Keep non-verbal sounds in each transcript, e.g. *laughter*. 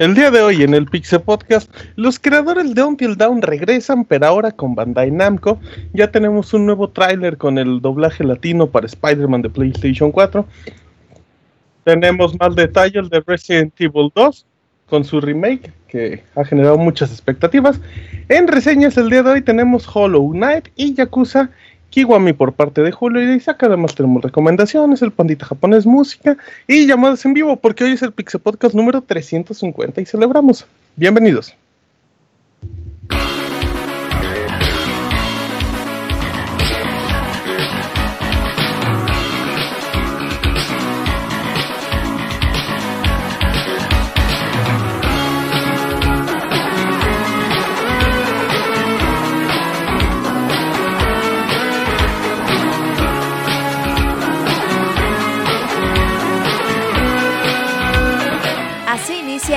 El día de hoy en el Pixel Podcast, los creadores de Until Dawn regresan, pero ahora con Bandai Namco. Ya tenemos un nuevo tráiler con el doblaje latino para Spider-Man de PlayStation 4. Tenemos más detalles de Resident Evil 2 con su remake, que ha generado muchas expectativas. En reseñas el día de hoy tenemos Hollow Knight y Yakuza Kiwami por parte de Julio y Isaac. Además tenemos recomendaciones, el pandita japonés música y llamadas en vivo porque hoy es el Pixel Podcast número 350 y celebramos. Bienvenidos.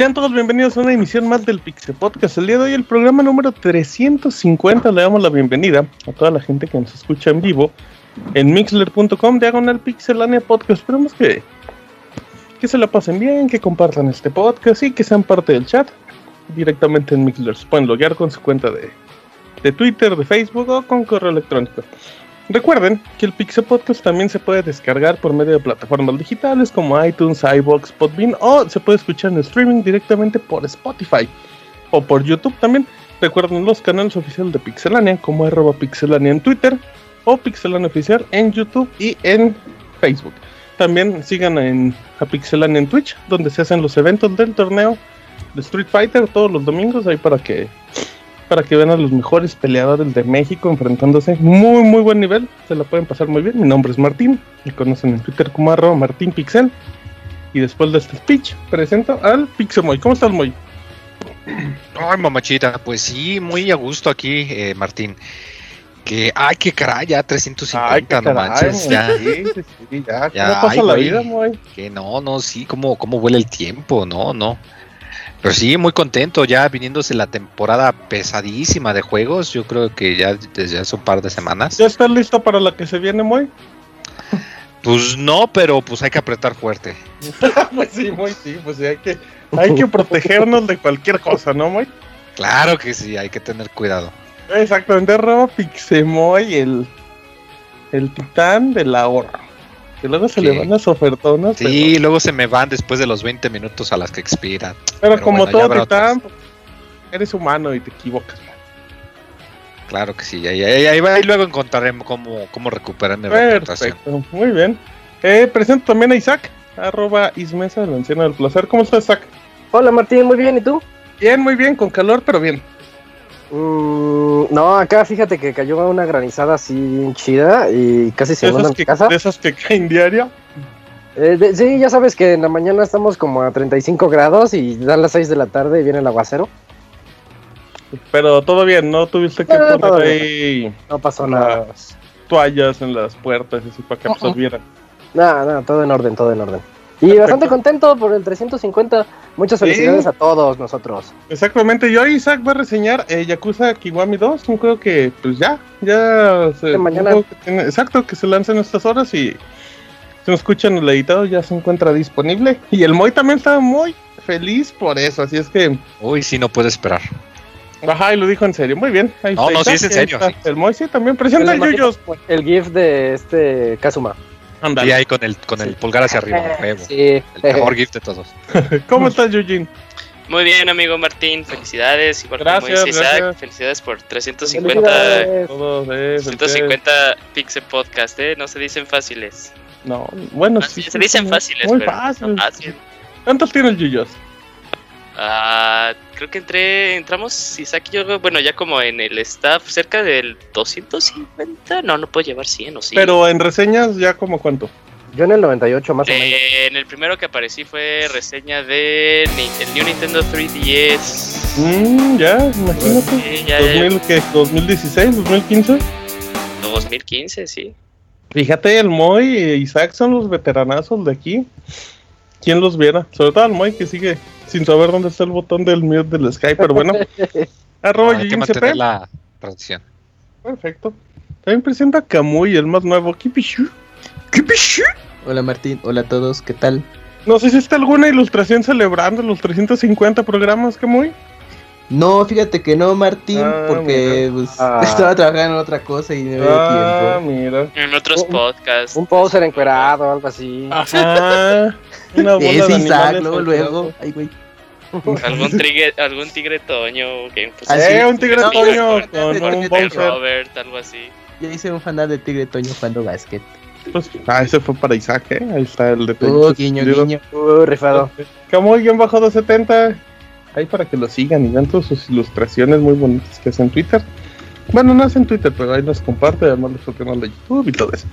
Sean todos bienvenidos a una emisión más del Pixel Podcast. El día de hoy, el programa número 350, le damos la bienvenida a toda la gente que nos escucha en vivo en mixler.com, diagonal pixelania podcast. Esperamos que, que se la pasen bien, que compartan este podcast y que sean parte del chat directamente en Mixler. Pueden loguear con su cuenta de, de Twitter, de Facebook o con correo electrónico. Recuerden que el Pixel Podcast también se puede descargar por medio de plataformas digitales como iTunes, iBox, Podbean o se puede escuchar en streaming directamente por Spotify o por YouTube también. Recuerden los canales oficiales de Pixelania como arroba Pixelania en Twitter o Pixelania Oficial en YouTube y en Facebook. También sigan en, a Pixelania en Twitch donde se hacen los eventos del torneo de Street Fighter todos los domingos ahí para que para que vean a los mejores peleadores de México enfrentándose. Muy, muy buen nivel. Se la pueden pasar muy bien. Mi nombre es Martín. Me conocen en Twitter como arroba Martín Pixel. Y después de este speech, presento al Pixemoy. ¿Cómo estás, Moy? Ay, mamachita, pues sí, muy a gusto aquí, eh, Martín. Que, ay, qué caray, ya 350, ay, no manches, ya. Sí, sí, ya. ¿Cómo pasa la vida, Moy? Que no, no, sí, cómo, cómo vuela el tiempo, no, no. Pero sí, muy contento, ya viniéndose la temporada pesadísima de juegos, yo creo que ya desde hace un par de semanas. ¿Ya estás listo para la que se viene, Moy? Pues no, pero pues hay que apretar fuerte. *laughs* pues sí, Moy, sí, pues sí, hay que, hay que protegernos de cualquier cosa, ¿no, Moy? Claro que sí, hay que tener cuidado. Exactamente, roba Pixemoy, el, el titán del ahorro. Que luego se le van las ofertonas. Sí, luego se me van después de los 20 minutos a las que expiran. Pero, como todo titán, eres humano y te equivocas. Claro que sí, ahí, ahí, va, y luego encontraremos cómo, cómo recuperar mi Perfecto, muy bien. Eh, presento también a Isaac, arroba Ismesa, el anciano del placer. ¿Cómo estás, Isaac? Hola Martín, muy bien, ¿y tú? Bien, muy bien, con calor, pero bien. Mm, no, acá fíjate que cayó una granizada así bien chida y casi se inunda casa. ¿De esas que caen diario? Eh, sí, ya sabes que en la mañana estamos como a 35 grados y dan las 6 de la tarde y viene el aguacero. Pero todo bien, ¿no? Tuviste que poner ahí. No pasó nada. Toallas en las puertas, así para que absorbieran. Nada, nada, todo en orden, todo en orden. Y bastante contento por el 350. Muchas felicidades a todos nosotros. Exactamente. Yo Isaac va a reseñar eh, Yakuza Kiwami 2. Un juego que, pues ya, ya. Se, mañana. exacto, que se lanza en estas horas y. Si nos escuchan el editado, ya se encuentra disponible. Y el Moy también está muy feliz por eso. Así es que. Uy, sí, no puede esperar. Ajá, y lo dijo en serio. Muy bien. Ahí no, no, sí es en serio. El Moy sí también presenta el Yuyos. El GIF de este Kazuma. Y ahí con el, con el pulgar hacia arriba. Sí. El mejor gift de todos. *laughs* ¿Cómo estás, Eugene? Muy bien, amigo Martín. Felicidades. Igual gracias, como Isaac. Felicidades por 350, 350 Pixel Podcast. ¿eh? No se dicen fáciles. No, bueno, sí. Se dicen fáciles, muy pero fácil. fácil. ¿Cuántos tiene el Yuyos? Ah, creo que entré, entramos Isaac y yo, bueno, ya como en el staff, cerca del 250. No, no puedo llevar 100 o sí. Pero en reseñas, ¿ya como cuánto? Yo en el 98 más o menos. Eh, en el primero que aparecí fue reseña de el New Nintendo 3DS. Mmm, ya, imagínate. ya, 2000, ¿qué? ¿2016? ¿2015? 2015, sí. Fíjate, el Moy y Isaac son los veteranazos de aquí. ¿Quién los viera? Sobre todo el Moy que sigue sin saber dónde está el botón del mute del Skype, pero bueno. *laughs* Arroba Hay que mantener la transición. Perfecto. También presenta a Kamui, el más nuevo. Kipishu. Kipishu. Hola Martín, hola a todos, ¿qué tal? No sé si está alguna ilustración celebrando los 350 programas, Kamui. No, fíjate que no, Martín, ah, porque pues, ah. *laughs* estaba trabajando en otra cosa y me dio ah, tiempo. Mira. En otros podcasts. Un poster encuerado, algo así. Ajá. Una bola de Isaac, luego, luego. Ay, güey. ¿Algún, tigre, algún tigre toño. Que, pues, eh, un tigre toño con un Bowser. Robert, algo así. Ya hice un fanal de tigre toño jugando basket. Pues, ah, ese fue para Isaac, ¿eh? Ahí está el de Uh, guiño, guiño. Uh, rifado. Como guion bajo 270 ahí para que lo sigan y vean todas sus ilustraciones muy bonitas que hace en Twitter. Bueno, no hace en Twitter, pero ahí las comparte, además los canal de YouTube y todo eso.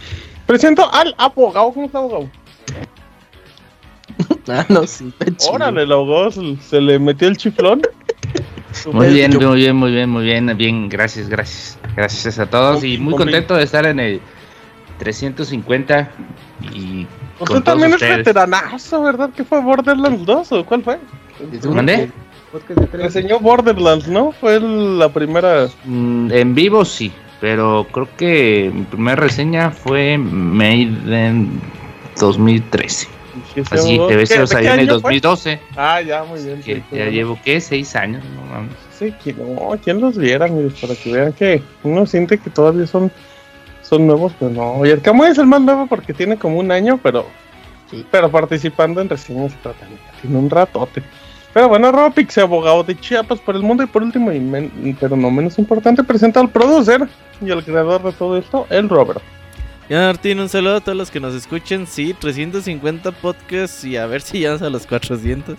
Presento al abogado, ¿cómo está abogado? *laughs* ah, no, sí, Órale, el abogado se, le metió el chiflón. *laughs* muy bien, muy bien, muy bien, muy bien, bien, gracias, gracias. Gracias a todos y muy contento de estar en el 350 y Usted también es veteranazo, ¿verdad? ¿Qué fue Borderlands 2 o cuál fue? ¿Mandé? Reseñó Borderlands, ¿no? Fue la primera. Mm, en vivo sí, pero creo que mi primera reseña fue Made in 2013. Así, debe ser, o sea, en el 2012. Ah, ya, muy bien. ya llevo, ¿qué? Seis años, no mames. Sí, no, ¿quién los viera, amigos? Para que vean que uno siente que todavía son, son nuevos, pero no. Y el Camuy es el más nuevo porque tiene como un año, pero, sí. pero participando en reseñas tiene un ratote. Pero bueno, Robix, abogado de Chiapas por el mundo y por último, y pero no menos importante, presenta al producer y al creador de todo esto, el Robert. Ya Martín, un saludo a todos los que nos escuchen. Sí, 350 podcasts y a ver si llegas a los 400.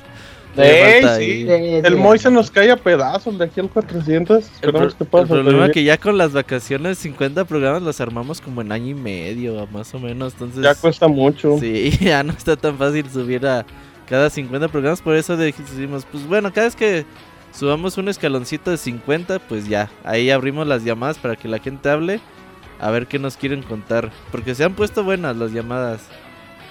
sí. el Moy se nos cae a pedazos de aquí al 400. Esperamos el, que pase. El problema es que ya con las vacaciones 50 programas los armamos como en año y medio, más o menos. Entonces ya cuesta mucho. Sí, *laughs* ya no está tan fácil subir a cada 50 programas. Por eso decimos, pues bueno, cada vez que subamos un escaloncito de 50, pues ya, ahí abrimos las llamadas para que la gente hable. A ver qué nos quieren contar. Porque se han puesto buenas las llamadas.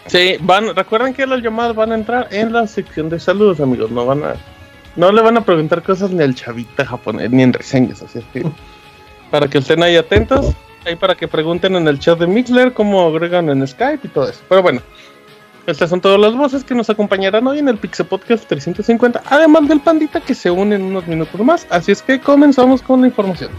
Sí, van, recuerden que las llamadas van a entrar en la sección de saludos, amigos. No van a, no le van a preguntar cosas ni al chavita japonés, ni en reseñas, así es que para que estén ahí atentos, ahí para que pregunten en el chat de Mixler cómo agregan en Skype y todo eso. Pero bueno, estas son todas las voces que nos acompañarán hoy en el Pixel Podcast 350, además del pandita que se une en unos minutos más. Así es que comenzamos con la información.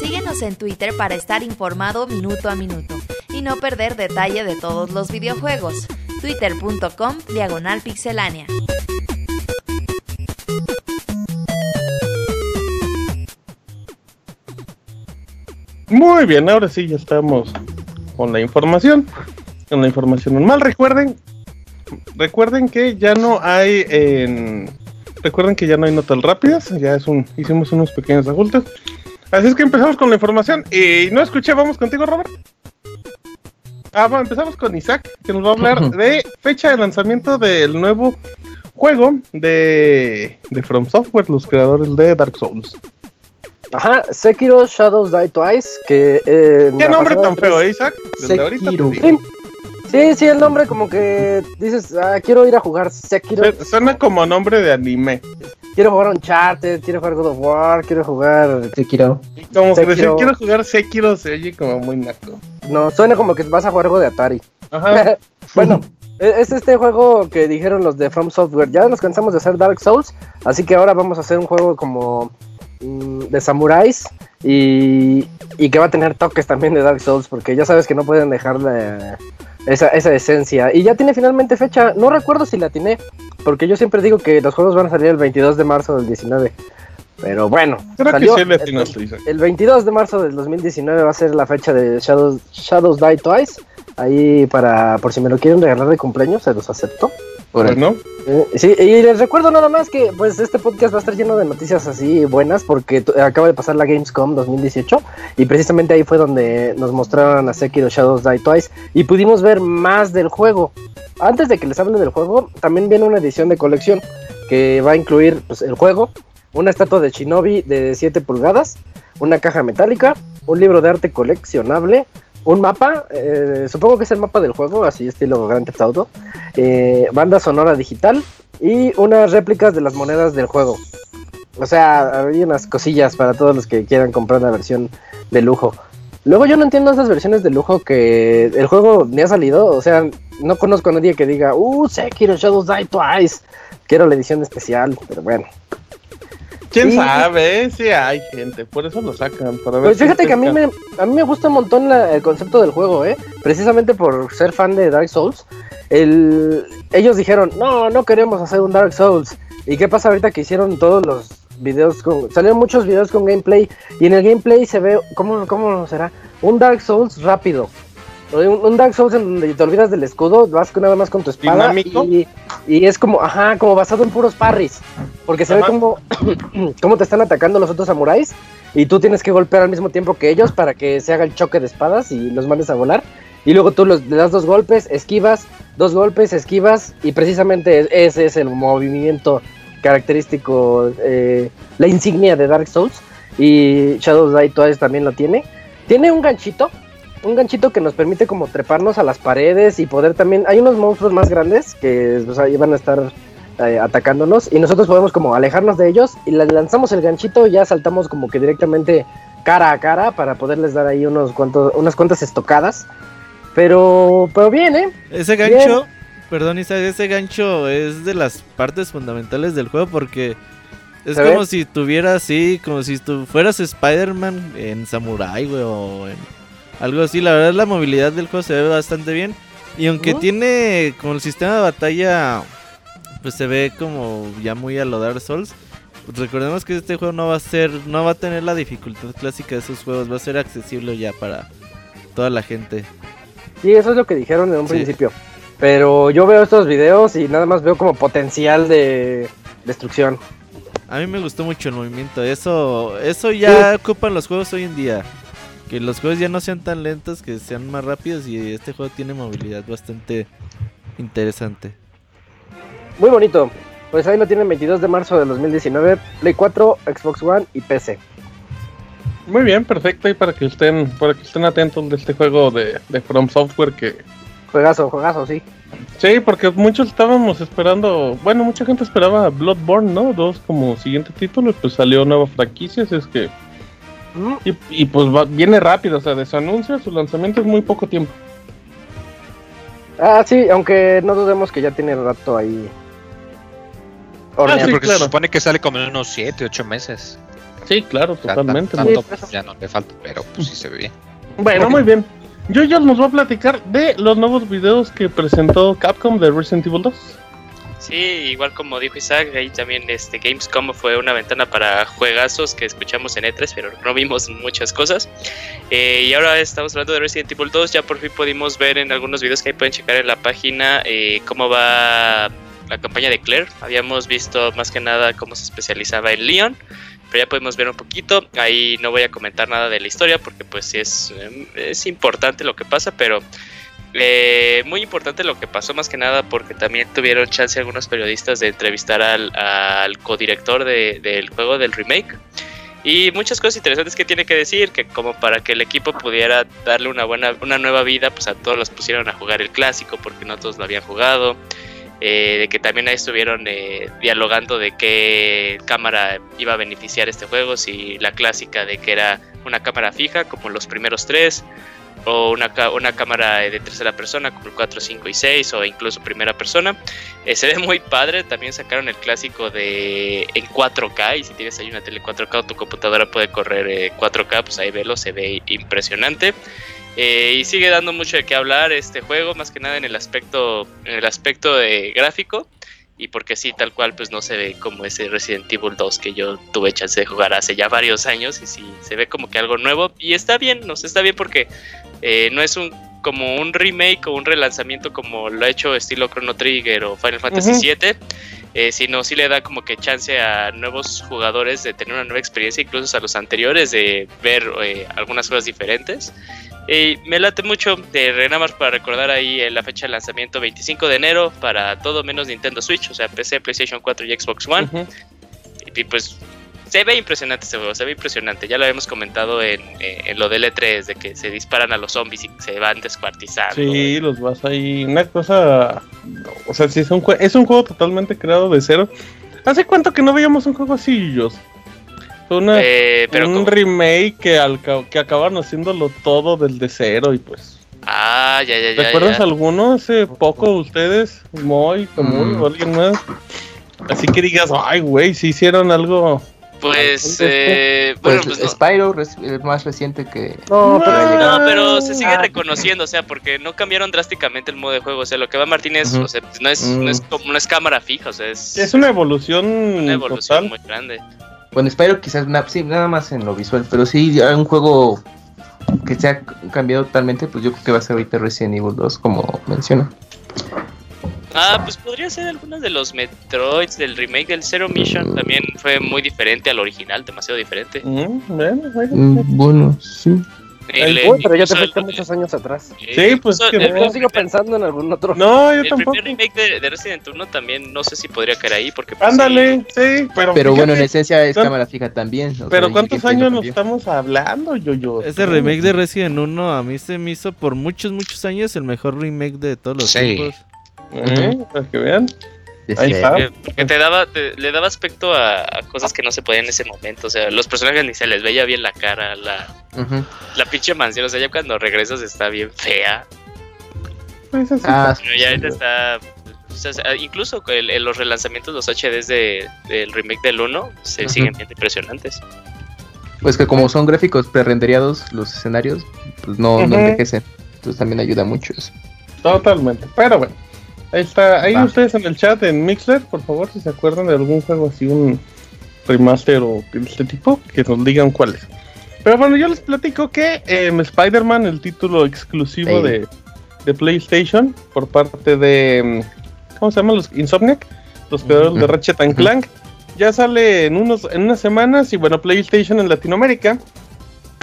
Síguenos en Twitter para estar informado minuto a minuto y no perder detalle de todos los videojuegos. Twitter.com Diagonal Pixelánea. Muy bien, ahora sí ya estamos con la información, con la información normal. Recuerden, recuerden que ya no hay en, recuerden que ya no hay notas rápidas, ya es un, hicimos unos pequeños ajustes. Así es que empezamos con la información y no escuché, vamos contigo, Robert. Ah, bueno, empezamos con Isaac, que nos va a hablar de fecha de lanzamiento del nuevo juego de, de From Software, los creadores de Dark Souls. Ajá, Sekiro Shadows Die Twice, que... Eh, ¿Qué nombre tan feo, eh, Isaac? Sekiro. Sí, sí, el nombre como que dices, ah, quiero ir a jugar Sekiro. Suena como nombre de anime. Quiero jugar Uncharted, quiero jugar God of War, quiero jugar Sekiro. Como que decir quiero jugar Sekiro se oye como muy naco. No, suena como que vas a jugar algo de Atari. Ajá. *laughs* bueno, e-, es este juego que dijeron los de From Software. Ya nos cansamos de hacer Dark Souls, así que ahora vamos a hacer un juego como de samuráis y, y, que va a tener toques también de Dark Souls, porque ya sabes que no pueden dejar esa, esa, esencia. Y ya tiene finalmente fecha, no recuerdo si la tiene, porque yo siempre digo que los juegos van a salir el 22 de marzo del 19. Pero bueno, el, 22 de marzo del 2019 va a ser la fecha de Shadows, Shadows Die Twice. Ahí para, por si me lo quieren regalar de cumpleaños, se los acepto. Bueno. Eh, sí, y les recuerdo nada más que pues este podcast va a estar lleno de noticias así buenas porque acaba de pasar la Gamescom 2018 y precisamente ahí fue donde nos mostraron a Sekiro Shadows Die Twice y pudimos ver más del juego. Antes de que les hable del juego, también viene una edición de colección que va a incluir pues, el juego, una estatua de Shinobi de 7 pulgadas, una caja metálica, un libro de arte coleccionable, un mapa, eh, supongo que es el mapa del juego, así estilo Grand Theft Auto, eh, banda sonora digital y unas réplicas de las monedas del juego. O sea, hay unas cosillas para todos los que quieran comprar la versión de lujo. Luego yo no entiendo esas versiones de lujo que el juego ni ha salido, o sea, no conozco a nadie que diga, uh, Sekiro Shadows Die Twice, quiero la edición especial, pero bueno. ¿Quién sabe? Sí hay gente, por eso lo sacan. Para ver pues fíjate que a mí, me, a mí me gusta un montón el concepto del juego, ¿eh? Precisamente por ser fan de Dark Souls. El, ellos dijeron, no, no queremos hacer un Dark Souls. ¿Y qué pasa ahorita que hicieron todos los videos con... Salieron muchos videos con gameplay y en el gameplay se ve, ¿cómo, cómo será? Un Dark Souls rápido. Un, Dark Souls en donde te olvidas del escudo, vas nada más con tu espada y, y, es como, ajá, como basado en puros parries, porque se ve como, *clears throat* como te están atacando los otros samuráis y tú tienes que golpear al mismo tiempo que ellos para que se haga el choque de espadas y los mandes a volar y luego tú los, le das dos golpes, esquivas, dos golpes, esquivas y precisamente ese es el movimiento característico, eh, la insignia de Dark Souls y Shadows Die Twice también lo tiene. Tiene un ganchito un ganchito que nos permite como treparnos a las paredes y poder también... Hay unos monstruos más grandes que pues, ahí van a estar eh, atacándonos y nosotros podemos como alejarnos de ellos y lanzamos el ganchito y ya saltamos como que directamente cara a cara para poderles dar ahí unos cuantos, unas cuantas estocadas. Pero, pero bien, ¿eh? Ese gancho, perdón Isaac, ese gancho es de las partes fundamentales del juego porque... Es como si tuvieras así, como si tú fueras Spider-Man en Samurai, güey, o en algo así. La verdad, la movilidad del juego se ve bastante bien. Y aunque tiene como el sistema de batalla, pues se ve como ya muy a lo Dark Souls. Pues recordemos que este juego no va a ser, no va a tener la dificultad clásica de esos juegos, va a ser accesible ya para toda la gente. Sí, eso es lo que dijeron en un principio. Pero yo veo estos videos y nada más veo como potencial de destrucción. A mí me gustó mucho el movimiento, eso, eso ya ocupan los juegos hoy en día que los juegos ya no sean tan lentos, que sean más rápidos y este juego tiene movilidad bastante interesante. Muy bonito. Pues ahí lo tienen 22 de marzo de 2019, Play 4, Xbox One y PC. Muy bien, perfecto. Y para que estén, para que estén atentos de este juego de, de From Software que... Juegazo, juegazo, sí. Sí, porque muchos estábamos esperando, bueno, mucha gente esperaba Bloodborne, ¿no? Dos como siguiente título, pues salió nueva franquicia, así es que y, pues viene rápido, o sea, de su anuncio su lanzamiento es muy poco tiempo. Ah, sí, aunque no dudemos que ya tiene rato ahí. Ah, sí, porque se supone que sale como en unos 7, 8 meses. Sí, claro, totalmente. Pues, ya no le falta, pero pues sí se ve bien. Bueno, muy bien. Yo ya nos voy a platicar de los nuevos videos que presentó Capcom de Resident Evil 2. Sí, igual como dijo Isaac, ahí también este Gamescom fue una ventana para juegazos que escuchamos en E3, pero no vimos muchas cosas. Eh, y ahora estamos hablando de Resident Evil 2, ya por fin pudimos ver en algunos videos que ahí pueden checar en la página eh, cómo va la campaña de Claire. Habíamos visto más que nada cómo se especializaba en Leon, pero ya podemos ver un poquito. Ahí no voy a comentar nada de la historia porque pues sí es, es importante lo que pasa, pero eh, muy importante lo que pasó más que nada porque también tuvieron chance algunos periodistas de entrevistar al, al codirector del juego del remake. Y muchas cosas interesantes que tiene que decir, que como para que el equipo pudiera darle una buena, una nueva vida, pues a todos los pusieron a jugar el clásico porque no todos lo habían jugado. Eh, de que también ahí estuvieron eh, dialogando de qué cámara iba a beneficiar este juego, si la clásica de que era una cámara fija como los primeros tres, o una, una cámara de tercera persona como el 4, 5 y 6 o incluso primera persona. Eh, se ve muy padre, también sacaron el clásico de en 4K y si tienes ahí una tele 4K o tu computadora puede correr 4K, eh, pues ahí velo, se ve impresionante. Eh, y sigue dando mucho de qué hablar este juego, más que nada en el aspecto, en el aspecto de gráfico. y porque sí, tal cual, pues no se ve como ese Resident Evil 2 que yo tuve chance de jugar hace ya varios años y sí, se ve como que algo nuevo y está bien, no sé, está bien porque eh, no es un como un remake o un relanzamiento como lo ha hecho estilo Chrono Trigger o Final Fantasy VII, eh, sino sí le da como que chance a nuevos jugadores de tener una nueva experiencia, incluso a los anteriores, de ver eh, algunas cosas diferentes. Y me late mucho de Renamar para recordar ahí la fecha de lanzamiento 25 de enero para todo menos Nintendo Switch, o sea, PC, PlayStation 4 y Xbox One. Y pues se ve impresionante este juego, se ve impresionante. Ya lo habíamos comentado en, eh, lo del E3, de que se disparan a los zombies y se van descuartizando. Sí, los vas ahí. Una cosa. O sea, sí, es un, es un juego totalmente creado de cero. ¿Hace cuánto que no veíamos un juego así, Jos? Una, eh, pero un remake que, al, que acabaron haciéndolo todo del de cero y pues. Ah, ya, ya, ya. ¿Recuerdas alguno hace poco ustedes? Muy, como mm. o alguien más. Así que digas, ay, güey, si hicieron algo. Pues, eh, bueno, pues, pues Spyro es el más reciente que. No, pero, pero se sigue reconociendo, o sea, porque no cambiaron drásticamente el modo de juego. O sea, lo que va Martínez, o sea, no es, no es como no es cámara fija, o sea, es. Es una evolución. Una evolución muy grande. Bueno, Spyro quizás sí, nada más en lo visual, pero sí un juego que se ha cambiado totalmente, pues yo creo que va a ser ahorita Resident Evil 2, como menciona. Ah, pues podría ser algunos de los Metroids del remake del Zero Mission. También fue muy diferente al original, demasiado diferente. Mm, bueno, mm, bueno, sí pero ya te fuiste muchos años atrás. Sí, pues que no. sigo pensando en algún otro. No, yo tampoco. El primer remake de, Resident 1 también no sé si podría caer ahí porque pues, Ándale, sí, pero Pero bueno, en esencia es cámara fija también. Pero ¿cuántos años nos estamos hablando, yo yo? Ese remake de Resident 1 a mí se me hizo por muchos muchos años el mejor remake de todos los tiempos. Eh, para que vean. Ahí está. Porque te daba, le daba aspecto a, cosas que no se podían en ese momento. O sea, los personajes ni se les veía bien la cara, la, la pinche mansión. O sea, ya cuando regresas está bien fea. Pues ah, Pero ya está. incluso en los relanzamientos, los HDs de, del remake del 1 se siguen viendo impresionantes. Pues que como son gráficos pre-renderiados los escenarios, pues no, no envejecen. Entonces también ayuda mucho eso. Totalmente. Pero bueno. Ahí está, ahí ustedes en el chat en Mixler, por favor, si se acuerdan de algún juego así, un remaster o de este tipo, que nos digan cuál es. Pero bueno, yo les platico que eh, Spider-Man, el título exclusivo de, PlayStation, por parte de. Mm, ¿Cómo se llama? Los Insomniac, los creadores de Ratchet and Clank. Ya sale en, unos, en unas semanas y bueno, PlayStation en Latinoamérica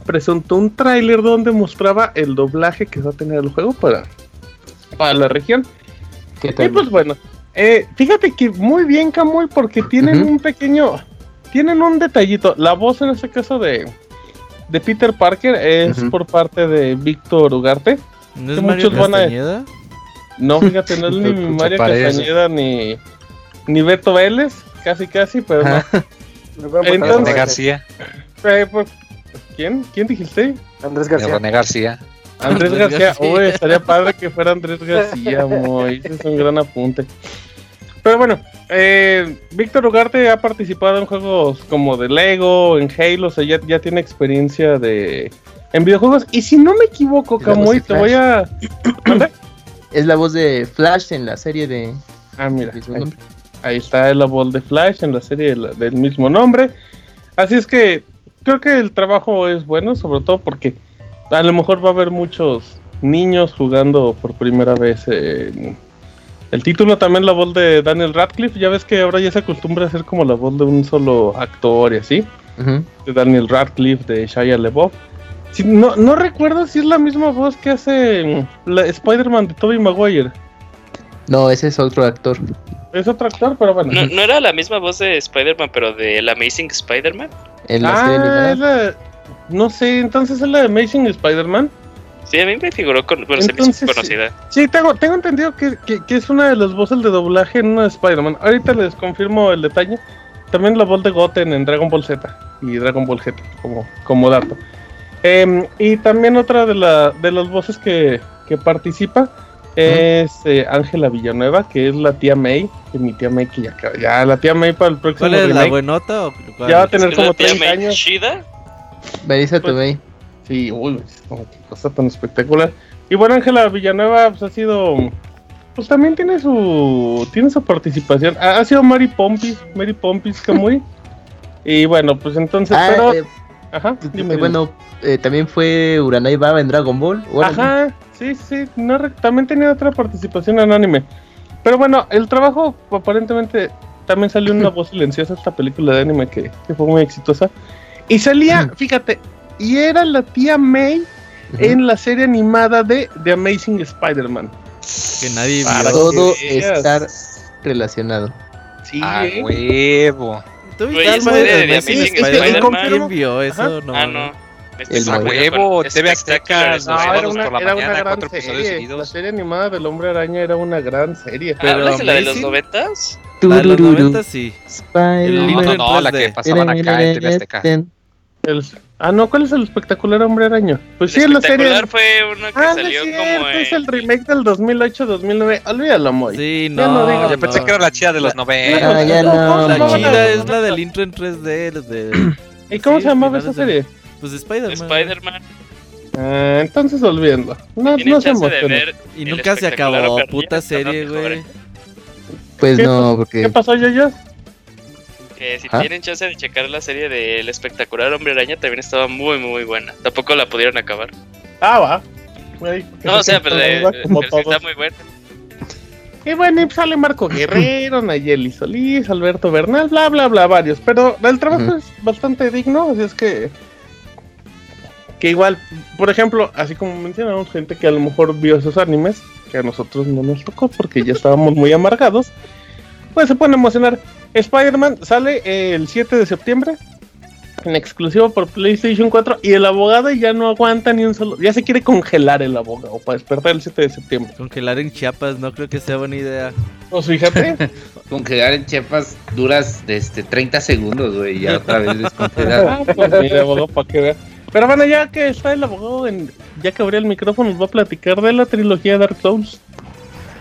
presentó un tráiler donde mostraba el doblaje que va a tener el juego para, para la región. Y pues bueno, eh, fíjate que muy bien, Camuy, porque tienen un pequeño. Tienen un detallito. La voz en este caso de, de Peter Parker es por parte de Víctor Ugarte. ¿No es Mario Castañeda? No, fíjate, no es *laughs* ni Mario Castañeda ni, ni Beto Vélez, casi casi, pero no. Entonces, García. Eh, pues, ¿Quién? ¿Quién dijiste? Andrés García. René García. Andrés, García, uy, estaría padre que fuera Andrés García, muy. Ese es un gran apunte. Pero bueno, eh, Víctor Ugarte ha participado en juegos como de Lego, en Halo, o sea, ya, tiene experiencia de en videojuegos. Y si no me equivoco, Camuy, te voy a. es la voz de Flash en la serie de. Ah, mira. Ahí, está la voz de Flash en la serie del mismo nombre. Así es que creo que el trabajo es bueno, sobre todo porque a lo mejor va a haber muchos niños jugando por primera vez. el título también la voz de Daniel Radcliffe. Ya ves que ahora ya se acostumbra a hacer como la voz de un solo actor y así. De Daniel Radcliffe, de Shia LeBeouf. no, no recuerdo si es la misma voz que hace la Spider-Man de Tobey Maguire. No, ese es otro actor. Es otro actor, pero bueno. ¿No, era la misma voz de Spider-Man, pero de El Amazing Spider-Man? ah, no sé, entonces es la de Amazing Spider-Man. Sí, a mí me figuró con, conocida. Sí, tengo, tengo entendido que, es una de las voces de doblaje en una de Spider-Man. Ahorita les confirmo el detalle. También la voz de Goten en Dragon Ball Z y Dragon Ball Z, como, como dato. Em, y también otra de, la, de las voces que, participa es eh, Ángela Villanueva, que es la tía May, que mi tía May que ya, ya la tía May para el próximo ¿Cuál es la buenota o Ya va a tener como 30 años. Chida? Melissa pues, Sí, uy, qué cosa tan espectacular. Y bueno, Ángela Villanueva pues, ha sido pues también tiene su tiene su participación. Ha, sido Mary Pompis, Mary Pompis Kamui. *laughs* y bueno, pues entonces, ah, pero eh, Ajá, dime, bueno, eh, también fue Uranai Baba en Dragon Ball. Ajá, sí, sí, no, también tenía otra participación en anime. Pero bueno, el trabajo aparentemente también salió una *laughs* voz silenciosa esta película de anime que, fue muy exitosa. Y salía, fíjate, y era la tía May en la serie animada de The Amazing Spider-Man. Que nadie vio. Todo estar relacionado. Sí, a huevo. ¿Tú viste de Amazing Spider-Man? ¿Quién vio eso? No. Ah, no. El huevo, TV Azteca, no, era una, era una gran serie. La serie animada del Hombre Araña era una gran serie. Pero ¿Hablas de la de los noventas? La de los noventas sí. No, no, no, la que pasaban acá en TV Azteca. Ah, no, ¿cuál es el espectacular Hombre Araña? Pues sí, en la serie. El fue uno que ah, salió como. Es el remake del 2008-2009. Olvídalo, Moy. Sí, no. no digo, Yo pensé que era la chida de los 90. Ah, ya no. La chida es la del intro en 3D. De... ¿Y cómo se llamaba esa serie? Pues Spider-Man. Spider-Man. Ah, entonces olvídalo. No, no se emociona. Y nunca se acabó, puta serie, güey. Pues no, porque. ¿Qué pasó, yo? Que si tienen chance de checar la serie del espectacular Hombre Araña, también estaba muy, muy buena. Tampoco la pudieron acabar. Ah, va. no, o sea, pero, *laughs* está muy buena. Y bueno, y sale Marco Guerrero, Nayeli Solís, Alberto Bernal, bla, bla, bla, varios. Pero el trabajo es bastante digno, así es que que igual, por ejemplo, así como mencionamos, gente que a lo mejor vio esos animes, que a nosotros no nos tocó porque ya estábamos muy amargados, pues se pueden emocionar. Spider-Man sale el 7 de septiembre, en exclusivo por PlayStation 4, y el abogado ya no aguanta ni un solo. Ya se quiere congelar el abogado para despertar el 7 de septiembre. Congelar en Chiapas, no creo que sea buena idea. Pues fíjate. *laughs* congelar en Chiapas duras de este 30 segundos, güey, ya otra vez *laughs* descongelar. Ah, pues mira, abogado, para que vea. Pero bueno, ya que está el abogado, en, ya que abrió el micrófono, nos va a platicar de la trilogía Dark Souls.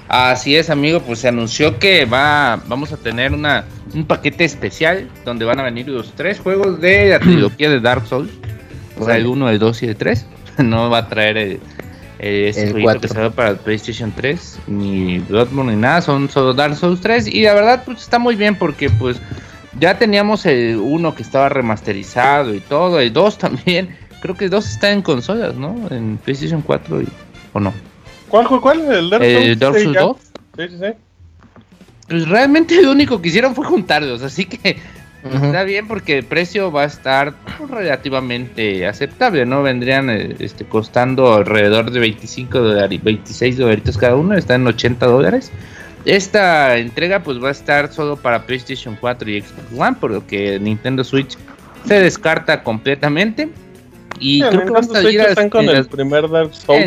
Así es, amigo, pues se anunció que va, vamos a tener una, un paquete especial donde van a venir los tres juegos de la *clears throat* trilogía de Dark Souls. O sea, el 1, el 2 y el 3. *laughs* No va a traer el, el, el 4 para el PlayStation 3, ni Bloodborne ni nada, son solo Dark Souls 3. Y la verdad, pues está muy bien porque pues ya teníamos el 1 que estaba remasterizado y todo, el 2 *laughs* también creo que dos están en consolas, ¿no? En PlayStation 4 y, o no. ¿Cuál, cuál, cuál? ¿El Dark Souls, Dark Souls 2? Sí, sí, sí. Pues realmente lo único que hicieron fue juntarlos, así que está bien porque el precio va a estar relativamente aceptable, ¿no? Vendrían eh, este, costando alrededor de 25 dólares, 26 dólares cada uno, están en 80 dólares. Esta entrega pues va a estar solo para PlayStation 4 y Xbox One, por lo que Nintendo Switch se descarta completamente. Y creo que va a salir con el primer Dark Souls.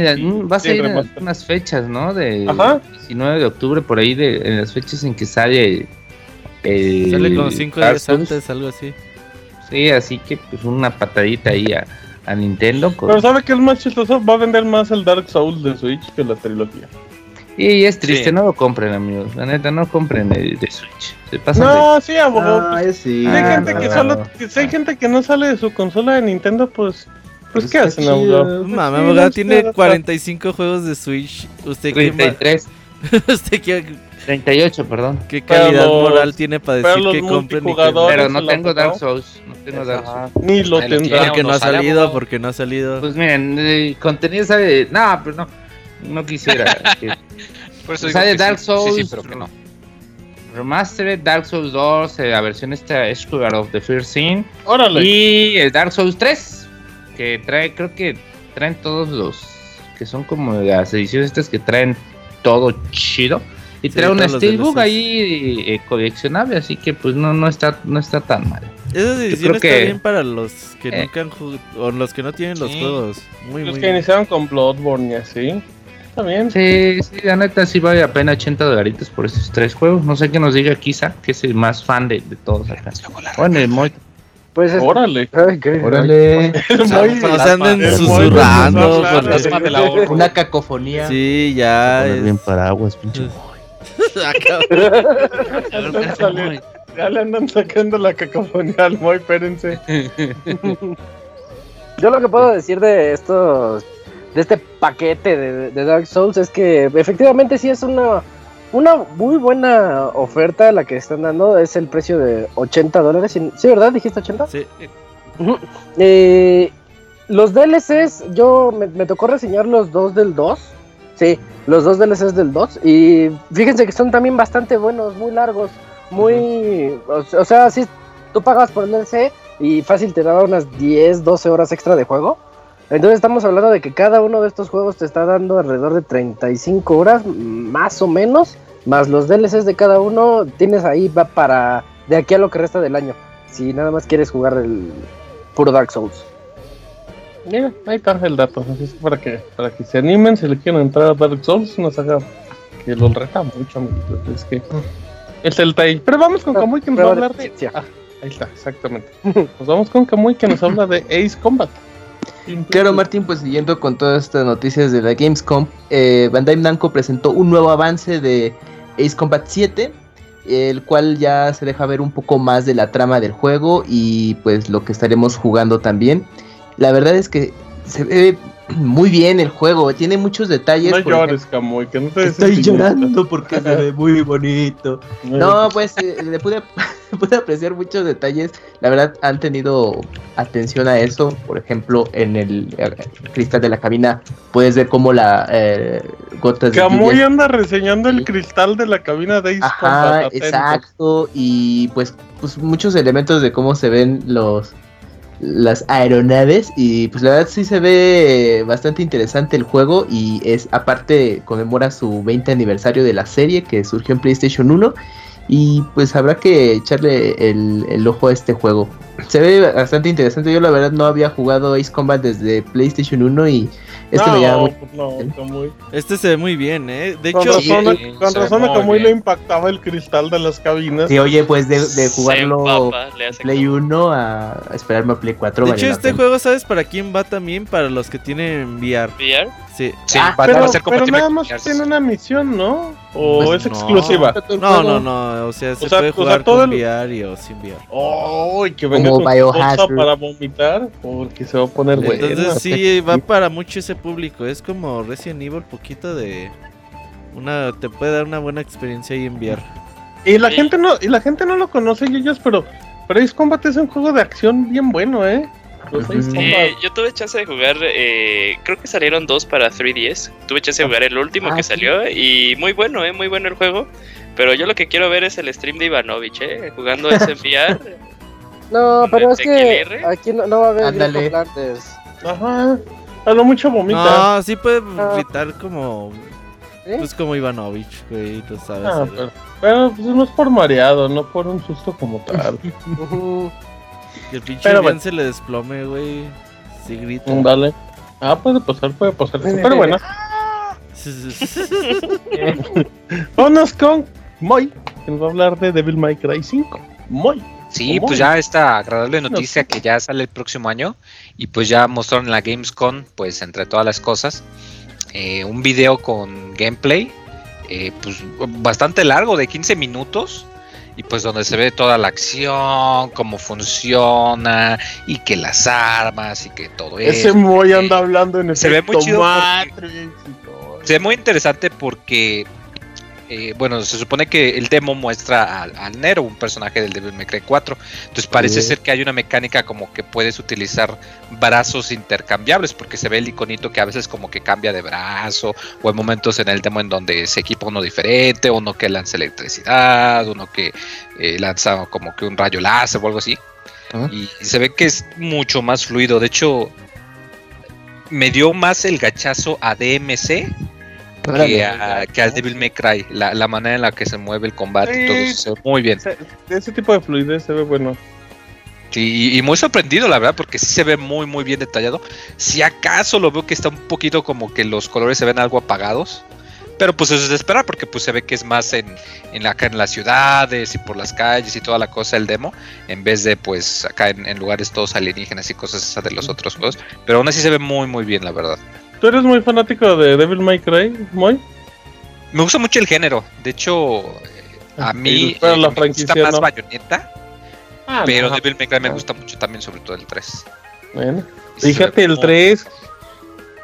va a salir en unas fechas, ¿no? De 19 de octubre, por ahí, de, en las fechas en que sale. El, sale como 5 días antes, algo así. Sí, así que pues una patadita ahí a, a Nintendo. Pero ¿sabe que es más chistoso? Va a vender más el Dark Souls de Switch que la trilogía. Y es triste, no lo compren, amigos. La neta, no compren el de Switch. Se no, sí, abogado. Ah, sí. hay, gente que solo, si hay gente que no sale de su consola de Nintendo, pues pues, ¿qué hacen, abogado? Mamá, abogado tiene 45 juegos de Switch. ¿Usted 33. *laughs* ¿Usted qué? 38, perdón. ¿Qué calidad moral tiene para decir que compren y que... Pero no tengo Dark Souls. No tengo Dark Souls. Ni lo tendrá. Porque no ha salido, porque no ha salido. Pues miren, el contenido sale. No, pero no. No quisiera. *laughs* Por eso sale Dark Souls. Sí, sí, pero que no. Remastered Dark Souls 2, la versión esta Sugar of the First Scene. Órale. Y el Dark Souls 3 que trae, creo que traen todos los que son como las ediciones estas que traen todo chido. Y trae un steelbook ahí eh, coleccionable, así que pues no, no está, no está tan mal. Esas ediciones están bien para los que eh. nunca han jugado, o los que no tienen los juegos. Muy, los que iniciaron con Bloodborne y así. Bien. Sí, sí, la neta sí vale la pena 80 dolaritos por estos tres juegos. No sé qué nos diga Kisa, que es el más fan de, de todos acá. Bueno, el Moy pues órale. Órale. No se anden susurrando. Una cacofonía. Sí, ya. Es... bien paraguas, pinche. *laughs* *laughs* ya le andan sacando la cacofonía al Moy, espérense. *laughs* Yo lo que puedo decir de estos de este paquete de, de, Dark Souls es que efectivamente sí es una una muy buena oferta la que están dando es el precio de 80 dólares. ¿Sí, verdad? ¿Dijiste 80? Sí. Eh, los DLCs, yo me, tocó reseñar los dos del 2. Sí, los dos DLCs del 2. Y fíjense que son también bastante buenos, muy largos. Muy. o, sea, si tú pagas por el DLC y fácil te daba unas 10, 12 horas extra de juego. Entonces estamos hablando de que cada uno de estos juegos te está dando alrededor de 35 horas, más o menos, más los DLCs de cada uno, tienes ahí va para de aquí a lo que resta del año. Si nada más quieres jugar el puro Dark Souls. Mira, ahí está el dato, así es para que para que se animen, si le quieren entrar a Dark Souls, una saga que los reta mucho, Es que es el Tai. Pero vamos con Kamui que nos va a hablar de. Ah, ahí está, exactamente. Nos vamos con Kamui que nos habla de Ace Combat. Claro, Martín, pues siguiendo con todas estas noticias de la Gamescom, eh, Bandai Namco presentó un nuevo avance de Ace Combat 7, el cual ya se deja ver un poco más de la trama del juego y pues lo que estaremos jugando también. La verdad es que se ve muy bien el juego, tiene muchos detalles. No llores, Camuy, que no te Estoy llorando porque se ve muy bonito. No, pues eh, le pude, *laughs* pude, apreciar muchos detalles. La verdad, han tenido atención a eso. Por ejemplo, en el, eh, cristal de la cabina puedes ver cómo la eh, gotas de. Camuy anda reseñando el cristal de la cabina de Ajá, exacto. Y pues, pues muchos elementos de cómo se ven los las aeronaves y pues la verdad sí se ve bastante interesante el juego y es aparte conmemora su 20 aniversario de la serie que surgió en PlayStation 1 y pues habrá que echarle el, el, ojo a este juego. Se ve bastante interesante, yo la verdad no había jugado Ace Combat desde PlayStation 1 y este me llama muy... Este se ve muy bien, ¿eh? De con hecho, razón, con razón a Camuy le impactaba el cristal de las cabinas. Sí, oye, pues de, de jugarlo Play 1 a esperarme a Play 4. De hecho, este juego, ¿sabes para quién va también? Para los que tienen VR. ¿VR? Sí. sí ah, pero, pero nada más tiene una misión, ¿no? ¿O pues es exclusiva? No, no, no. O sea, se puede jugar con VR y o sin VR. ¡Oh! que venga Como con para vomitar porque se va a poner bueno. Entonces sí, va para mucho ese público. Es como Resident Evil, poquito de... una Te puede dar una buena experiencia ahí en VR. Y la gente no y la gente no lo conoce, ellos, pero... Pero Ace Combat es un juego de acción bien bueno, ¿eh? Yo tuve chance de jugar, eh, creo que salieron dos para 3DS. Tuve chance de jugar el último que ah, salió y muy bueno, eh, muy bueno el juego. Pero yo lo que quiero ver es el stream de Ivanovich, eh, jugando ese *laughs* VR. no, pero es que aquí no, va a haber Ándale. Ajá. A lo mucho vomita. No, sí puede ah. gritar como. Pues como Ivanovich, güey, tú sabes. Ah, pero, pues no es por mareado, no por un susto como tal. *laughs* Que el pinche pero se le desplome, güey. Sí grita. Vale. Ah, puede pasar, puede pasar. Pero bueno. *laughs* Vámonos con Moy, que nos va a hablar de Devil May Cry 5. Moy. Sí, pues ya esta agradable noticia que ya sale el próximo año y pues ya mostraron en la Gamescom, pues entre todas las cosas, eh, un video con gameplay, eh, pues bastante largo, de 15 minutos, y pues donde se ve toda la acción, cómo funciona y que las armas y que todo eso. Ese Moy anda hablando en Se ve muy chido. Se ve muy interesante porque eh, bueno, se supone que el demo muestra al, Nero, un personaje del Devil May Cry 4. Entonces parece ser que hay una mecánica como que puedes utilizar brazos intercambiables, porque se ve el iconito que a veces como que cambia de brazo, o hay momentos en el demo en donde se equipa uno diferente, uno que lanza electricidad, uno que eh, lanza como que un rayo láser o algo así. Y se ve que es mucho más fluido. De hecho, me dio más el gachazo a DMC que, a, que, al Devil May Cry, la, manera en la que se mueve el combate, todo eso se ve muy bien. ese tipo de fluidez se ve bueno. Sí, y muy sorprendido, la verdad, porque sí se ve muy, muy bien detallado. Si acaso lo veo que está un poquito como que los colores se ven algo apagados. Pero pues eso es de esperar porque pues se ve que es más en, en acá en las ciudades y por las calles y toda la cosa el demo, en vez de pues acá en, en lugares todos alienígenas y cosas esas de los otros juegos. Pero aún así se ve muy muy bien, la verdad. ¿Tú eres muy fanático de Devil May Cry, Moy? Me gusta mucho el género. De hecho, a mí la me gusta más Bayonetta. Ah, pero Devil May Cry me gusta mucho también, sobre todo el 3. Bueno, fíjate, el 3.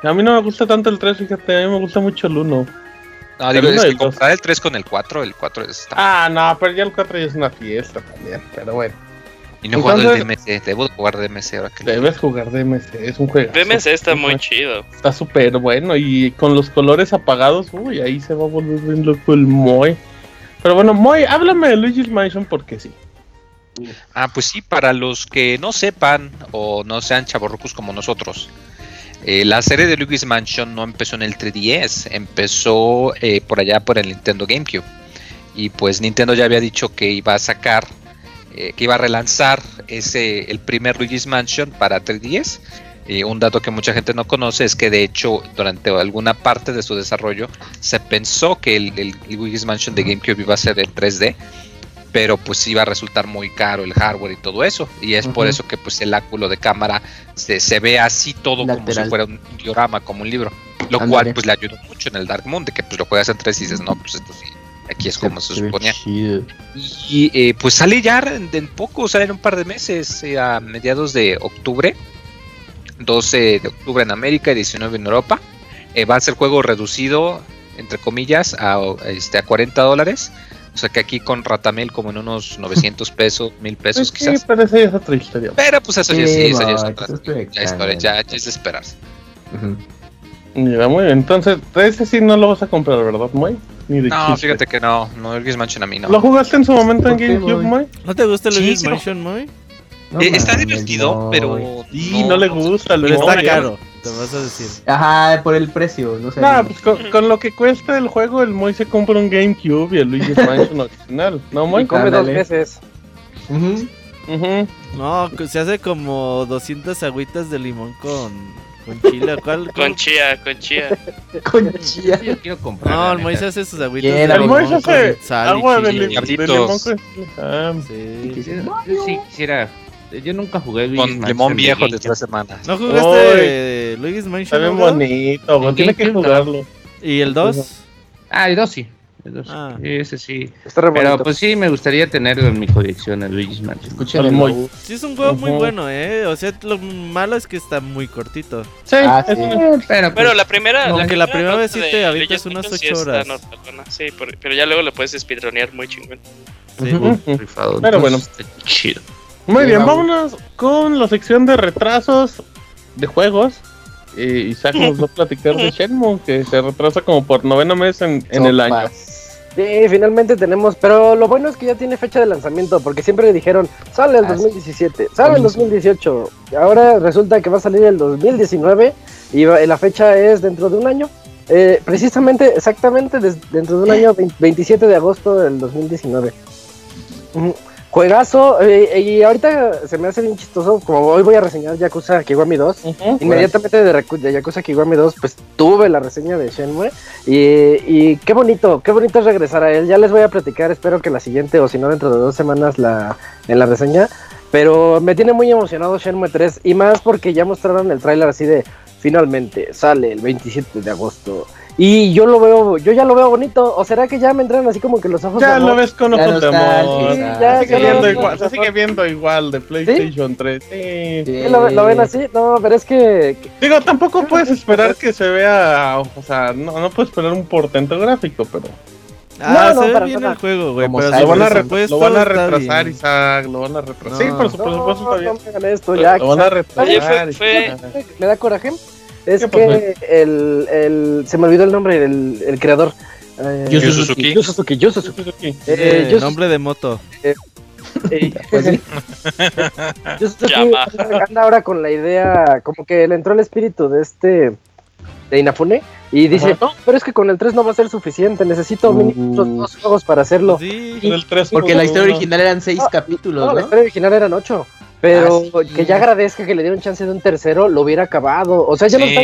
A mí no me gusta tanto el 3, fíjate, a mí me gusta mucho el 1. No, digo, es que comprar el 3 con el 4, el 4 está... Ah, no, pero ya el 4 ya es una fiesta también, pero bueno. Y no jugando el DMC, debo jugar DMC ahora que Debes jugar DMC, es un juego. DMC está muy chido. Está súper bueno y con los colores apagados, uy, ahí se va a volver bien loco el Moy. Pero bueno, Moy, háblame de Luigi's Mansion porque sí. Ah, pues sí, para los que no sepan o no sean chavorrucos como nosotros, eh, la serie de Luigi's Mansion no empezó en el 3DS, empezó eh, por allá por el Nintendo GameCube. Y pues Nintendo ya había dicho que iba a sacar eh, que iba a relanzar ese el primer Luigi's Mansion para 3DS. Eh, un dato que mucha gente no conoce es que de hecho durante alguna parte de su desarrollo se pensó que el, Luigi's Mansion de GameCube iba a ser en 3D, pero pues iba a resultar muy caro el hardware y todo eso. Y es por eso que pues el ángulo de cámara se, ve así todo como si fuera un diorama, como un libro. Lo cual pues le ayudó mucho en el Dark Moon, de que pues lo juegas en 3 y dices, no, pues esto sí Aquí es como se, suponía. Y eh, pues sale ya en, poco, sale en un par de meses, eh, a mediados de octubre. 12 de octubre en América y 19 en Europa. Eh, va a ser juego reducido, entre comillas, a, este, a 40 dólares. O sea que aquí con Ratamel como en unos *laughs* 900 pesos, 1000 pesos pues quizás. pero eso ya es otra historia. Pero pues eso ya sí, eso ya es otra ya historia, ya, es de esperarse. Mira, muy bien. Entonces, ese sí no lo vas a comprar, ¿verdad, Moy? No, fíjate que no, no, el Luigi's Mansion a mí no. ¿Lo jugaste en su momento en GameCube, Moy? ¿No te gusta el Luigi's Mansion, Moy? Eh, está divertido, pero. Sí, no, le gusta. Pero está caro, te vas a decir. Ajá, por el precio, no sé. Nah, pues con, lo que cuesta el juego, el Moy se compra un GameCube y el Luigi's *laughs* Mansion original. ¿No, Moy? come dos veces. No, se hace como 200 agüitas de limón con con chile, ¿cuál? Con chía, con chía. *laughs* con chía. Yo quiero comprar. No, el Moisés hace sus agüitas de El Moisés hace agua de, limón con ah, sí. Quisiera, yo sí quisiera. Yo nunca jugué Con limón viejo de tres semanas. ¿No jugaste Luigi's Mansion? Está bien bonito, tiene que jugarlo. ¿Y el 2? Ah, el 2 sí. Ah. Ese sí. Pero pues sí, me gustaría tenerlo en mi colección, el Luigi's Mansion. Muy... Sí, es un juego muy bueno, ¿eh? O sea, lo malo es que está muy cortito. Sí, ah, Pero, pues, la primera. Aunque la primera, vez sí te avientas unas 8 horas. sí, pero ya luego lo puedes speedronear muy chingón. Sí, Pero bueno. Chido. Muy bien, vámonos con la sección de retrasos de juegos. Y Isaac nos va a platicar de *laughs* Shenmue, que se retrasa como por noveno mes en, en el año. Sí, finalmente tenemos, pero lo bueno es que ya tiene fecha de lanzamiento, porque siempre dijeron, sale el 2017, ah, sale el 2018, ahora resulta que va a salir el 2019 y la fecha es dentro de un año, eh, precisamente, exactamente dentro de un año, 27 de agosto del 2019. Juegazo, eh, y ahorita se me hace bien chistoso, como hoy voy a reseñar Yakuza Kiwami 2, inmediatamente de, Yakuza Kiwami 2, pues tuve la reseña de Shenmue, y, qué bonito, qué bonito es regresar a él, ya les voy a platicar, espero que la siguiente, o si no dentro de dos semanas la, en la reseña, pero me tiene muy emocionado Shenmue 3, y más porque ya mostraron el tráiler así de, finalmente, sale el 27 de agosto, y yo lo veo, yo ya lo veo bonito. ¿O será que ya me entran así como que los ojos Ya lo ves con ojos de amor. ya, sigue viendo igual, se sigue viendo igual de PlayStation 3. Sí. ¿Lo, ven así? No, pero es que. Digo, tampoco puedes esperar que se vea. O sea, no, no puedes esperar un portento gráfico, pero. Ah, no, no, se ve bien el juego, güey. Pero lo, van a lo van a retrasar, Isaac. Lo van a retrasar. sí, por supuesto, está bien. Esto, ya, lo van a retrasar. ¿Me da coraje? Es que el, el, se me olvidó el nombre, el, el creador. Eh, Yu Suzuki. Yu Suzuki. Yu Suzuki. Eh, eh, nombre de moto. Eh, eh, *laughs* pues sí. Suzuki anda ahora con la idea, como que le entró el espíritu de este de Inafune y dice, no, pero es que con el 3 no va a ser suficiente, necesito uh. mínimo dos juegos para hacerlo. Sí, el 3 porque la historia original eran 6 capítulos, ¿no? la historia original eran 8. Pero ah, que ya agradezca que le dieron chance de un tercero, lo hubiera acabado. O sea, ya no está.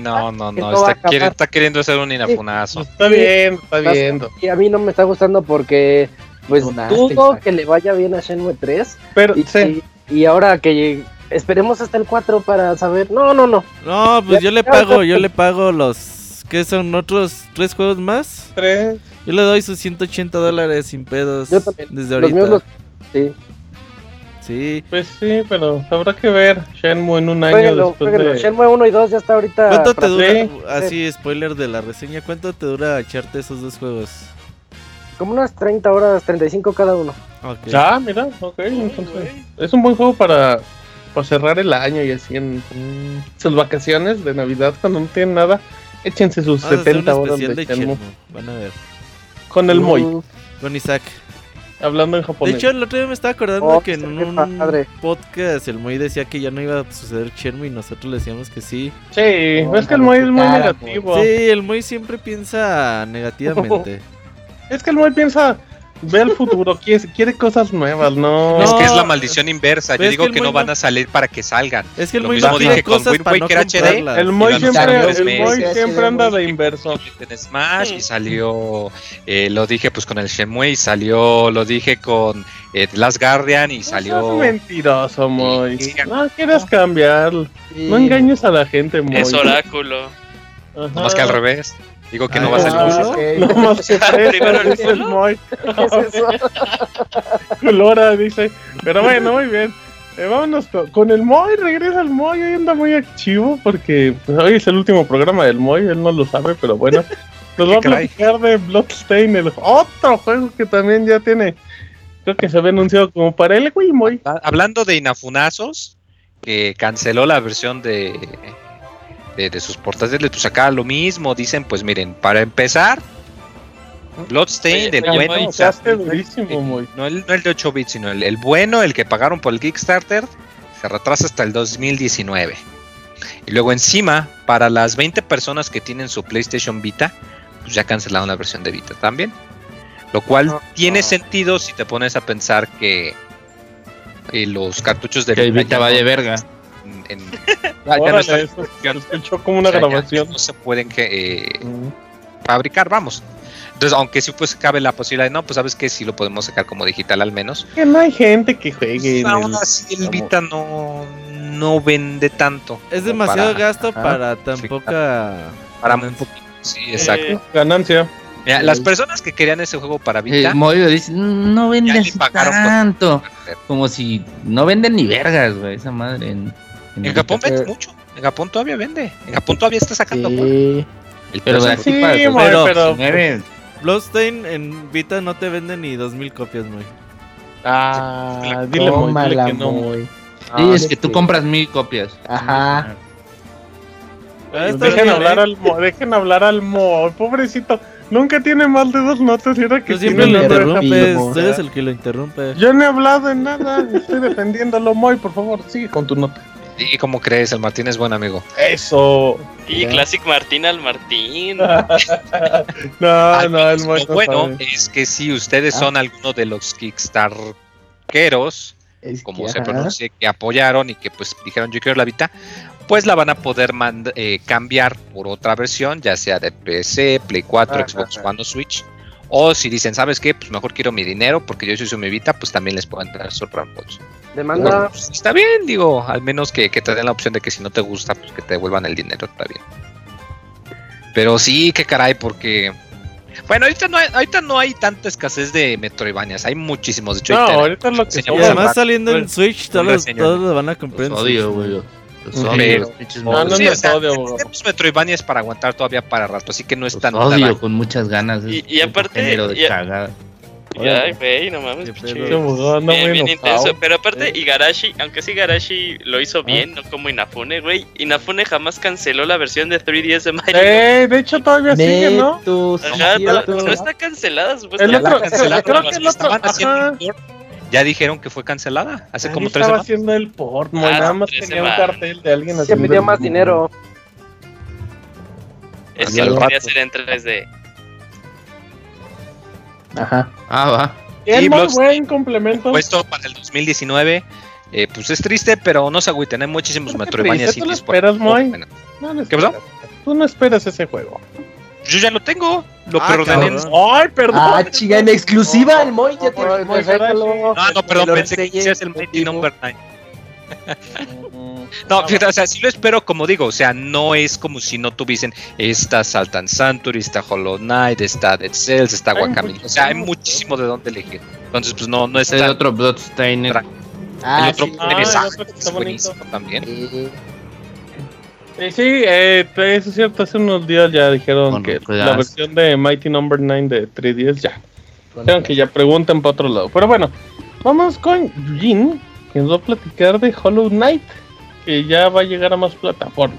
no, no, no. Está, está, queriendo hacer un inafunazo. Está bien, está bien. Y a mí no me está gustando porque, pues, dudo que le vaya bien a Shenmue 3. Pero, y, sí. y, ahora que esperemos hasta el 4 para saber. No, no, no. No, pues yo le pago, yo le pago los. ¿Qué son otros tres juegos más? Tres. Yo le doy sus 180 dólares sin pedos. Yo también. Desde ahorita. Los míos los... Sí. Sí. Pues sí, pero habrá que ver Shenmue en un año después de... Shenmue 1 y 2 ya está ahorita... ¿Cuánto te dura? Así, spoiler de la reseña. ¿Cuánto te dura echarte esos dos juegos? Como unas 30 horas, 35 cada uno. Okay. Ah, mira, ok. Entonces, es un buen juego para, para cerrar el año y así en, sus vacaciones de Navidad cuando no tienen nada. Échense sus 70 horas de, de Van a ver. Con el Moy. Con Isaac. Hablando en japonés. De hecho, el otro día me estaba acordando oh, que en un podcast el Moy decía que ya no iba a suceder Shenmue y nosotros le decíamos que sí. Sí, es que el Moy es muy negativo. Sí, el Moy siempre piensa negativamente. *laughs* es que el Moy piensa ve al futuro, quiere, quiere cosas nuevas, no. Es que es la maldición inversa. Yo digo que no van a salir para que salgan. Es que el Lo mismo dije con Wind Waker HD. El Moy siempre, el Moy siempre anda de inverso. En Smash y salió, eh, lo dije pues con el Shenmue y salió, lo dije con eh, Last Guardian y salió. Es mentiroso, Moy. No quieres cambiar. No engañes a la gente, Moy. Es oráculo. Ajá. Más que al revés. Digo que no va a salir. Okay. No más *laughs* que Primero el dice Moy. *laughs* ¿Qué es eso? *laughs* Culora, dice. Pero bueno, muy bien. Eh, vámonos con, el Moy, regresa el Moy, hoy anda muy activo porque pues, hoy es el último programa del Moy, él no lo sabe, pero bueno. Nos va a platicar de Bloodstain, el otro juego que también ya tiene, creo que se había anunciado como para el güey Moy. Hablando de Inafunazos, que canceló la versión de de, sus portátiles, pues acá lo mismo, dicen, pues miren, para empezar, Bloodstain, el bueno, no, el, no el de 8 bits, sino el, bueno, el que pagaron por el Kickstarter, se retrasa hasta el 2019. Y luego encima, para las 20 personas que tienen su PlayStation Vita, pues ya cancelaron la versión de Vita también. Lo cual tiene sentido si te pones a pensar que eh, los cartuchos de que Vita va de verga en, *laughs* escuchó como una grabación. no se pueden que, eh, fabricar, vamos. Entonces, aunque sí pues cabe la posibilidad de no, pues sabes que sí lo podemos sacar como digital al menos. Que no hay gente que juegue. Pues, aún así el Vita no, no vende tanto. Es demasiado gasto para tan poca. Para muy poquito. Sí, exacto. Eh, ganancia. las personas que querían ese juego para Vita. dice, no venden tanto. Como si no venden ni vergas, güey, esa madre. En... En, Japón vende mucho. En Japón todavía vende. En Japón todavía está sacando. Sí. El pero sí, pero, pero Bloodstain en Vita no te vende ni 2000 copias, muy. Ah, dile, muy, dile que no. Muy. Sí, es que tú compras mil copias. Ajá. Ah, dejen, hablar al mo, dejen hablar al mo, pobrecito. Nunca tiene más de dos notas y ahora que Tú siempre lo interrumpes, tú eres el que lo interrumpe. Yo no he hablado en nada, estoy defendiéndolo, Moy, por favor, sigue con tu nota. ¿Y cómo crees? El Martín es buen amigo. Eso. Y Classic Martín al Martín. *laughs* no, no, el Lo bueno es que si ustedes ah. son alguno de los Kickstarteros, como se pronuncia, que apoyaron y que pues dijeron yo quiero la Vita, pues la van a poder eh, cambiar por otra versión, ya sea de PC, Play 4, ah, Xbox One o Switch. O si dicen, ¿sabes qué? Pues mejor quiero mi dinero porque yo soy su mi Vita, pues también les pueden dar su reembolso. Demanda. Pues, está bien, digo, al menos que, te den la opción de que si no te gusta, pues que te devuelvan el dinero, está bien. Pero sí, qué caray, porque. Bueno, ahorita no hay, ahorita no hay tanta escasez de Metroidvanias, hay muchísimos. De hecho, no, ahorita lo que y además saliendo en Switch, todos, todos lo van a comprar. odio, güey. Pero, no, no, sí, o sea, tenemos Metroidvanias para aguantar todavía para rato, así que no es tan. Odio con muchas ganas. Y, y aparte. De y, cagada. Ay, güey, no mames, Pero aparte, Igarashi, aunque sí Igarashi lo hizo bien, no como Inafune, güey. Inafune jamás canceló la versión de 3DS de Mario. Eh, de hecho todavía sigue, ¿no? Ajá, no, está cancelada, supuestamente. creo que el otro, ya dijeron que fue cancelada hace como tres estaba haciendo el port, ah, nada más tenía un cartel de alguien así. Que pidió más dinero. Es que lo quería hacer en 3D. Ajá. Ah, va. Es muy buen complemento. Puesto para el 2019. Eh, pues es triste, pero no se agüiten. Hay muchísimos Metroidvania ¿Tú no esperas, Moy? No, no ¿Qué pasó? Tú no esperas ese juego. Yo ya lo tengo. Lo ah, perdoné. Ay, perdón. Ah, chica, en exclusiva el Moy ya tiene. No, no, perdón, pensé que hicieras el Mighty Number 9. *laughs* No, fíjate, o sea, sí lo espero, como digo, o sea, no es como si no tuviesen esta Saltan Sanctuary, está Hollow Knight, está Dead Cells, está Guacamole, o sea, hay muchísimo de dónde elegir. Entonces, pues no, no es el otro Bloodstained. Ah, el otro sí. ah, es buenísimo también. Sí, sí eh, eso es cierto. Hace unos días ya dijeron que pues la versión de Mighty Number no. 9 de 3DS ya. Dijeron que ya pregunten para otro lado. Pero bueno, vamos con Jin, que nos va a platicar de Hollow Knight, que ya va a llegar a más plataformas.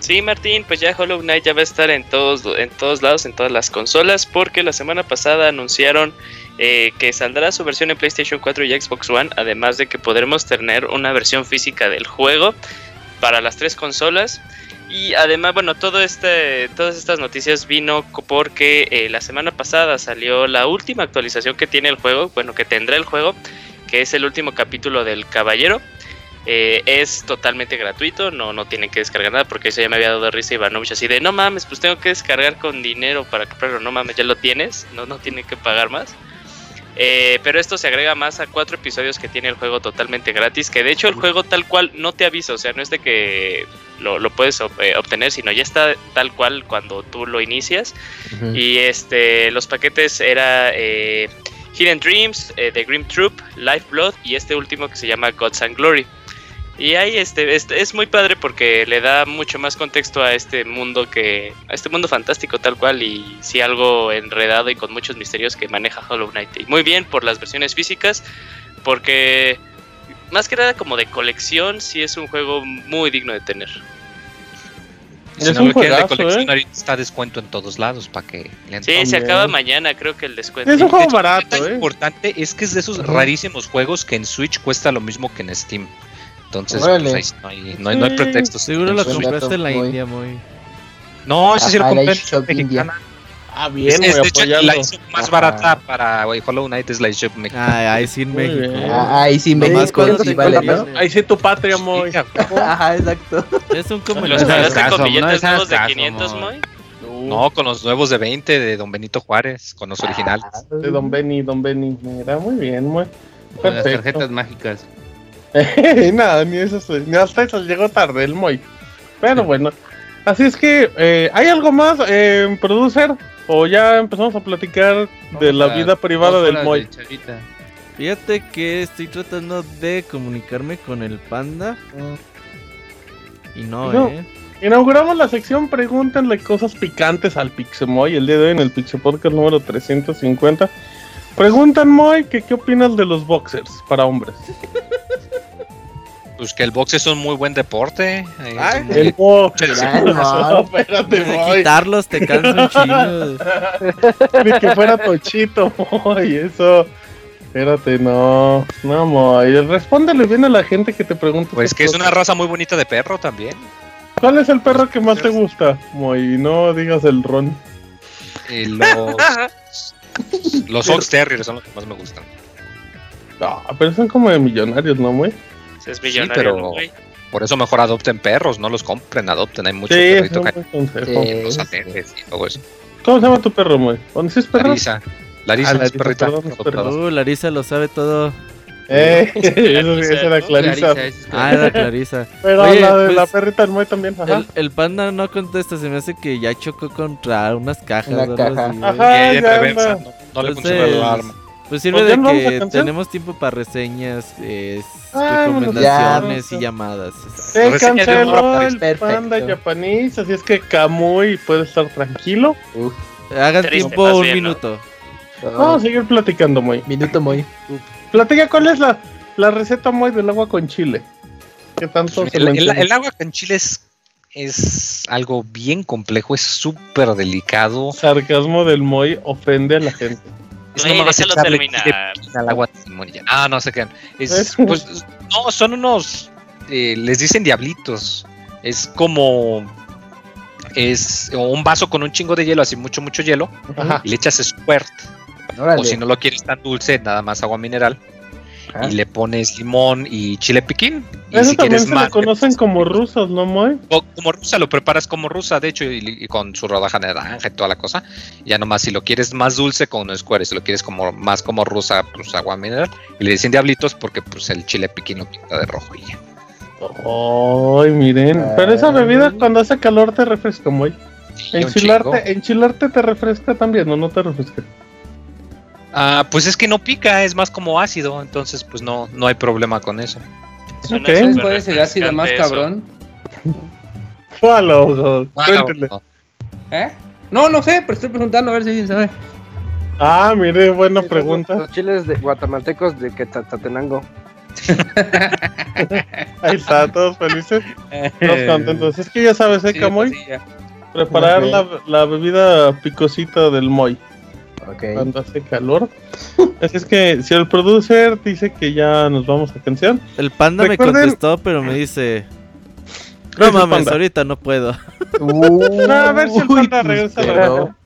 Sí, Martín, pues ya Hollow Knight ya va a estar en todos, en todos lados, en todas las consolas, porque la semana pasada anunciaron eh, que saldrá su versión en PlayStation 4 y Xbox One, además de que podremos tener una versión física del juego para las tres consolas. Y además, bueno, todo este, todas estas noticias vino porque eh, la semana pasada salió la última actualización que tiene el juego, bueno, que tendrá el juego, que es el último capítulo del Caballero. Eh, es totalmente gratuito, no, no tienen que descargar nada porque eso ya me había dado risa Ivanovich así de no mames, pues tengo que descargar con dinero para comprarlo, no mames, ya lo tienes, no, no tienen que pagar más. Eh, pero esto se agrega más a cuatro episodios que tiene el juego totalmente gratis. Que de hecho el juego tal cual no te avisa. O sea, no es de que lo, puedes eh, obtener, sino ya está tal cual cuando tú lo inicias. Y este los paquetes era eh, Hidden Dreams, The Grim Troop, Life Blood y este último que se llama Gods and Glory. Y ahí este, este, es muy padre porque le da mucho más contexto a este mundo que a este mundo fantástico tal cual y sí algo enredado y con muchos misterios que maneja Hollow Knight. Y muy bien por las versiones físicas porque más que nada como de colección sí es un juego muy digno de tener. es un juego de colección ¿eh? está descuento en todos lados para que le Sí, se acaba mañana, creo que el descuento. Es un juego barato, Lo ¿eh? importante es que es de esos rarísimos juegos que en Switch cuesta lo mismo que en Steam. Entonces, pues, no, hay, no, hay, no hay pretextos. Seguro la compraste en la India, muy. No, ese sí lo compré en mexicana. Ah, bien, es, es de la más barata para wey, Hollow Knight es la eShop mexicana. Ah, ahí sí en México. Ah, ahí sí en México. Sí vale, ¿no? Ahí sí tu patria, muy. *laughs* Ajá, exacto. Es un como ¿Los pagaste con billetes no nuevos de 500, muy? No, con los nuevos de 20 de Don Benito Juárez, con los originales. De Don Beni, Don Beni. Mira, muy bien, muy. Con las tarjetas mágicas. *laughs* Nada, ni eso, ni hasta eso llegó tarde el Moy. Pero bueno, así es que, eh, ¿hay algo más, eh, producer? ¿O ya empezamos a platicar de la vida privada del Moy? Fíjate que estoy tratando de comunicarme con el panda. Y no, eh. Inauguramos la sección Pregúntenle cosas picantes al Pixemoy el día de hoy en el Pixel Podcast número 350. Preguntan, Moy, que qué opinas de los boxers para hombres. *laughs* Pues que el box es un muy buen deporte. Ay, el box. No, espérate. *laughs* Quitarlos te cansa un chingo. Ni que fuera tochito, *laughs* Moy, eso. Espérate, no. No, Moy. Respóndele bien a la gente que te pregunta. Pues que es una raza muy bonita de perro también. ¿Cuál es el perro que más te gusta, Moy? No digas el ron. Eh, los. *laughs* los Fox Terriers son los que más me gustan. No, pero son como de millonarios, ¿no, Moy? Es millonario, sí, pero por eso mejor adopten perros, no los compren, adopten. Hay muchos sí, perritos que y todo eso. ¿Cómo se llama tu perro, Moy? ¿Dónde es perro? Larisa. Larisa, ah, Larisa es perrita. Uh, Larisa lo sabe todo. Eh, *laughs* eso, esa era Clarisa. ah, era Clarisa. *laughs* Pero Oye, la de pues, la perrita del Moy también. Ajá. El, el, panda no contesta, se me hace que ya chocó contra unas cajas. Una caja. Así, Ajá, ya, reversa, no, no le funciona el alarma. Pues sirve de que tenemos tiempo para reseñas, eh, ah, recomendaciones ya. y llamadas. Se canceló el panda japonés, así es que Kamui puede estar tranquilo. Uf. Hagan tiempo un bien, minuto. ¿no? Vamos a seguir platicando, Moy. Minuto, Moy. Platica cuál es la, la receta, Moy, del agua con chile. ¿Qué tanto el, el, el, agua con chile es, es algo bien complejo, es súper delicado. Sarcasmo del Moy ofende a la gente. Es no. Al agua Ah, no se quedan. Es, *laughs* pues, no, son unos. Eh, les dicen diablitos. Es como. Es un vaso con un chingo de hielo, así mucho, mucho hielo. Ajá. Y le echas squirt. O si no lo quieres tan dulce, nada más agua mineral. Y le pones limón y chile piquín. Y Eso si también se más, lo conocen como rusas, ¿no, Moy? O como rusa, lo preparas como rusa, de hecho, y, y, con su rodaja de naranja y toda la cosa. Ya nomás, si lo quieres más dulce, con un square. Si lo quieres como más como rusa, pues agua mineral. Y le dicen diablitos porque pues el chile piquín lo pinta de rojo y ya. Ay, miren. Pero esa bebida cuando hace calor te refresca, Moy. Enchilarte, enchilarte te refresca también, ¿o no te refresca? Ah, pues es que no pica, es más como ácido, entonces pues no, no hay problema con eso. Okay. puede ser ácido más cabrón? *laughs* Follow, ¿Eh? No, no sé, pero estoy preguntando a ver si alguien sabe. Ah, mire, buena pregunta. Los chiles de guatemaltecos de Quetzaltenango. *laughs* Ahí está, todos felices, todos contentos. Es que ya sabes, ¿eh, Camoy? Preparar la, la, bebida picosita del Moy. Cuando hace calor. Así es que si el producer dice que ya nos vamos a canción. El panda me contestó, pero me dice. No mames, ahorita no puedo. Uh, a ver si el panda regresa a la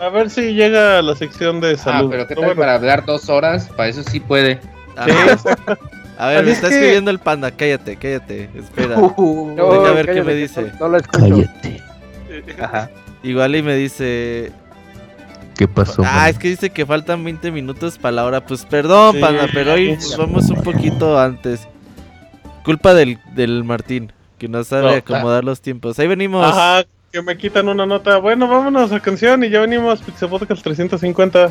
A ver si llega a la sección de ah, salud. Ah, pero ¿qué tal para hablar dos horas? Para eso sí puede. a ver, me está escribiendo el panda. Cállate, cállate. Espera. Uh, Deja a ver qué me dice. No, lo escucho. Cállate. Ajá. Igual y me dice. ¿Qué pasó? Ah, es que dice que faltan 20 minutos para la hora. Pues perdón, panda, pero hoy vamos un poquito antes. Culpa del, del Martín, que no sabe acomodar los tiempos. Ahí venimos. Ajá, que me quitan una nota. Bueno, vámonos a canción y ya venimos. Pixel Podcast 350.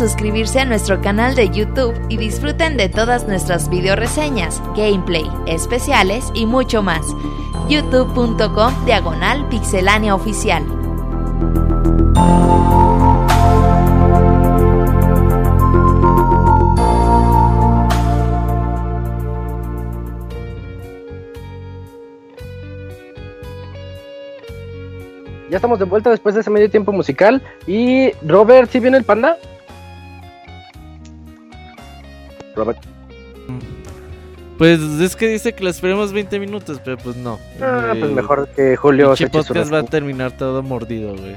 suscribirse a nuestro canal de YouTube y disfruten de todas nuestras video reseñas, gameplay, especiales y mucho más. youtube.com diagonal pixelania oficial. Ya estamos de vuelta después de ese medio tiempo musical. Y Robert, ¿sí viene el panda? Robert. Pues es que dice que lo esperemos 20 minutos, pero pues no. Ah, pues mejor que Julio. El podcast va a terminar todo mordido, güey.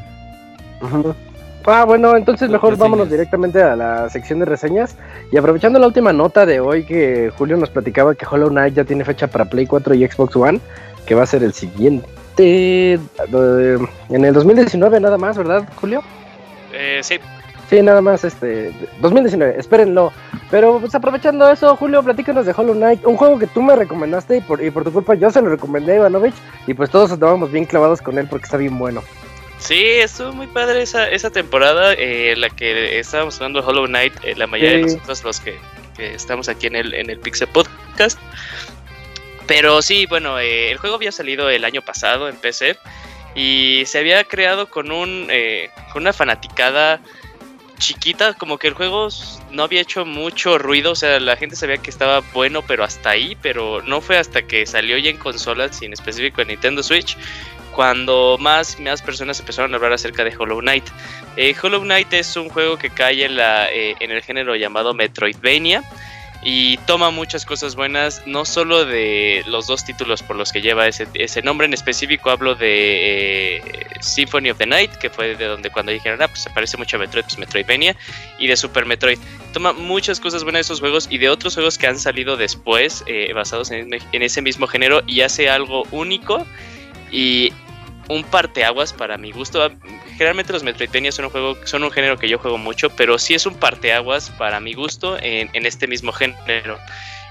Ah, bueno, entonces mejor vámonos directamente a la sección de reseñas. Y aprovechando la última nota de hoy que Julio nos platicaba que Hollow Knight ya tiene fecha para Play 4 y Xbox One, que va a ser el siguiente este, en el 2019 nada más, ¿verdad, Julio? Eh, sí. Sí, nada más, este, 2019, espérenlo. Pero pues aprovechando eso, Julio, platícanos de Hollow Knight, un juego que tú me recomendaste y por, y por tu culpa yo se lo recomendé a Ivanovich y pues todos estábamos bien clavados con él porque está bien bueno. Sí, estuvo muy padre esa, esa temporada eh, la que estábamos jugando Hollow Knight, eh, la mayoría de nosotros los que, que, estamos aquí en el, en el Pixel Podcast. Pero sí, bueno, eh, el juego había salido el año pasado en PC y se había creado con un eh, con una fanaticada chiquita, como que el juego no había hecho mucho ruido, o sea, la gente sabía que estaba bueno, pero hasta ahí, pero no fue hasta que salió ya en consolas, y en específico en Nintendo Switch, cuando más, más personas empezaron a hablar acerca de Hollow Knight. Eh, Hollow Knight es un juego que cae en, la, en el género llamado Metroidvania y toma muchas cosas buenas, no solo de los dos títulos por los que lleva ese, ese nombre en específico, hablo de eh, Symphony of the Night, que fue de donde cuando dijeron, ah, pues se parece mucho a Metroid, pues Metroidvania, y de Super Metroid. Toma muchas cosas buenas de esos juegos y de otros juegos que han salido después, eh, basados en, en ese mismo género, y hace algo único y un parteaguas para mi gusto generalmente los Metroidvania son un juego, son un género que yo juego mucho, pero sí es un parteaguas para mi gusto en, este mismo género.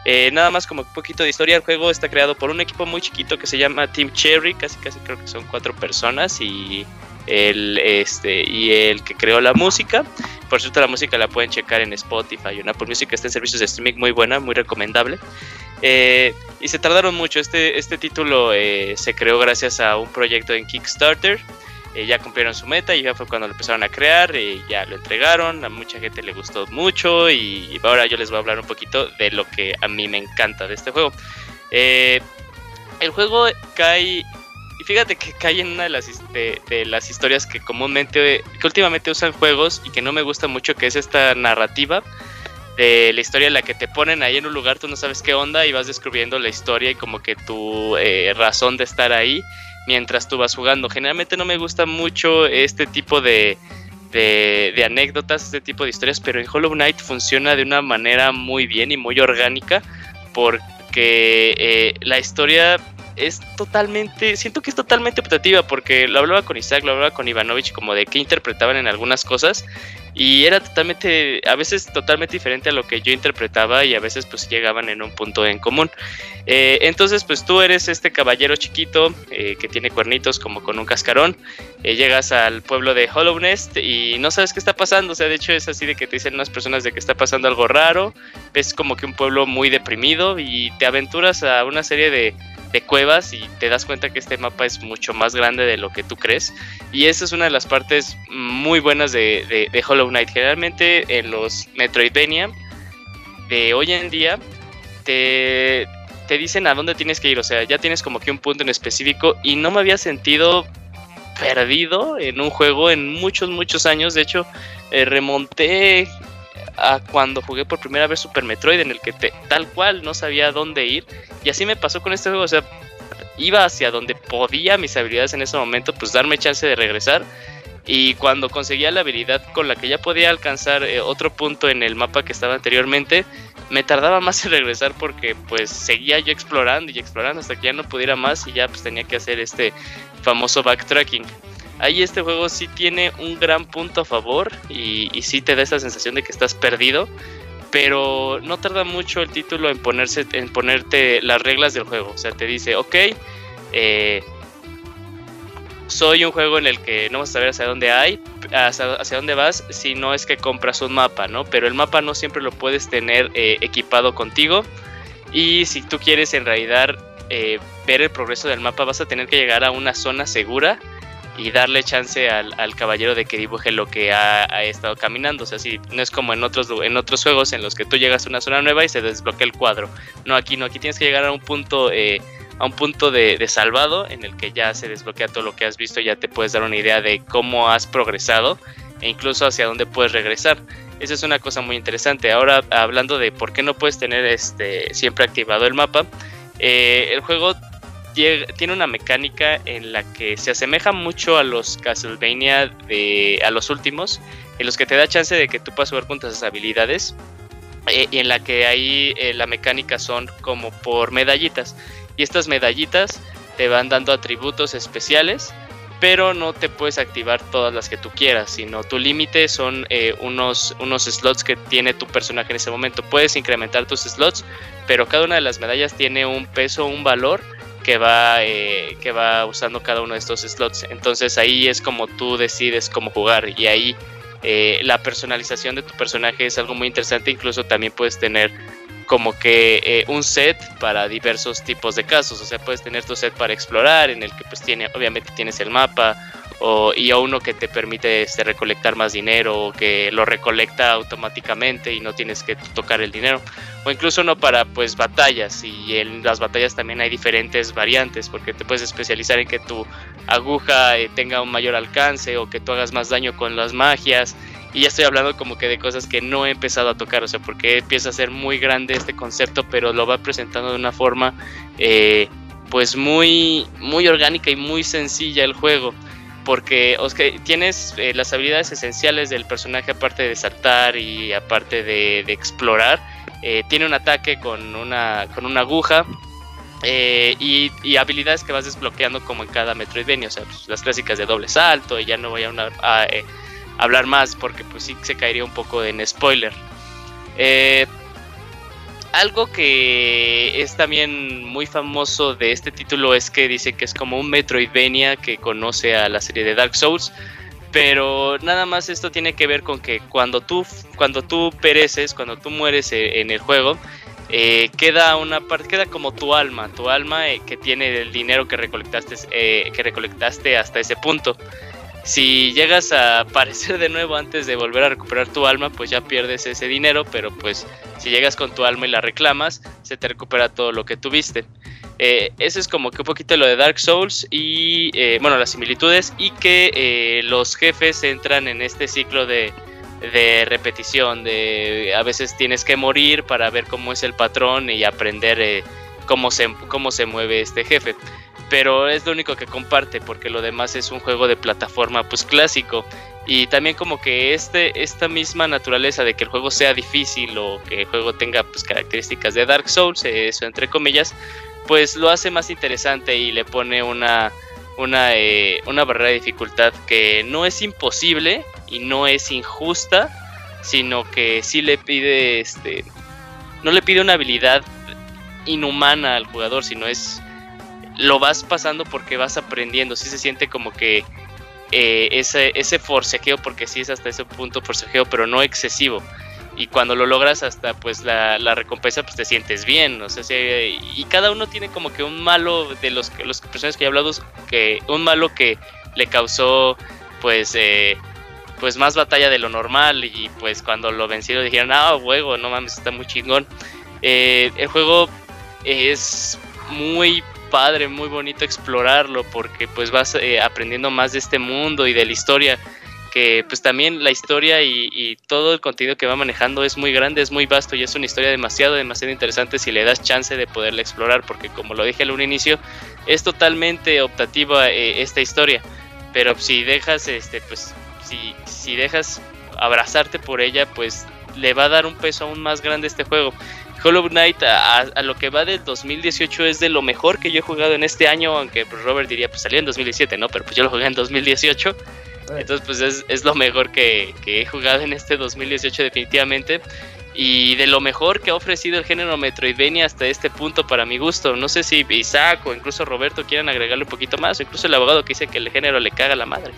Eh, nada más como un poquito de historia, el juego está creado por un equipo muy chiquito que se llama Team Cherry, casi casi creo que son cuatro personas y el este y el que creó la música. Por cierto, la música la pueden checar en Spotify, una por música está en servicios de streaming muy buena, muy recomendable. Eh, y se tardaron mucho. Este, este título eh, se creó gracias a un proyecto en Kickstarter eh, ya cumplieron su meta y ya fue cuando lo empezaron a crear, y ya lo entregaron, a mucha gente le gustó mucho y, ahora yo les voy a hablar un poquito de lo que a mí me encanta de este juego. Eh, el juego cae, y fíjate que cae en una de las, de, las historias que comúnmente, que últimamente usan juegos y que no me gusta mucho, que es esta narrativa de la historia en la que te ponen ahí en un lugar, tú no sabes qué onda y vas descubriendo la historia y como que tu eh, razón de estar ahí mientras tú vas jugando. Generalmente no me gusta mucho este tipo de, de, anécdotas, este tipo de historias, pero en Hollow Knight funciona de una manera muy bien y muy orgánica porque eh, la historia es totalmente, siento que es totalmente optativa porque lo hablaba con Isaac, lo hablaba con Ivanovich como de qué interpretaban en algunas cosas y era totalmente, a veces totalmente diferente a lo que yo interpretaba y a veces pues llegaban en un punto en común. Eh, entonces pues tú eres este caballero chiquito eh, que tiene cuernitos como con un cascarón, eh, llegas al pueblo de Hollow Nest y no sabes qué está pasando, o sea de hecho es así de que te dicen unas personas de que está pasando algo raro, ves como que un pueblo muy deprimido y te aventuras a una serie de de cuevas y te das cuenta que este mapa es mucho más grande de lo que tú crees. Y esa es una de las partes muy buenas de, Hollow Knight. Generalmente en los Metroidvania de hoy en día te, te dicen a dónde tienes que ir. O sea, ya tienes como que un punto en específico y no me había sentido perdido en un juego en muchos, muchos años. De hecho, eh, remonté a cuando jugué por primera vez Super Metroid, en el que tal cual no sabía dónde ir. Y así me pasó con este juego, o sea, iba hacia donde podía mis habilidades en ese momento, pues darme chance de regresar. Y cuando conseguía la habilidad con la que ya podía alcanzar eh, otro punto en el mapa que estaba anteriormente, me tardaba más en regresar porque pues seguía yo explorando y explorando hasta que ya no pudiera más y ya pues tenía que hacer este famoso backtracking ahí este juego sí tiene un gran punto a favor y, sí te da esa sensación de que estás perdido, pero no tarda mucho el título en, ponerse, en ponerte las reglas del juego. O sea, te dice, ok, eh, soy un juego en el que no vas a saber hacia dónde hay, hacia, dónde vas, si no es que compras un mapa, ¿no? Pero el mapa no siempre lo puedes tener eh, equipado contigo. Y si tú quieres en realidad eh, ver el progreso del mapa, vas a tener que llegar a una zona segura y darle chance al, caballero de que dibuje lo que ha, estado caminando. O sea, si no es como en otros, en otros juegos en los que tú llegas a una zona nueva y se desbloquea el cuadro. No, aquí no, aquí tienes que llegar a un punto, eh, a un punto de, de, salvado en el que ya se desbloquea todo lo que has visto, ya te puedes dar una idea de cómo has progresado e incluso hacia dónde puedes regresar. Esa es una cosa muy interesante. Ahora, hablando de por qué no puedes tener este siempre activado el mapa, eh, el juego tiene una mecánica en la que se asemeja mucho a los Castlevania de a los últimos, en los que te da chance de que tú puedas jugar con tus habilidades eh, y en la que ahí eh, la mecánica son como por medallitas y estas medallitas te van dando atributos especiales pero no te puedes activar todas las que tú quieras, sino tu límite son eh, unos, unos slots que tiene tu personaje en ese momento. Puedes incrementar tus slots, pero cada una de las medallas tiene un peso, un valor que va, eh, que va usando cada uno de estos slots. Entonces ahí es como tú decides cómo jugar y ahí eh, la personalización de tu personaje es algo muy interesante. Incluso también puedes tener como que eh, un set para diversos tipos de casos. O sea, puedes tener tu set para explorar, en el que pues tiene, obviamente tienes el mapa, o, y a uno que te permite este, recolectar más dinero, o que lo recolecta automáticamente y no tienes que tocar el dinero. O incluso no para pues batallas, y en las batallas también hay diferentes variantes, porque te puedes especializar en que tu aguja eh, tenga un mayor alcance, o que tú hagas más daño con las magias y ya estoy hablando como que de cosas que no he empezado a tocar, o sea, porque empieza a ser muy grande este concepto, pero lo va presentando de una forma eh, pues muy, muy orgánica y muy sencilla el juego. Porque tienes eh, las habilidades esenciales del personaje aparte de saltar y aparte de, explorar. Eh, tiene un ataque con una, con una aguja, y, habilidades que vas desbloqueando como en cada Metroidvania, o sea, pues, las clásicas de doble salto, y ya no voy a, a, hablar más porque pues sí se caería un poco en spoiler. Eh, algo que es también muy famoso de este título es que dice que es como un Metroidvania que conoce a la serie de Dark Souls. Pero nada más esto tiene que ver con que cuando tú, cuando tú pereces, cuando tú mueres eh, en el juego, eh, queda una parte, queda como tu alma, tu alma que tiene el dinero que recolectaste, que recolectaste hasta ese punto. Si llegas a aparecer de nuevo antes de volver a recuperar tu alma, pues ya pierdes ese dinero, pero pues si llegas con tu alma y la reclamas, se te recupera todo lo que tuviste. Eh, eso es como que un poquito lo de Dark Souls y, eh, bueno, las similitudes y que eh, los jefes entran en este ciclo de, de repetición, de a veces tienes que morir para ver cómo es el patrón y aprender cómo, se, cómo se mueve este jefe pero es lo único que comparte porque lo demás es un juego de plataforma pues clásico. Y también como que este esta misma naturaleza de que el juego sea difícil o que el juego tenga pues características de Dark Souls eso entre comillas pues lo hace más interesante y le pone una una, eh, una barrera de dificultad que no es imposible y no es injusta sino que sí le pide este no le pide una habilidad inhumana al jugador sino es lo vas pasando porque vas aprendiendo, sí se siente como que eh, ese, ese forcejeo, porque sí es hasta ese punto forcejeo, pero no excesivo. Y cuando lo logras hasta pues la, recompensa pues te sientes bien, y cada uno tiene como que un malo de los, los personajes que he hablado, que un malo que le causó pues eh, pues más batalla de lo normal y pues cuando lo vencieron dijeron, ah, juego, no mames, está muy chingón. Eh, el juego es muy padre, muy bonito explorarlo porque pues vas eh, aprendiendo más de este mundo y de la historia que pues también la historia y, todo el contenido que va manejando es muy grande, es muy vasto y es una historia demasiado, demasiado interesante si le das chance de poderla explorar, porque como lo dije al un inicio, es totalmente optativa eh, esta historia, pero si dejas, este, pues, si, si dejas abrazarte por ella, pues le va a dar un peso aún más grande a este juego. Hollow Knight a, lo que va del 2018 es de lo mejor que yo he jugado en este año, aunque pues, Robert diría, pues salió en 2017, ¿no? Pero pues yo lo jugué en 2018. Eh. Entonces pues es, lo mejor que, he jugado en este 2018 definitivamente. y de lo mejor que ha ofrecido el género Metroidvania hasta este punto para mi gusto. No sé si Isaac o incluso Roberto quieran agregarle un poquito más, o incluso el abogado que dice que el género le caga la madre.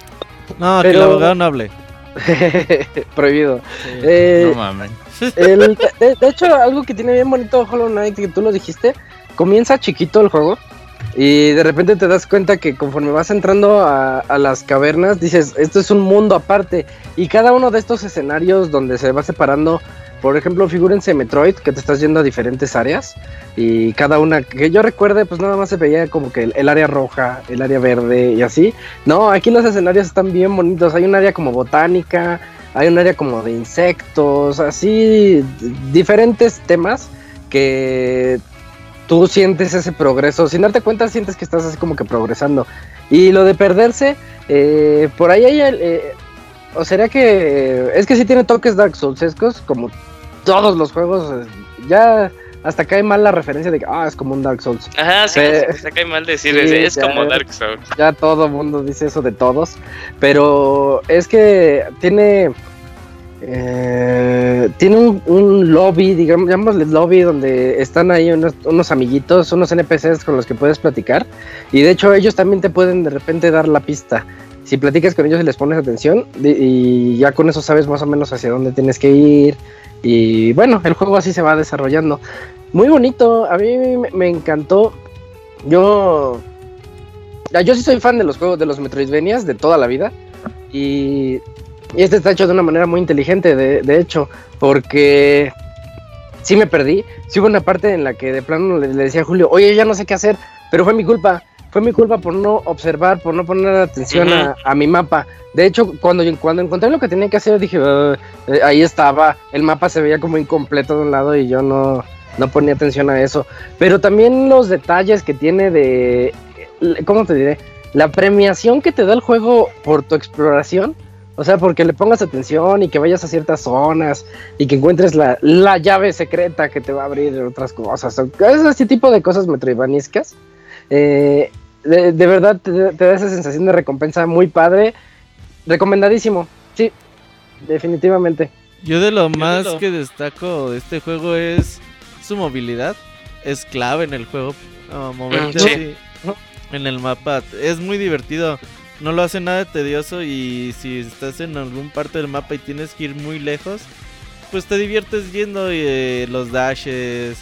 No, que el abogado no hable. *laughs* Prohibido. Eh, no mames. De, hecho, algo que tiene bien bonito Hollow Knight, que tú lo dijiste, comienza chiquito el juego. Y de repente te das cuenta que conforme vas entrando a, las cavernas, dices, esto es un mundo aparte. Y cada uno de estos escenarios donde se va separando por ejemplo, figúrense Metroid, que te estás yendo a diferentes áreas y cada una que yo recuerde, pues nada más se veía como que el, área roja, el área verde y así. No, aquí los escenarios están bien bonitos. Hay un área como botánica, hay un área como de insectos, así diferentes temas que tú sientes ese progreso. Sin darte cuenta, sientes que estás así como que progresando. Y lo de perderse, eh, por ahí hay eh, o sería que es que sí tiene toques Dark Soulsescos como todos los juegos, eh, ya hasta cae mal la referencia de que ah, es como un Dark Souls. Ajá, sí, se cae mal decir, es, como Dark Souls. Ya todo el mundo dice eso de todos, pero es que tiene eh, tiene un, lobby, digamos, llamémosle lobby, donde están ahí unos, unos, amiguitos, unos NPCs con los que puedes platicar. Y de hecho, ellos también te pueden de repente dar la pista. Si platicas con ellos y les pones atención, y ya con eso sabes más o menos hacia dónde tienes que ir, y bueno, el juego así se va desarrollando. Muy bonito, a mí me, encantó. Yo. Yo sí soy fan de los juegos de los Metroidvanias de toda la vida. Y, este está hecho de una manera muy inteligente, de, hecho, porque sí me perdí. Sí hubo una parte en la que de plano le, decía a Julio, oye, ya no sé qué hacer, pero fue mi culpa fue mi culpa por no observar, por no poner atención a, mi mapa. De hecho, cuando, cuando encontré lo que tenía que hacer, dije, ah, eh, ahí estaba, el mapa se veía como incompleto de un lado y yo no, no ponía atención a eso. Pero también los detalles que tiene de, ¿cómo te diré? La premiación que te da el juego por tu exploración. O sea, porque le pongas atención y que vayas a ciertas zonas y que encuentres la, la llave secreta que te va a abrir otras cosas. Ese tipo de cosas metroidvaniscas. Eh, de, verdad te, da esa sensación de recompensa muy padre. Recomendadísimo, sí, definitivamente. Yo de lo más que destaco de este juego es su movilidad. Es clave en el juego. moverte en el mapa. Es muy divertido. No lo hace nada tedioso y si estás en algún parte del mapa y tienes que ir muy lejos, pues te diviertes yendo eh, los dashes,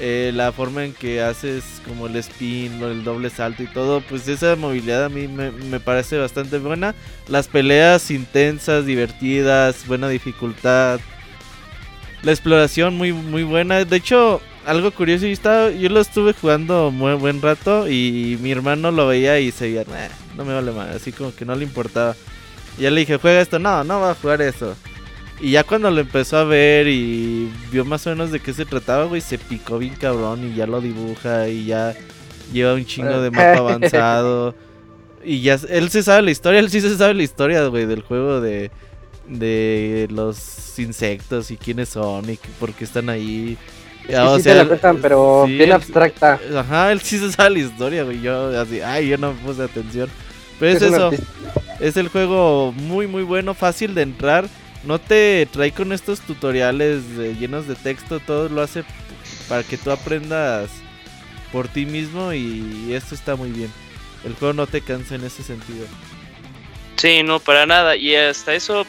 eh, la forma en que haces como el spin, el doble salto y todo, pues esa movilidad a mí me, parece bastante buena. Las peleas intensas, divertidas, buena dificultad. La exploración muy, muy buena. De hecho, algo curioso, yo, estaba, yo lo estuve jugando muy buen rato y mi hermano lo veía y se veía, no me vale más, así como que no le importaba. Ya le dije, juega esto, no, no va a jugar eso. Y ya cuando lo empezó a ver y vio más o menos de qué se trataba, güey, se picó bien cabrón y ya lo dibuja y ya lleva un chingo de mapa *laughs* avanzado. Y ya, él se sabe la historia, él sí se sabe la historia, güey, del juego de, de los insectos y quiénes son y por qué están ahí. Sí, o sí sea, te la pero bien abstracta. Ajá, él sí se sabe la historia, güey. Yo así, ay, yo no puse atención. Pero es, es eso. Es el juego muy, muy bueno, fácil de entrar no te trae con estos tutoriales llenos de texto, todo lo hace para que tú aprendas por ti mismo y esto está muy bien. El juego no te cansa en ese sentido. Sí, no, para nada. Y hasta eso,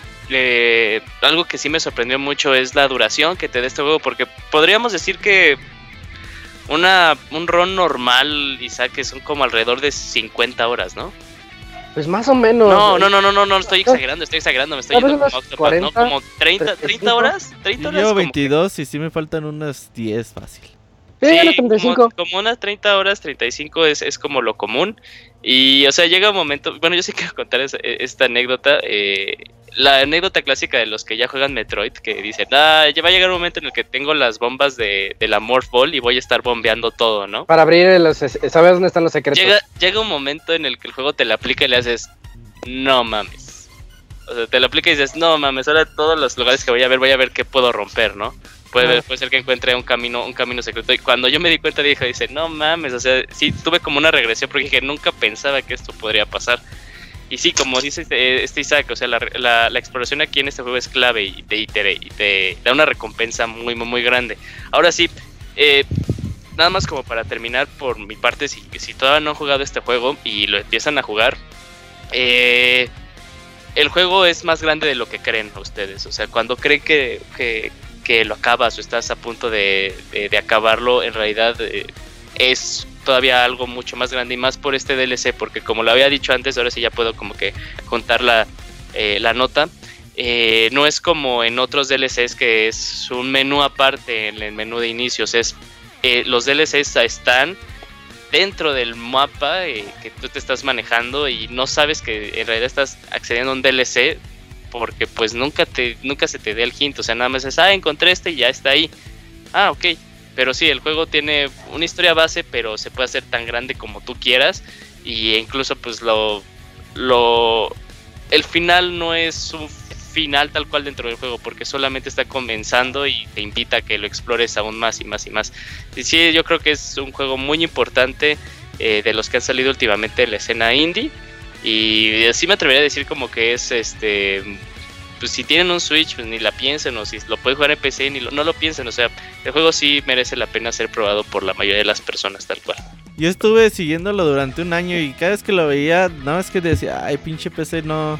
algo que sí me sorprendió mucho es la duración que te da este juego, porque podríamos decir que una, un run normal, Isaac, que son como alrededor de 50 horas, ¿no? Pues más o menos. No, no, no, no, no, no, estoy exagerando, estoy exagerando, me estoy yendo como Octopath, ¿no? Como 30, 30 horas, 30 horas. Yo 22 y sí me faltan unas 10 fácil. Sí, sí 35. Como, como, unas 30 horas, 35 es, es como lo común. Y, o sea, llega un momento, bueno, yo sí *laughs* quiero contar esta anécdota. Eh, la anécdota clásica de los que ya juegan Metroid, que dicen, ah, ya va a llegar un momento en el que tengo las bombas de, de la Morph Ball y voy a estar bombeando todo, ¿no? Para abrir los, sabes dónde están los secretos. Llega, llega un momento en el que el juego te la aplica y le haces, no mames. O sea, te lo aplica y dices, no mames, ahora todos los lugares que voy a ver, voy a ver qué puedo romper, ¿no? Puede, puede ser que encuentre un camino, un camino secreto. Y cuando yo me di cuenta dije, dice, no mames, o sea, sí tuve como una regresión porque dije, nunca pensaba que esto podría pasar. Y sí, como dice este, este Isaac, o sea, la, la, exploración aquí en este juego es clave y te, da una recompensa muy, muy, grande. Ahora sí, eh, nada más como para terminar por mi parte, si, si todavía no han jugado este juego y lo empiezan a jugar, eh, el juego es más grande de lo que creen ustedes. O sea, cuando creen que, que, lo acabas o estás a punto de, de, acabarlo, en realidad eh, es todavía algo mucho más grande y más por este DLC, porque como lo había dicho antes, ahora sí ya puedo como que juntar la, eh, la nota. Eh, no es como en otros DLCs que es un menú aparte en el menú de inicios, es los DLCs están dentro del mapa eh, que tú te estás manejando y no sabes que en realidad estás accediendo a un DLC porque pues nunca te nunca se te dé el hint, o sea, nada más es, ah, encontré este y ya está ahí. Ah, ok. Pero sí, el juego tiene una historia base, pero se puede hacer tan grande como tú quieras y incluso pues lo lo el final no es un final tal cual dentro del juego, porque solamente está comenzando y te invita a que lo explores aún más y más y más. Y sí, yo creo que es un juego muy importante eh, de los que han salido últimamente de la escena indie. Y así me atrevería a decir como que es este pues si tienen un Switch, pues ni la piensen, o si lo pueden jugar en PC, ni no lo piensen, o sea, el juego sí merece la pena ser probado por la mayoría de las personas, tal cual. Yo estuve siguiéndolo durante un año y cada vez que lo veía, nada más que decía, ay, pinche PC, no,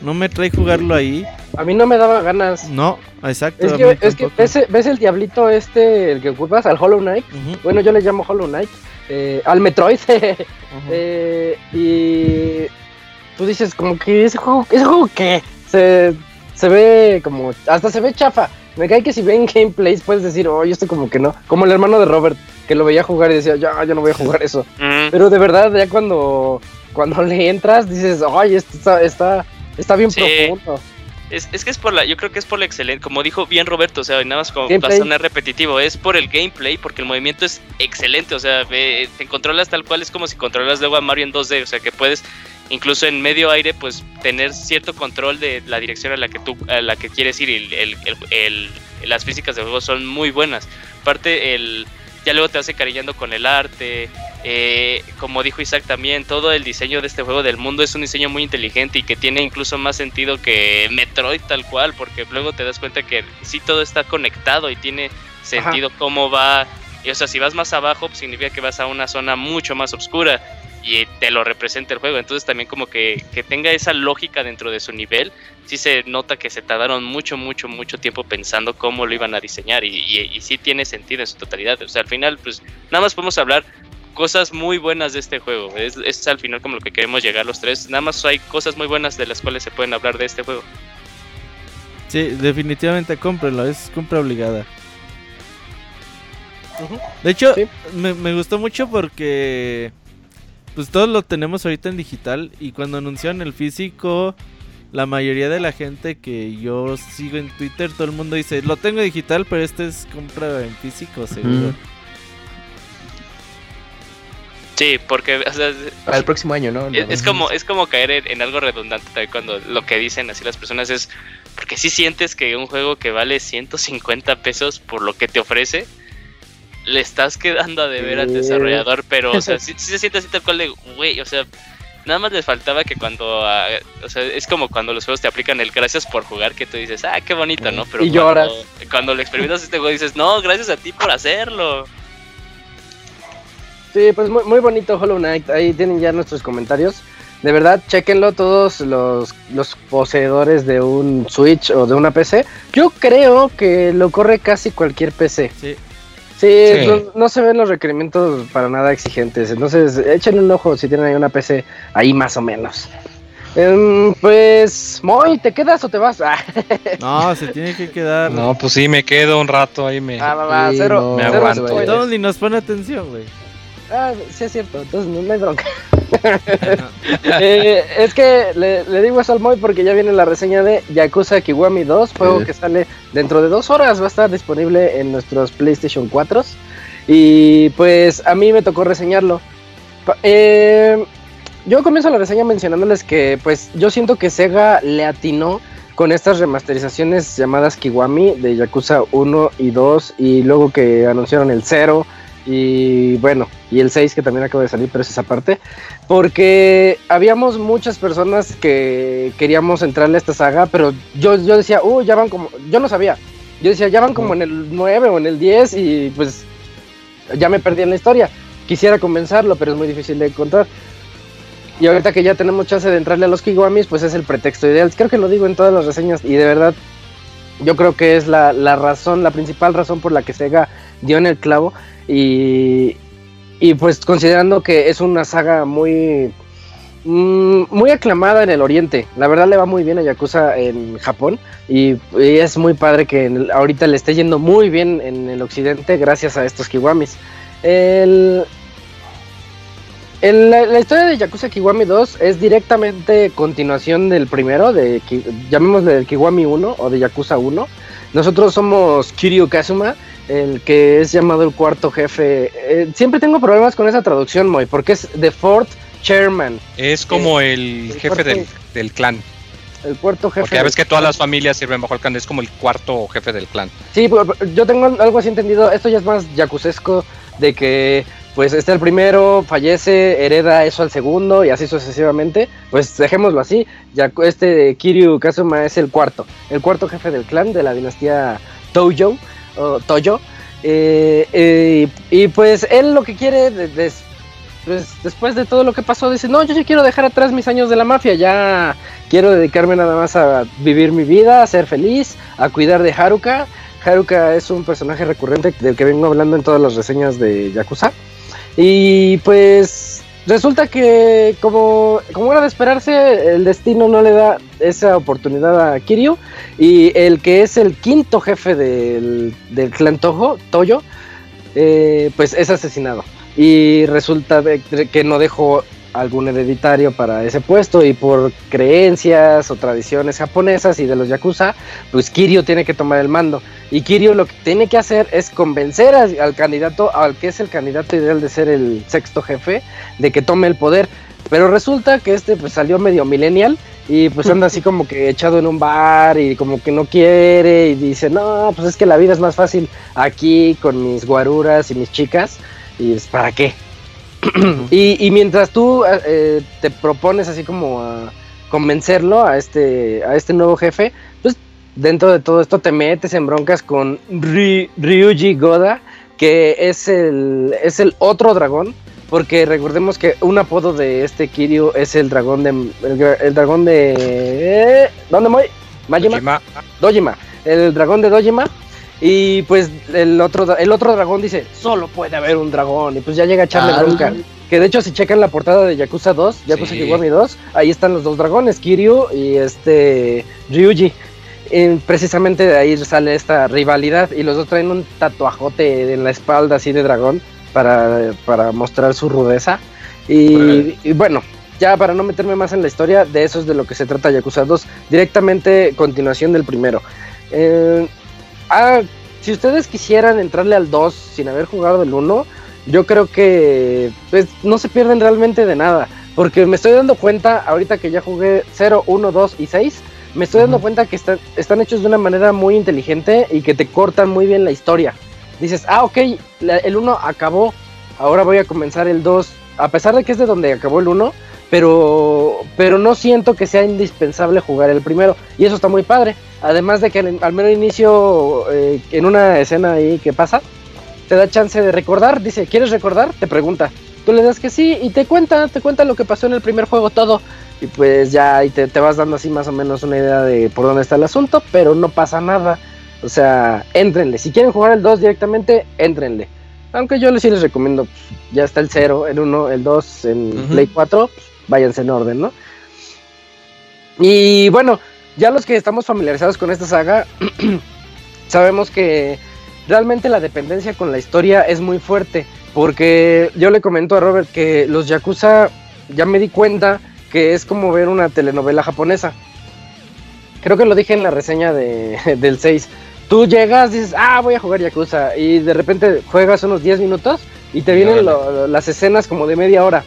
no me trae jugarlo ahí. A mí no me daba ganas. No, exacto. Es que, es que ves, el diablito este, el que ocupas, al Hollow Knight. Bueno, yo le llamo Hollow Knight. Eh, al Metroid. *laughs* eh, y tú dices, como que ese juego, ese juego que se, se ve como, hasta se ve chafa. Me cae que si ven gameplays puedes decir, oh, yo estoy como que no. Como el hermano de Robert, que lo veía jugar y decía, ya, yo no voy a jugar eso. Pero de verdad, ya cuando, cuando le entras, dices, ay, esto está, está Está bien profundo. Es, es, que es por la, yo creo que es por la excelente, como dijo bien Roberto, o sea, nada más como para sonar repetitivo, es por el gameplay, porque el movimiento es excelente, o sea, te controlas tal cual, es como si controlas luego a Mario en 2D, o sea, que puedes incluso en medio aire, pues tener cierto control de la dirección a la que tú, a la que quieres ir, y el, el, las físicas del juego son muy buenas. Aparte, el, ya luego te hace cariñando con el arte. Eh, como dijo Isaac también, todo el diseño de este juego del mundo es un diseño muy inteligente y que tiene incluso más sentido que Metroid tal cual, porque luego te das cuenta que sí todo está conectado y tiene sentido cómo va. Y, o sea, si vas más abajo, pues significa que vas a una zona mucho más oscura y te lo representa el juego. Entonces también como que, que tenga esa lógica dentro de su nivel, sí se nota que se tardaron mucho, mucho, mucho tiempo pensando cómo lo iban a diseñar y, y, sí tiene sentido en su totalidad. O sea, al final pues nada más podemos hablar cosas muy buenas de este juego. Es, es al final como lo que queremos llegar los tres. Nada más hay cosas muy buenas de las cuales se pueden hablar de este juego. Sí, definitivamente cómprenlo, es compra obligada. De hecho, me, me, gustó mucho porque pues todos lo tenemos ahorita en digital y cuando anunciaron el físico, la mayoría de la gente que yo sigo en Twitter, todo el mundo dice, lo tengo digital, pero este es compra en físico, seguro. Sí, porque para el próximo año, ¿no? Es, como es como caer en, algo redundante también cuando lo que dicen así las personas es porque si sientes que un juego que vale 150 pesos por lo que te ofrece le estás quedando a deber al desarrollador, pero, o sea, *laughs* sí, se siente así tal cual de, güey, o sea, nada más les faltaba que cuando, ah, o sea, es como cuando los juegos te aplican el gracias por jugar, que tú dices, ah, qué bonito, ¿no? Pero y cuando, lloras. Cuando lo experimentas este juego dices, no, gracias a ti por hacerlo. Sí, pues muy, muy bonito Hollow Knight, ahí tienen ya nuestros comentarios. De verdad, chequenlo todos los, los poseedores de un Switch o de una PC. Yo creo que lo corre casi cualquier PC. Sí. Sí, No, se ven los requerimientos para nada exigentes. Entonces, échenle un ojo si tienen ahí una PC ahí más o menos. Em, pues, Moy, ¿te quedas o te vas? *laughs* no, se tiene que quedar. No, pues sí, me quedo un rato ahí. Me, ah, va, va, cero, me aguanto. Ni nos pone atención, güey. Ah, sí es cierto, entonces no, hay bronca. Eh, es que le, digo eso al Moy porque ya viene la reseña de Yakuza Kiwami 2, juego que sale dentro de dos horas, va a estar disponible en nuestros PlayStation 4 y pues a mí me tocó reseñarlo. Eh, yo comienzo la reseña mencionándoles que pues yo siento que Sega le atinó con estas remasterizaciones llamadas Kiwami de Yakuza 1 y 2 y luego que anunciaron el 0 y bueno, y el 6 que también acaba de salir, pero es esa parte, porque habíamos muchas personas que queríamos entrarle a esta saga, pero yo, yo decía, uh, ya van como, yo no sabía, yo decía, ya van como en el 9 o en el 10 y pues ya me perdí en la historia, quisiera comenzarlo, pero es muy difícil de encontrar. Y ahorita que ya tenemos chance de entrarle a los Kiwamis, pues es el pretexto ideal. Creo que lo digo en todas las reseñas y de verdad yo creo que es la, la razón, la principal razón por la que Sega dio en el clavo y, y pues considerando que es una saga muy mm, muy aclamada en el oriente. La verdad le va muy bien a Yakuza en Japón y, es muy padre que ahorita le esté yendo muy bien en el occidente gracias a estos Kiwamis. El, la, historia de Yakuza Kiwami 2 es directamente continuación del primero, de llamémosle del Kiwami 1 o de Yakuza 1. Nosotros somos Kiryu Kazuma, el que es llamado el cuarto jefe. Eh, siempre tengo problemas con esa traducción, Moy, porque es The Fourth Chairman. Es como eh, el, jefe del, clan. El cuarto jefe. Porque a veces que todas las familias sirven bajo el clan, es como el cuarto jefe del clan. Sí, yo tengo algo así entendido. Esto ya es más yacusesco de que pues está el primero, fallece, hereda eso al segundo y así sucesivamente. Pues dejémoslo así. Ya este Kiryu Kazuma es el cuarto, el cuarto jefe del clan de la dinastía Tojo Toyo. Eh, eh, y pues él lo que quiere, pues, después de todo lo que pasó, dice, no, yo ya quiero dejar atrás mis años de la mafia, ya quiero dedicarme nada más a vivir mi vida, a ser feliz, a cuidar de Haruka. Haruka es un personaje recurrente del que vengo hablando en todas las reseñas de Yakuza. Y pues Resulta que, como, como era de esperarse, el destino no le da esa oportunidad a Kiryu. Y el que es el quinto jefe del, del clan Tojo, Toyo, eh, pues es asesinado. Y resulta que no dejó algún hereditario para ese puesto y por creencias o tradiciones japonesas y de los yakuza, pues Kiryu tiene que tomar el mando. Y Kiryu lo que tiene que hacer es convencer al, candidato, al que es el candidato ideal de ser el sexto jefe, de que tome el poder. Pero resulta que este pues salió medio millennial y pues anda así como que echado en un bar y como que no quiere y dice, no, pues es que la vida es más fácil aquí con mis guaruras y mis chicas y es para qué. *clears throat* y, mientras tú eh, te propones así como a convencerlo a este, a este nuevo jefe, pues dentro de todo esto te metes en broncas con Ryuji Goda, que es el, es el otro dragón, porque recordemos que un apodo de este Kiryu es el dragón de... El, dragón de... ¿Dónde voy? Majima. Dojima. El dragón de Dojima y pues el otro, el otro dragón dice, solo puede haber un dragón. Y pues ya llega a echarle ah, bronca. Que de hecho si checan la portada de Yakuza 2, Yakuza Kiwami 2, ahí están los dos dragones, Kiryu y este Ryuji. Y precisamente de ahí sale esta rivalidad y los dos traen un tatuajote en la espalda así de dragón para, mostrar su rudeza. Y, bueno, ya para no meterme más en la historia, de eso es de lo que se trata Yakuza 2, directamente continuación del primero. Eh, ah, si ustedes quisieran entrarle al 2 sin haber jugado el 1, yo creo que pues, no se pierden realmente de nada. Porque me estoy dando cuenta, ahorita que ya jugué 0, 1, 2 y 6, me estoy dando cuenta que están hechos de una manera muy inteligente y que te cortan muy bien la historia. Dices, ah, ok, el 1 acabó, ahora voy a comenzar el 2. A pesar de que es de donde acabó el 1, pero, pero no siento que sea indispensable jugar el primero. Y eso está muy padre. Además de que al, mero inicio, eh, en una escena ahí que pasa, te da chance de recordar. Dice, ¿quieres recordar? Te pregunta. Tú le das que sí y te cuenta, te cuenta lo que pasó en el primer juego todo. Y pues ya ahí te, te vas dando así más o menos una idea de por dónde está el asunto, pero no pasa nada. O sea, éntrenle. Si quieren jugar el 2 directamente, éntrenle. Aunque yo sí les recomiendo, pues, ya está el 0, el 1, el 2 en Play 4, váyanse en orden, ¿no? Y bueno, ya los que estamos familiarizados con esta saga, *clears throat* sabemos que realmente la dependencia con la historia es muy fuerte. Porque yo le comento a Robert que los Yakuza, ya me di cuenta que es como ver una telenovela japonesa. Creo que lo dije en la reseña de, *laughs* del 6. Tú llegas, dices, ah, voy a jugar Yakuza. Y de repente juegas unos 10 minutos y te vienen las escenas como de media hora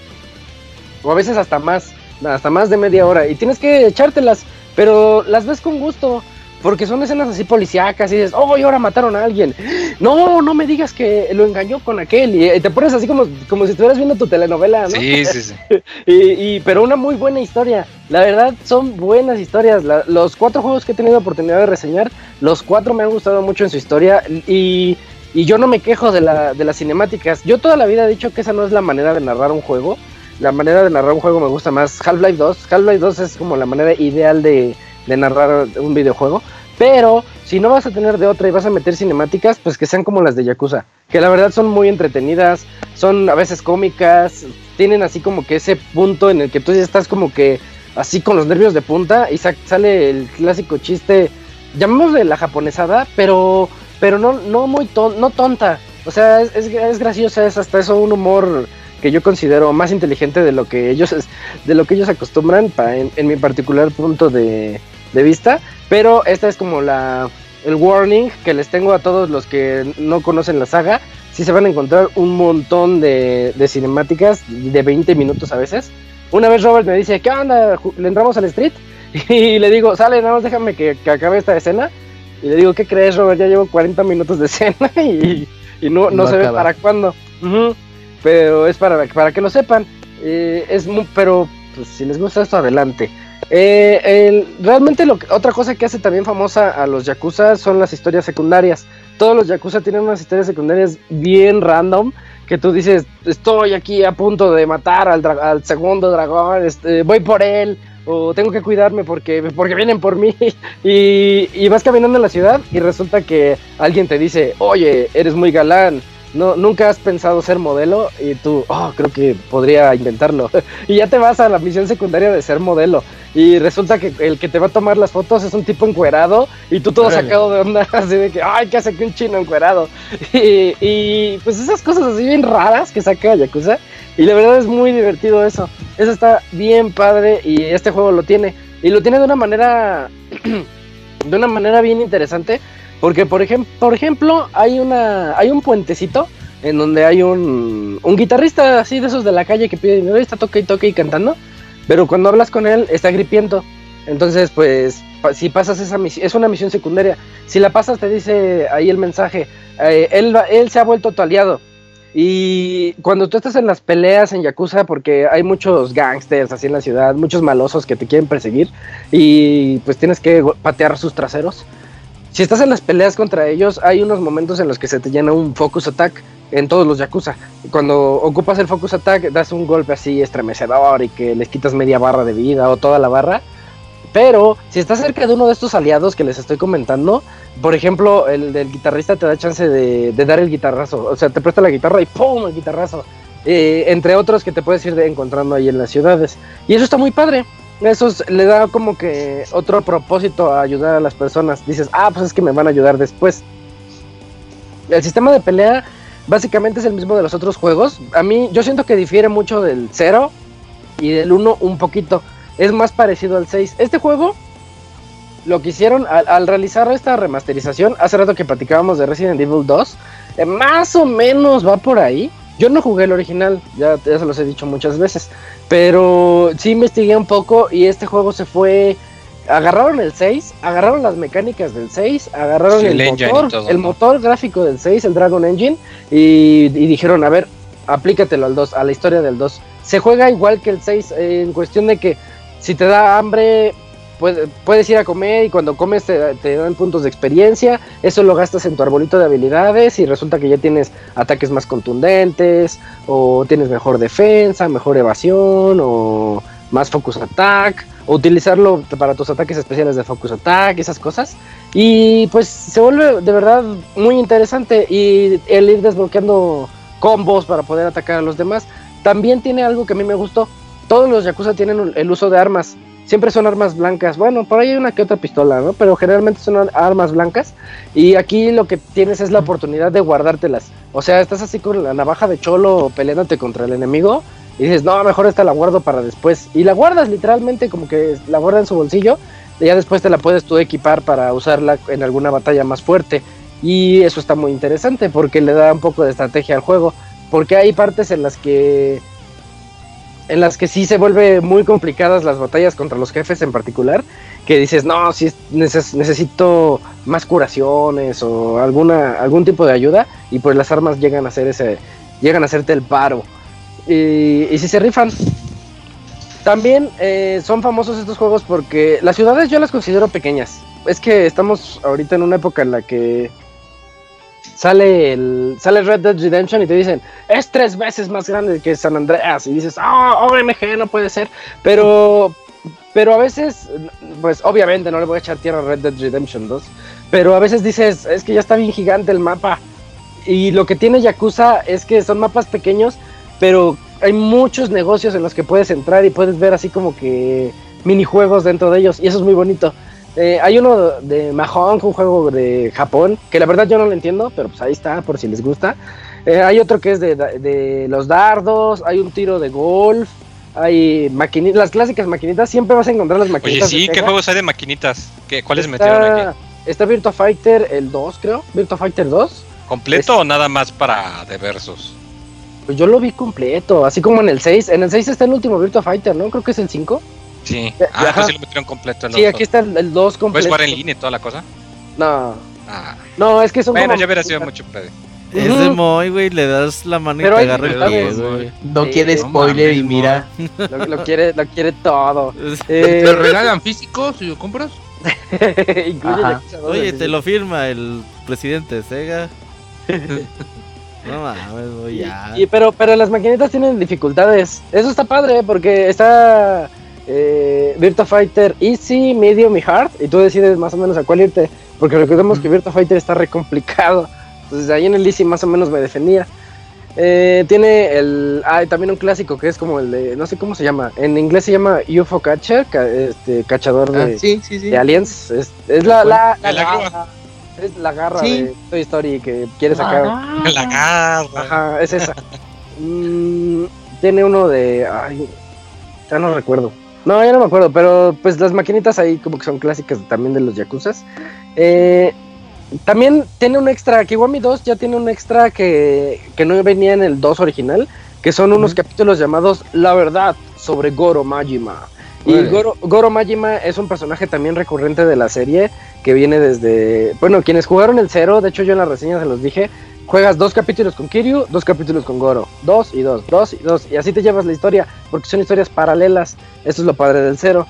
o a veces hasta más, hasta más de media hora, y tienes que echártelas, pero las ves con gusto. porque son escenas así policíacas y dices, oh, y ahora mataron a alguien. No, no me digas que lo engañó con aquel. Y eh, te pones así como, como si estuvieras viendo tu telenovela, ¿no? Sí, sí, sí. *laughs* y, pero una muy buena historia. La verdad, son buenas historias. los cuatro juegos que he tenido oportunidad de reseñar, los cuatro me han gustado mucho en su historia. Y, y yo no me quejo de, la, de las cinemáticas. Yo toda la vida he dicho que esa no es la manera de narrar un juego la manera de narrar un juego me gusta más. Half-Life 2, Half-Life 2 es como la manera ideal de, narrar un videojuego. Pero si no vas a tener de otra y vas a meter cinemáticas, pues que sean como las de Yakuza, que la verdad son muy entretenidas, son a veces cómicas, tienen así como que ese punto en el que tú ya estás como que así con los nervios de punta y sale el clásico chiste, llamémosle la japonesada, pero pero no no muy no tonta, o sea, es, es, es graciosa, es hasta eso un humor que yo considero más inteligente de lo que ellos de lo que ellos acostumbran en, mi particular punto de, vista pero esta es como la el warning que les tengo a todos los que no conocen la saga si se van a encontrar un montón de, cinemáticas de 20 minutos a veces una vez Robert me dice ¿qué onda? ¿le entramos al street? *laughs* y le digo sale nada más déjame que, acabe esta escena y le digo ¿qué crees Robert? ya llevo 40 minutos de *laughs* escena y, no, no, se ve para cuándo pero es para, para que lo sepan. Eh, es pero pues, si les gusta esto, adelante. Eh, realmente lo otra cosa que hace también famosa a los Yakuza son las historias secundarias. Todos los Yakuza tienen unas historias secundarias bien random que tú dices, estoy aquí a punto de matar al, al segundo dragón, este, voy por él, o tengo que cuidarme porque, porque vienen por mí. *laughs* Y vas caminando en la ciudad y resulta que alguien te dice, oye, eres muy galán, no, nunca has pensado ser modelo y tú, oh, creo que podría inventarlo. *laughs* y ya te vas a la misión secundaria de ser modelo. Y resulta que el que te va a tomar las fotos es un tipo encuerado y tú todo sacado de onda, *laughs* así de que, ay, ¿qué hace aquí un chino encuerado? *laughs* Y, y, pues esas cosas así bien raras que saca Yakuza. Y la verdad es muy divertido eso. Eso está bien padre y este juego lo tiene. Y lo tiene de una manera, *clears throat* de una manera bien interesante porque, por, ejemplo por ejemplo, hay, una, hay un puentecito en donde hay un, un guitarrista así de esos de la calle que pide dinero y está toque y toque y cantando. Pero cuando hablas con él, está gripiento. Entonces, pues, si pasas esa misión, es una misión secundaria. Si la pasas, te dice ahí el mensaje. Eh, él, él se ha vuelto tu aliado. Y cuando tú estás en las peleas en Yakuza, porque hay muchos gangsters así en la ciudad, muchos malosos que te quieren perseguir, y pues tienes que patear sus traseros si estás en las peleas contra ellos, hay unos momentos en los que se te llena un focus attack en todos los Yakuza. Cuando ocupas el focus attack, das un golpe así estremecedor y que les quitas media barra de vida o toda la barra. Pero si estás cerca de uno de estos aliados que les estoy comentando, por ejemplo, el del guitarrista te da chance de, dar el guitarrazo. O sea, te presta la guitarra y ¡pum! el guitarrazo. Eh, entre otros que te puedes ir encontrando ahí en las ciudades. Y eso está muy padre eso le da como que otro propósito a ayudar a las personas. Dices, ah, pues es que me van a ayudar después. El sistema de pelea básicamente es el mismo de los otros juegos. A mí, yo siento que difiere mucho del 0 y del 1 un poquito. Es más parecido al 6. Este juego, lo que hicieron al, realizar esta remasterización, hace rato que platicábamos de Resident Evil 2, eh, más o menos va por ahí. Yo no jugué el original, ya, ya se los he dicho muchas veces, pero sí investigué un poco y este juego se fue... Agarraron el 6, agarraron las mecánicas del 6, agarraron el, motor, el motor gráfico del 6, el Dragon Engine, y, y, dijeron, a ver, aplícatelo al 2, a la historia del 2. Se juega igual que el 6, en cuestión de que si te da hambre, puedes, ir a comer y cuando comes te, dan puntos de experiencia, eso lo gastas en tu arbolito de habilidades y resulta que ya tienes ataques más contundentes o tienes mejor defensa, mejor evasión o más focus attack o utilizarlo para tus ataques especiales de focus attack, esas cosas. Y pues se vuelve de verdad muy interesante y el ir desbloqueando combos para poder atacar a los demás. También tiene algo que a mí me gustó. Todos los Yakuza tienen el uso de armas siempre son armas blancas. Bueno, por ahí hay una que otra pistola, ¿no? Pero generalmente son armas blancas. Y aquí lo que tienes es la oportunidad de guardártelas. O sea, estás así con la navaja de cholo peleándote contra el enemigo. Y dices, no, mejor esta la guardo para después. Y la guardas literalmente como que la guarda en su bolsillo. Y ya después te la puedes tú equipar para usarla en alguna batalla más fuerte. Y eso está muy interesante porque le da un poco de estrategia al juego. Porque hay partes en las que en las que sí se vuelve muy complicadas las batallas contra los jefes en particular que dices, no, si necesito más curaciones o alguna, algún tipo de ayuda, y pues las armas llegan a hacer ese, llegan a hacerte el paro. Y, y si se rifan. También eh, son famosos estos juegos porque las ciudades yo las considero pequeñas. Es que estamos ahorita en una época en la que sale el sale Red Dead Redemption y te dicen es tres veces más grande que San Andreas y dices ah oh, OMG no puede ser pero pero a veces, pues obviamente no le voy a echar tierra Red Dead Redemption 2, pero a veces dices, es que ya está bien gigante el mapa. Y lo que tiene Yakuza es que son mapas pequeños, pero hay muchos negocios en los que puedes entrar y puedes ver así como que minijuegos dentro de ellos, y eso es muy bonito. Eh, hay uno de Mahong, un juego de Japón, que la verdad yo no lo entiendo, pero pues ahí está, por si les gusta. Eh, hay otro que es de, de, los dardos, hay un tiro de golf, hay maquinitas, las clásicas maquinitas, siempre vas a encontrar las maquinitas. Oye, sí, ¿qué juegos hay de maquinitas? ¿Qué, ¿Cuáles metieron aquí? Está Virtua Fighter el 2, creo. Virtua Fighter 2. ¿Completo o nada más para de versos? Pues yo lo vi completo, así como en el 6. En el 6 está el último Virtua Fighter, ¿no? Creo que es el 5. Sí. Ah, pues sí lo metieron completo. El sí, aquí está el, 2 completo. ¿Puedes jugar en línea y toda la cosa? No. Ah. No, es que son bueno, ya hubiera sido mucho pedo. Es de Moy, güey, le das la mano y te agarra el pie, güey. No quiere spoiler y mira. Lo, quiere, lo quiere todo. *laughs* ¿Te eh, *laughs* regalan físico si lo compras? Oye, te lo firma el presidente de Sega. *laughs* no mames, güey, ya. Y, pero, pero las maquinitas tienen dificultades. Eso está padre, porque está eh, Virtua Fighter Easy, Medium y Hard. Y tú decides más o menos a cuál irte. Porque recordemos que Virtua Fighter está re complicado. Entonces ahí en el Easy más o menos me defendía. Eh, tiene el. Ah, también un clásico que es como el de. No sé cómo se llama. En inglés se llama UFO Catcher, este, cachador de, ah, de aliens. Es, es la, la, la, garra, es la garra de Toy Story que quiere sacar. La garra. Ajá, es esa. mm, tiene uno de. Ay, ya no recuerdo. No, ya no me acuerdo, pero pues las maquinitas ahí como que son clásicas también de los Yakuzas. Eh, también tiene un extra, Kiwami 2 ya tiene un extra que, no venía en el 2 original, que son unos capítulos llamados La verdad sobre Goro Majima. Y Goro, Majima es un personaje también recurrente de la serie que viene desde. Bueno, quienes jugaron el 0, de hecho yo en la reseña se los dije. Juegas dos capítulos con Kiryu, dos capítulos con Goro. Dos y dos, dos y dos. Y así te llevas la historia, porque son historias paralelas. Esto es lo padre del 0.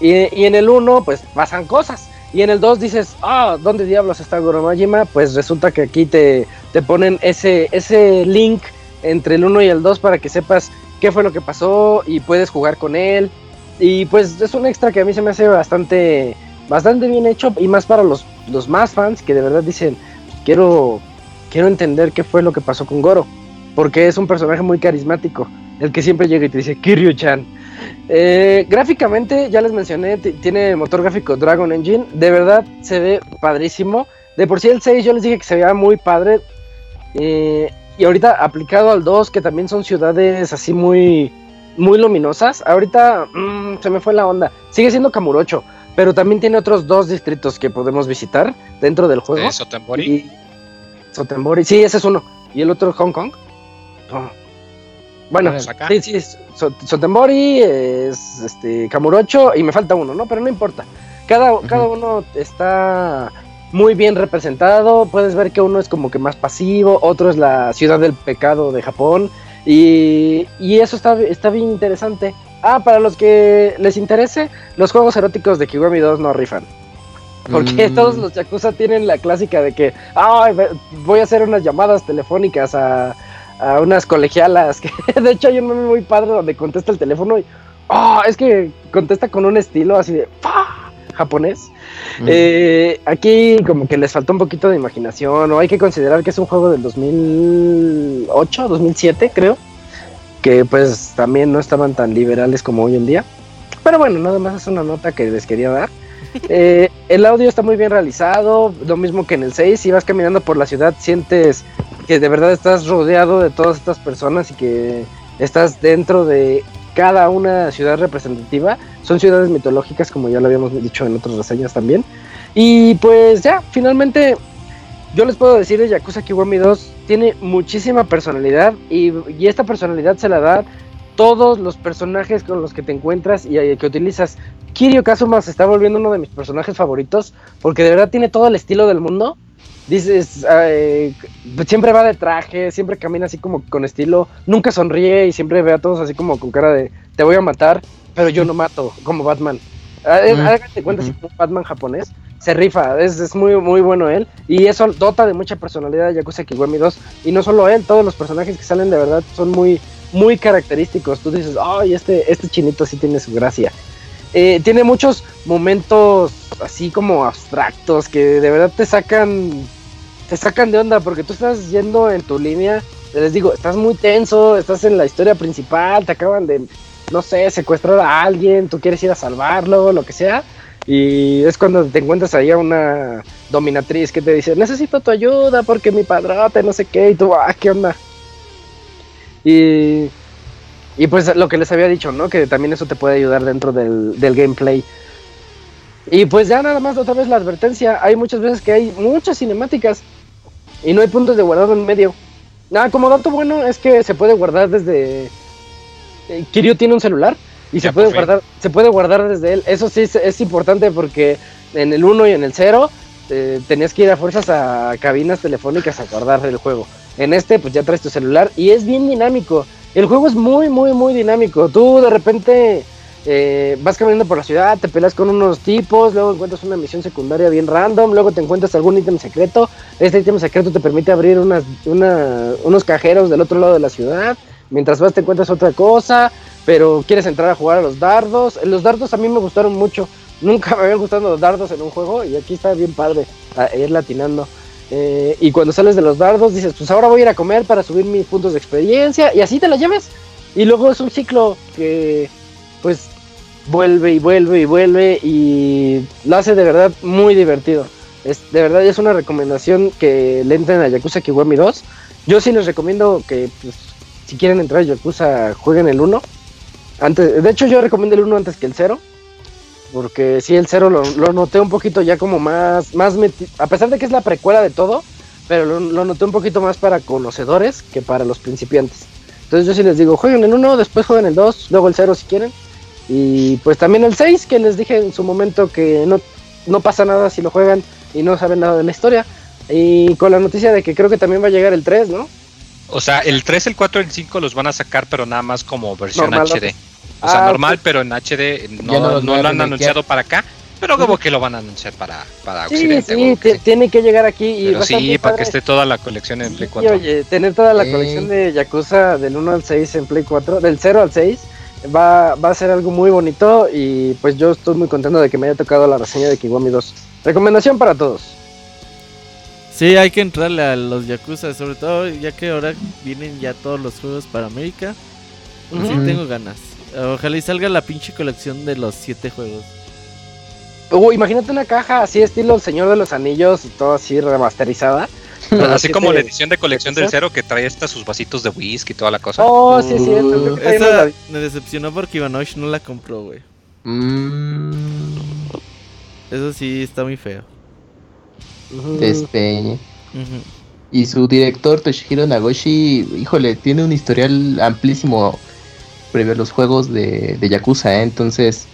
Y, y en el 1, pues pasan cosas. Y en el 2 dices, ah, ¿dónde diablos está Goromajima? Pues resulta que aquí te, te ponen ese, ese link entre el 1 y el 2 para que sepas qué fue lo que pasó y puedes jugar con él. Y pues es un extra que a mí se me hace bastante, bastante bien hecho y más para los, los más fans que de verdad dicen, quiero, quiero entender qué fue lo que pasó con Goro. Porque es un personaje muy carismático, el que siempre llega y te dice, Kiryu-chan. Eh, gráficamente, ya les mencioné, tiene motor gráfico Dragon Engine. De verdad se ve padrísimo. De por sí el 6 yo les dije que se veía muy padre. Eh, y ahorita aplicado al 2, que también son ciudades así muy, muy luminosas. Ahorita mm, se me fue la onda. Sigue siendo Kamurocho, pero también tiene otros dos distritos que podemos visitar dentro del juego. Sotenbori? Sotenbori, sí, ese es uno. ¿Y el otro Hong Kong? Bueno, sí, sí, es Sotenbori, es este, Kamurocho y me falta uno, ¿no? Pero no importa. Cada, cada uno está muy bien representado. Puedes ver que uno es como que más pasivo, otro es la ciudad del pecado de Japón. Y, y eso está, está bien interesante. Ah, para los que les interese, los juegos eróticos de Kiwami 2 no rifan. Porque mm. todos los Yakuza tienen la clásica de que, ay, voy a hacer unas llamadas telefónicas a, a unas colegialas. *laughs* Que de hecho hay un meme muy padre donde contesta el teléfono y. ¡Oh! Es que contesta con un estilo así de. japonés. Mm. Eh, aquí como que les faltó un poquito de imaginación, o hay que considerar que es un juego del 2008, 2007 creo, que pues también no estaban tan liberales como hoy en día. Pero bueno, nada más es una nota que les quería dar. Eh, el audio está muy bien realizado, lo mismo que en el 6, si vas caminando por la ciudad sientes que de verdad estás rodeado de todas estas personas y que estás dentro de cada una ciudad representativa. Son ciudades mitológicas, como ya lo habíamos dicho en otras reseñas también. Y pues ya, finalmente, yo les puedo decir de Yakuza Kiwami 2 tiene muchísima personalidad y, esta personalidad se la da todos los personajes con los que te encuentras y que utilizas. Kiryu Kazuma se está volviendo uno de mis personajes favoritos porque de verdad tiene todo el estilo del mundo. Dices, eh, siempre va de traje, siempre camina así como con estilo, nunca sonríe y siempre ve a todos así como con cara de te voy a matar, pero yo no mato, como Batman. Ah, hágate cuenta, si como Batman japonés, se rifa, es, es, muy, muy bueno él. Y eso dota de mucha personalidad a Yakuza Kiwami 2. Y no solo él, todos los personajes que salen de verdad son muy, muy característicos. Tú dices, ay, este, este chinito sí tiene su gracia. Eh, tiene muchos momentos así como abstractos que de verdad te sacan te sacan de onda porque tú estás yendo en tu línea, les digo, estás muy tenso, estás en la historia principal, te acaban de, no sé, secuestrar a alguien, tú quieres ir a salvarlo, lo que sea, y es cuando te encuentras ahí a una dominatriz que te dice, necesito tu ayuda porque mi padrote, no sé qué, y tú, ah, qué onda. Y, y pues lo que les había dicho, ¿no? Que también eso te puede ayudar dentro del, del gameplay. Y pues ya nada más otra vez la advertencia, hay muchas veces que hay muchas cinemáticas y no hay puntos de guardado en medio. Nada, como dato bueno es que se puede guardar desde. Eh, Kiryu tiene un celular y se puede guardar, se puede guardar desde él. Eso sí es, importante porque en el 1 y en el 0 eh, tenías que ir a fuerzas a cabinas telefónicas a guardar el juego. En este, pues ya traes tu celular y es bien dinámico. El juego es muy, muy, muy dinámico. Tú de repente eh, vas caminando por la ciudad, te peleas con unos tipos, luego encuentras una misión secundaria bien random, luego te encuentras algún ítem secreto. Este ítem secreto te permite abrir unas, unos cajeros del otro lado de la ciudad. Mientras vas te encuentras otra cosa, pero quieres entrar a jugar a los dardos. Los dardos a mí me gustaron mucho. Nunca me habían gustado los dardos en un juego y aquí está bien padre ir latinando. Eh, y cuando sales de los dardos dices, pues ahora voy a ir a comer para subir mis puntos de experiencia y así te la lleves. Y luego es un ciclo que pues vuelve y vuelve y vuelve y lo hace de verdad muy divertido. Es, de verdad es una recomendación que le entren a Yakuza Kiwami 2. Yo sí les recomiendo que pues, si quieren entrar a Yakuza jueguen el 1. Antes, de hecho yo recomiendo el 1 antes que el 0. Porque si el 0 lo, noté un poquito ya como más, más a pesar de que es la precuela de todo, pero lo, lo, noté un poquito más para conocedores que para los principiantes. Entonces yo sí les digo, jueguen el 1, después jueguen el 2, luego el 0 si quieren. Y pues también el 6, que les dije en su momento que no, no pasa nada si lo juegan y no saben nada de la historia. Y con la noticia de que creo que también va a llegar el 3, ¿no? O sea, el 3, el 4 y el 5 los van a sacar, pero nada más como versión HD. O sea, ah, normal, pero en HD no, no, lo han anunciado para acá. Pero como que lo van a anunciar para, para sí, Sí, tiene que llegar aquí. Y pero sí, para que esté toda la colección en Play 4. oye, tener toda la colección de Yakuza del 1 al 6 en Play 4, del 0 al 6, va, va a ser algo muy bonito y pues yo estoy muy contento de que me haya tocado la reseña de Kiwami 2. Recomendación para todos. Sí, hay que entrarle a los Yakuza, sobre todo ya que ahora vienen ya todos los juegos para América. Pues sí tengo ganas. Ojalá y salga la pinche colección de los siete juegos. Uh, imagínate una caja así estilo Señor de los Anillos y todo así remasterizada. *laughs* Así como la edición de colección del cero que trae hasta sus vasitos de whisky y toda la cosa. Oh, sí, sí. Uh, esa me decepcionó porque Ivanosh no la compró, güey. Mm. Eso sí está muy feo. Despeñe. Y su director, Toshihiro Nagoshi, híjole, tiene un historial amplísimo previo a los juegos de, de Yakuza, ¿eh? entonces,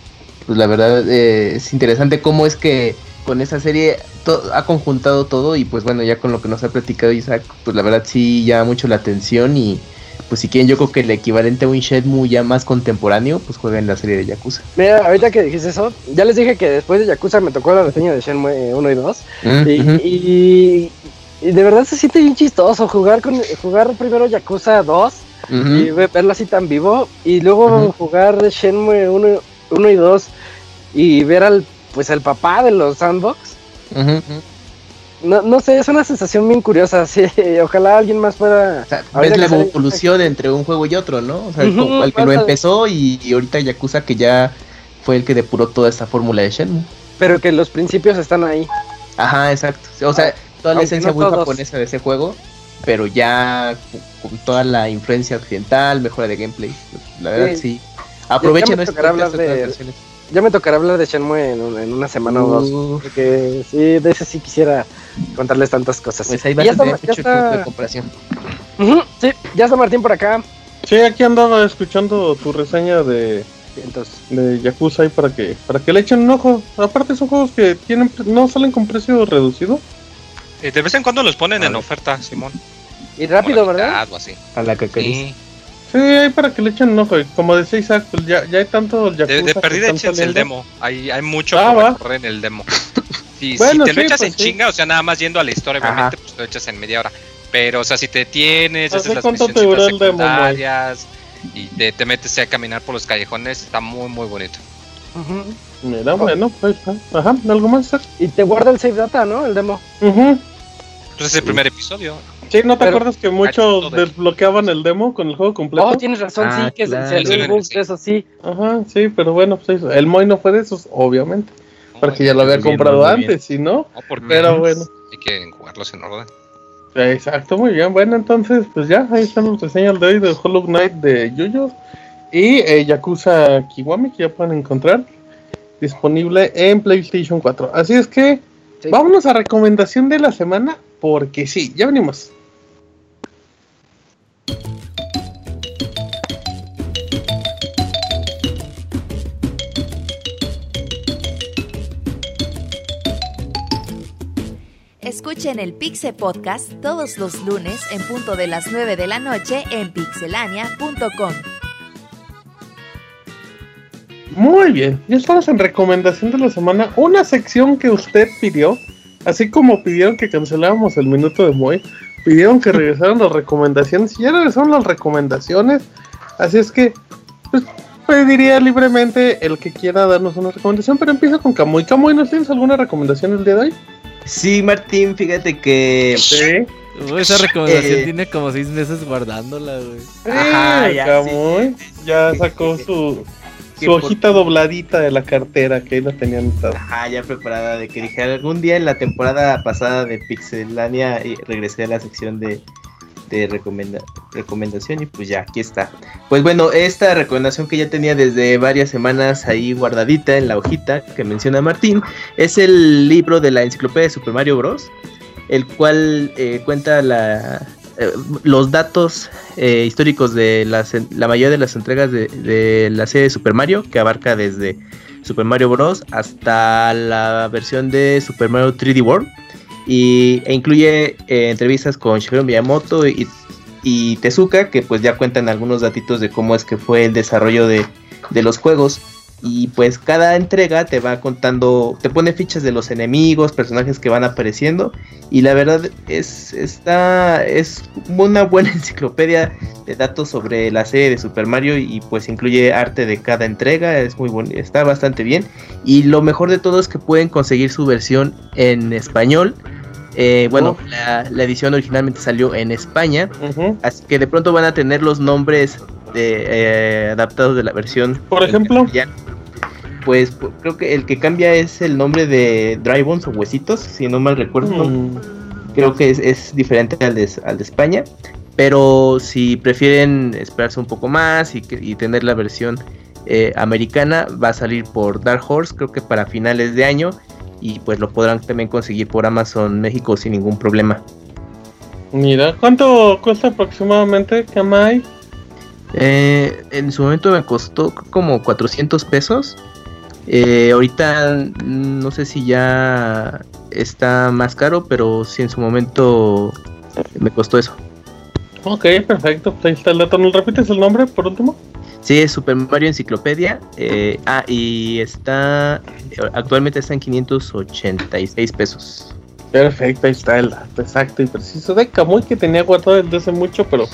pues la verdad eh, es interesante cómo es que con esa serie ha conjuntado todo y pues bueno, ya con lo que nos ha platicado Isaac, pues la verdad sí llama mucho la atención y pues si quieren yo creo que el equivalente a un Shenmue ya más contemporáneo, pues jueguen la serie de Yakuza. Mira, ahorita que dijiste eso, ya les dije que después de Yakuza me tocó la reseña de Shenmue 1 y 2 mm, y, de verdad se siente bien chistoso jugar con jugar primero Yakuza 2 y verlo así tan vivo y luego jugar Shenmue 1, 1 y 2 y ver al pues el papá de los sandbox. No, no sé, es una sensación bien curiosa, *laughs* sí, ojalá alguien más pueda... O ves la evolución entre un juego y otro, ¿no? O sea, el, que lo empezó y, ahorita Yakuza que ya fue el que depuró toda esta fórmula de Shenmue. Pero que los principios están ahí. Ajá, exacto. O sea, toda la esencia muy japonesa de ese juego, pero ya con toda la influencia occidental, mejora de gameplay. La verdad, sí. Aprovechen nuestras versiones ya me tocará hablar de Shenmue en, una semana o dos. Porque sí, de ese sí quisiera contarles tantas cosas. Pues ahí va a ya está, ya está... de comparación. sí, ya está Martín por acá. Sí, aquí andaba escuchando tu reseña de, de Yakuza y para que para que le echen un ojo. Aparte son juegos que tienen no salen con precio reducido. Eh, de vez en cuando los ponen en oferta, Simón. Y rápido, ¿verdad? A la que Sí. sí, hay para que le echen un ojo. Como decía Isaac, pues ya, ya hay tanto Yakuza. De, de perdida échense el demo. Hay, hay mucho ah, que en el demo. *laughs* si te lo echas pues en chinga, o sea, nada más yendo a la historia, obviamente, pues te lo echas en media hora. Pero, o sea, si te tienes, haces las misiones secundarias y te, te, metes a caminar por los callejones, está muy, muy bonito. Mira, bueno, pues, ajá, ¿algo más? Y te guarda el save data, ¿no? El demo. Entonces pues es el primer episodio. Sí, ¿no te acuerdas que muchos desbloqueaban el demo con el juego completo? Oh, tienes razón, sí, ah, que es el eso sí. Ajá, sí, pero bueno, pues el Moy no fue de esos, obviamente. porque ya lo había comprado antes, ¿sí no? pero bueno. Hay que jugarlos en orden. Exacto, muy bien. Bueno, entonces, pues ya, ahí están los reseñas de hoy de Hollow Knight de Yuyo y eh, Yakuza Kiwami, que ya pueden encontrar disponible en PlayStation 4. Así es que, vámonos a recomendación de la semana, porque sí, ya venimos. Escuchen el Pixe Podcast todos los lunes en punto de las 9 de la noche en pixelania.com. Muy bien, ya estamos en recomendación de la semana, una sección que usted pidió, así como pidieron que canceláramos el minuto de Moy, pidieron que regresaran las recomendaciones y ya regresaron las recomendaciones, así es que pues, pediría libremente el que quiera darnos una recomendación, pero empieza con Camuy. Camuy, ¿nos tienes alguna recomendación el día de hoy? Sí, Martín, fíjate que. Sí. esa recomendación eh, tiene como seis meses guardándola, güey. Ajá, ya, ya sacó su, su hojita dobladita de la cartera que ahí la tenían Ajá, ya preparada de que dije algún día en la temporada pasada de Pixelania y regresé a la sección de de recomendación y pues ya, aquí está. Pues bueno, esta recomendación que ya tenía desde varias semanas ahí guardadita en la hojita que menciona Martín, es el libro de la enciclopedia de Super Mario Bros., el cual eh, cuenta la, eh, los datos eh, históricos de la mayoría de las entregas de, la serie de Super Mario, que abarca desde Super Mario Bros. hasta la versión de Super Mario 3D World y, e incluye eh, entrevistas con Shigeru Miyamoto y, Tezuka, que pues ya cuentan algunos datitos de cómo es que fue el desarrollo de, de los juegos. Y pues cada entrega te va contando, te pone fichas de los enemigos, personajes que van apareciendo. Y la verdad es, está, es una buena *laughs* enciclopedia de datos sobre la serie de Super Mario. Y pues incluye arte de cada entrega, es muy bueno, está bastante bien. Y lo mejor de todo es que pueden conseguir su versión en español. Eh, bueno, la, edición originalmente salió en España, así que de pronto van a tener los nombres de, eh, adaptados de la versión. Por ejemplo, pues creo que el que cambia es el nombre de Dry Bones o Huesitos, si no mal recuerdo. Mm. Creo que es, diferente al de, al de España. Pero si prefieren esperarse un poco más y, tener la versión eh, americana, va a salir por Dark Horse, creo que para finales de año. Y pues lo podrán también conseguir por Amazon México sin ningún problema. Mira, ¿cuánto cuesta aproximadamente Kamai? Eh, en su momento me costó como 400 pesos. Eh, ahorita no sé si ya está más caro, pero sí en su momento me costó eso. Ok, perfecto. Ahí está el dato. ¿Nos repites el nombre por último? Sí, es Super Mario Enciclopedia. Eh, ah, y está. Actualmente está en 586 pesos. Perfecto, ahí está el dato exacto y preciso de Kamui que tenía guardado desde hace mucho, pero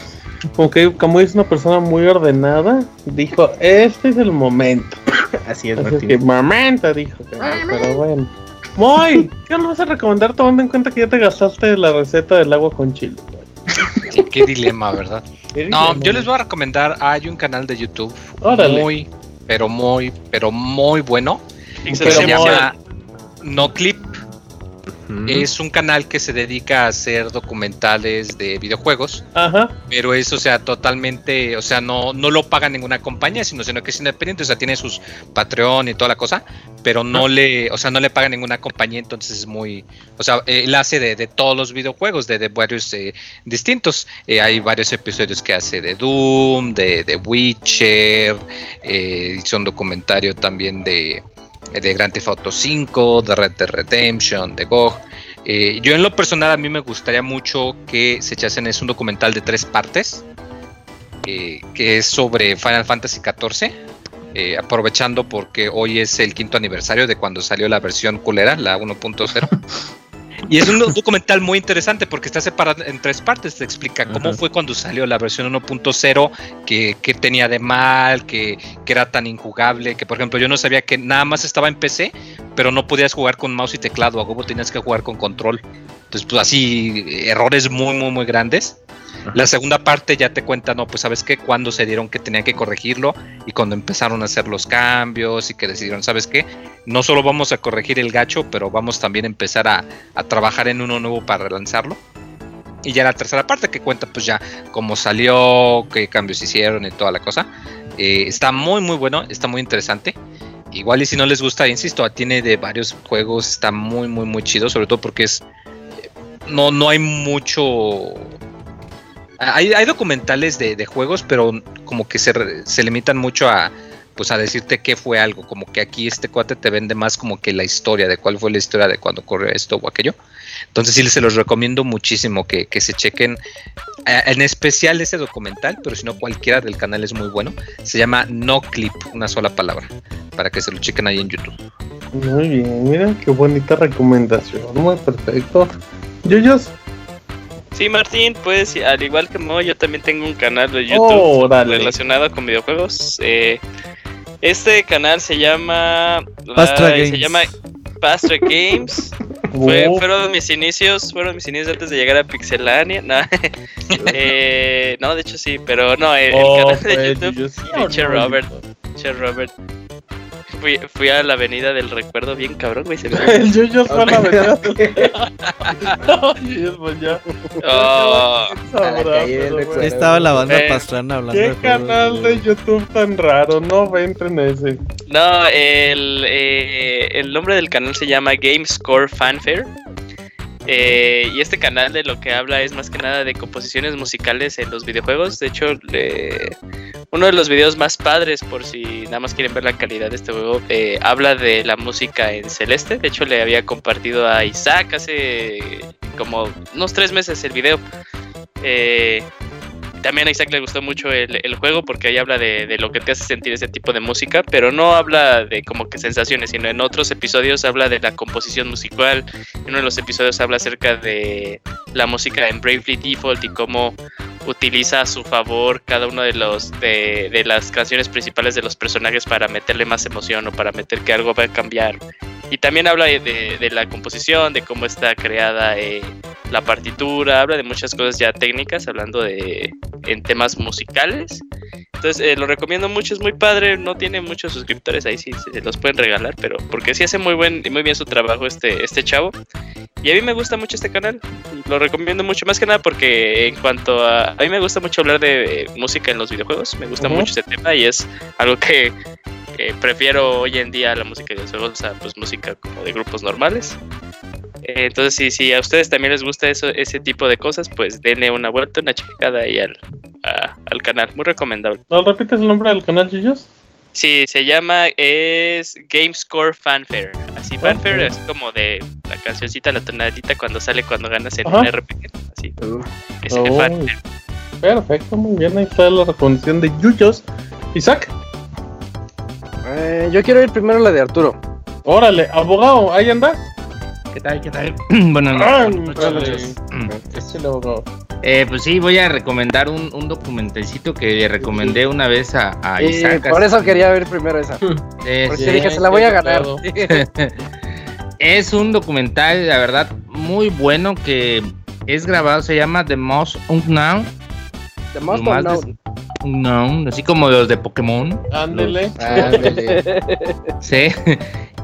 como que Kamui es una persona muy ordenada. Dijo: Este es el momento. *laughs* Así es, Así que momento, dijo. Pero bueno. Muy, ¿qué nos vas a recomendar tomando en cuenta que ya te gastaste la receta del agua con chile? qué dilema, ¿verdad? no, yo les voy a recomendar, hay un canal de YouTube muy, pero muy, pero muy bueno. Que se llama No Clip. Es un canal que se dedica a hacer documentales de videojuegos. Ajá. Pero eso, o sea, totalmente, o sea, no, no lo paga ninguna compañía, sino, sino que es independiente, o sea, tiene sus Patreon y toda la cosa, pero no le, o sea, no le paga ninguna compañía, entonces es muy, o sea, él hace de, todos los videojuegos, de, de varios eh, distintos. Eh, hay varios episodios que hace de Doom, de, de Witcher, eh, hizo un documentario también de de Grand Theft Auto 5, de Red Dead Redemption, de GOG. Eh, yo en lo personal a mí me gustaría mucho que se echasen es un documental de tres partes, eh, que es sobre Final Fantasy XIV, eh, aprovechando porque hoy es el quinto aniversario de cuando salió la versión culera, la 1.0. *laughs* Y es un documental muy interesante porque está separado en tres partes. Te explica cómo fue cuando salió la versión 1.0, que, tenía de mal, que, era tan injugable, que por ejemplo yo no sabía que nada más estaba en PC, pero no podías jugar con mouse y teclado, a tenías que jugar con control. Entonces, pues así, errores muy, muy, muy grandes. La segunda parte ya te cuenta, no, pues sabes qué, cuando se dieron que tenían que corregirlo y cuando empezaron a hacer los cambios y que decidieron, sabes qué, no solo vamos a corregir el gacho, pero vamos también a empezar a, trabajar en uno nuevo para relanzarlo. Y ya la tercera parte que cuenta pues ya cómo salió, qué cambios hicieron y toda la cosa. Eh, está muy muy bueno, está muy interesante. Igual y si no les gusta, insisto, tiene de varios juegos, está muy muy muy chido, sobre todo porque es no, no hay mucho hay, documentales de, juegos, pero como que se, se, limitan mucho a pues a decirte qué fue algo, como que aquí este cuate te vende más como que la historia de cuál fue la historia de cuando ocurrió esto o aquello. Entonces sí se los recomiendo muchísimo que, se chequen, eh, en especial ese documental, pero si no cualquiera del canal es muy bueno. Se llama No Clip, una sola palabra, para que se lo chequen ahí en YouTube. Muy bien, mira qué bonita recomendación, muy perfecto. Yuyos, Sí, Martín, pues al igual que Mo, yo también tengo un canal de YouTube relacionado con videojuegos. Eh, este canal se llama Pastra Games. Se llama Pastra *laughs* Games. fueron mis inicios, fueron mis inicios antes de llegar a Pixelania. No, *laughs* eh, no de hecho sí, pero no, el, oh, canal de YouTube. Che Robert. Che Robert fui, fui a la avenida del recuerdo bien cabrón, güey. Se el *laughs* Yuyo fue a la avenida del No, ya. Oh. estaba la banda eh, Pastrana hablando. ¿Qué canal de YouTube tan raro? No entren en ese. No, el, eh, el nombre del canal se llama GameScore Fanfare. Eh, y este canal de lo que habla es más que nada de composiciones musicales en los videojuegos. De hecho, uno de los videos más padres, por si nada más quieren ver la calidad de este juego, eh, habla de la música en celeste. De hecho, le había compartido a Isaac hace como unos tres meses el video. Eh, también a Isaac le gustó mucho el, juego porque ahí habla de, lo que te hace sentir ese tipo de música, pero no habla de como que sensaciones, sino en otros episodios habla de la composición musical. En uno de los episodios habla acerca de la música en Bravely Default y cómo utiliza a su favor cada uno de los de, las canciones principales de los personajes para meterle más emoción o para meter que algo va a cambiar. Y también habla de, la composición, de cómo está creada eh, la partitura, habla de muchas cosas ya técnicas, hablando de en temas musicales. Entonces eh, lo recomiendo mucho, es muy padre, no tiene muchos suscriptores ahí, sí se los pueden regalar, pero porque sí hace muy buen muy bien su trabajo este este chavo. Y a mí me gusta mucho este canal, lo recomiendo mucho más que nada porque en cuanto a a mí me gusta mucho hablar de música en los videojuegos, me gusta mucho ese tema y es algo que, prefiero hoy en día la música de videojuegos a pues música como de grupos normales. Entonces, si, si a ustedes también les gusta eso, ese tipo de cosas, pues denle una vuelta, una checada ahí al, al canal. Muy recomendable. ¿No repites el nombre del canal, chicos? Sí, se llama, es GameScore Fanfare. Así, Fanfare es como de la cancioncita, la tonadita cuando sale cuando ganas en un RPG. Así, uh. Fanfare. Perfecto, muy bien. Ahí está la recomendación de Yuyos. Isaac. Eh, yo quiero ir primero la de Arturo. Órale, abogado, ahí anda. ¿Qué tal? ¿Qué tal? *clears throat* Buenas ah, noches. *clears throat* Eh, pues sí, voy a recomendar un, un documentalcito que recomendé una vez a, a Isaac. Por eso quería ver primero esa. *laughs* Porque dije, se la voy a ganar. *laughs* es un documental, la verdad, muy bueno que es grabado, se llama The Most Unknown. The Most Unknown. No, así como los de Pokémon. Ándele. *laughs* Sí.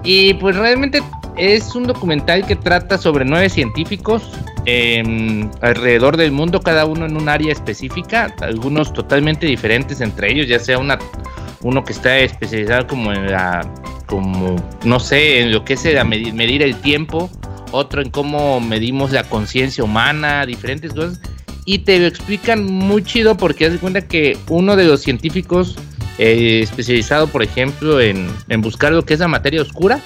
Y pues realmente es un documental que trata sobre nueve científicos em, alrededor del mundo, cada uno en un área específica, algunos totalmente diferentes entre ellos, ya sea una, uno que está especializado como en la, como, no sé, en lo que es medir, medir el tiempo, otro en cómo medimos la conciencia humana, diferentes cosas, y te lo explican muy chido porque haz cuenta que uno de los científicos eh, especializado, por ejemplo, en, en buscar lo que es la materia oscura,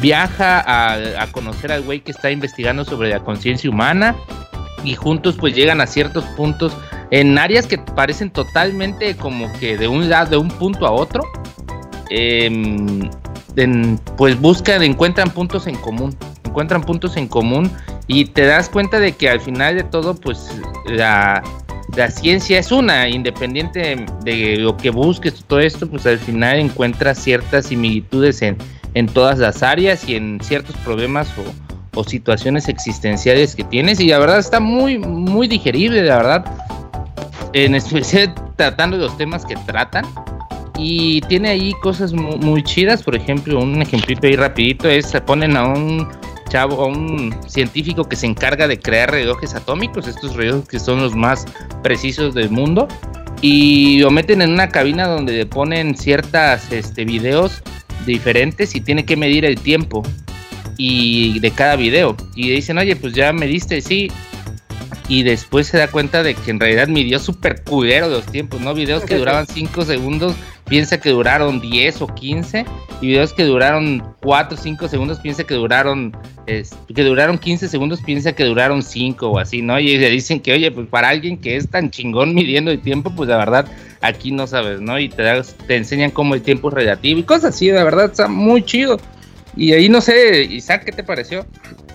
viaja a, conocer al güey que está investigando sobre la conciencia humana y juntos pues llegan a ciertos puntos en áreas que parecen totalmente como que de un lado, de un punto a otro, em, pues buscan, encuentran puntos en común, encuentran puntos en común y te das cuenta de que al final de todo pues la, la ciencia es una, independiente de lo que busques, todo esto pues al final encuentras ciertas similitudes en en todas las áreas y en ciertos problemas o, situaciones existenciales que tienes. Y la verdad está muy, muy digerible, la verdad, en especial tratando de los temas que tratan. Y tiene ahí cosas muy, chidas, por ejemplo, un ejemplito ahí rapidito es, ponen a un chavo, a un científico que se encarga de crear relojes atómicos, estos relojes que son los más precisos del mundo, y lo meten en una cabina donde le ponen ciertas este, videos diferentes y tiene que medir el tiempo y de cada video. Y dicen, oye, pues ya mediste, sí. Y después se da cuenta de que en realidad midió súper culero los tiempos, ¿no? Videos que *laughs* duraban 5 segundos, piensa que duraron 10 o 15. Y videos que duraron 4 o 5 segundos, piensa que duraron, que duraron 15 segundos, piensa que duraron 5 o así, ¿no? Y le dicen que, oye, pues para alguien que es tan chingón midiendo el tiempo, pues la verdad aquí no sabes, ¿no? Y te, te enseñan cómo el tiempo es relativo y cosas así, de verdad, está muy chido. Y ahí no sé, Isaac, ¿qué te pareció?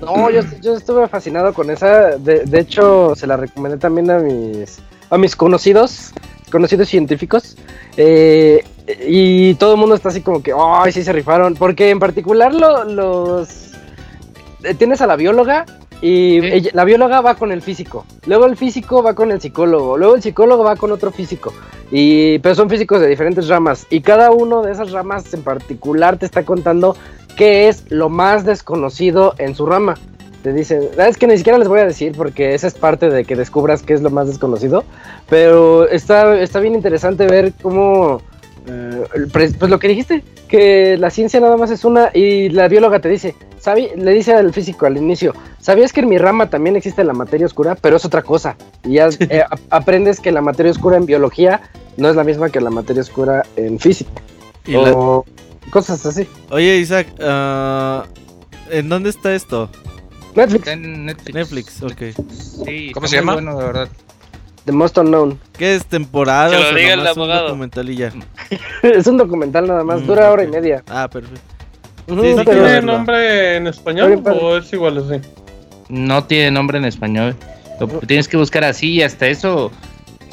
No, yo, yo estuve fascinado con esa. De, de, hecho, se la recomendé también a mis, a mis conocidos, conocidos científicos. Eh, y todo el mundo está así como que, ay, sí se rifaron. Porque en particular los... Eh, tienes a la bióloga y la bióloga va con el físico, luego el físico va con el psicólogo, luego el psicólogo va con otro físico. Y pero son físicos de diferentes ramas y cada uno de esas ramas en particular te está contando qué es lo más desconocido en su rama. Te dicen, ah, es que ni siquiera les voy a decir porque esa es parte de que descubras qué es lo más desconocido, pero está está bien interesante ver cómo eh, pues lo que dijiste, que la ciencia nada más es una y la bióloga te dice, le dice al físico al inicio, ¿sabías que en mi rama también existe la materia oscura? Pero es otra cosa. Y ya eh, aprendes que la materia oscura en biología no es la misma que la materia oscura en física. o cosas así. Oye, Isaac, uh, ¿en dónde está esto? Netflix. En Netflix. Netflix, ok. Sí, ¿Cómo se llama? Bueno, de verdad. The Most Unknown. ¿Qué es temporada? Que lo diga el abogado. Un documental y ya. *laughs* es un documental nada más, dura hora y media. Ah, perfecto. ¿No tiene nombre en español o es igual así? No tiene nombre en español. Lo tienes que buscar así y hasta eso.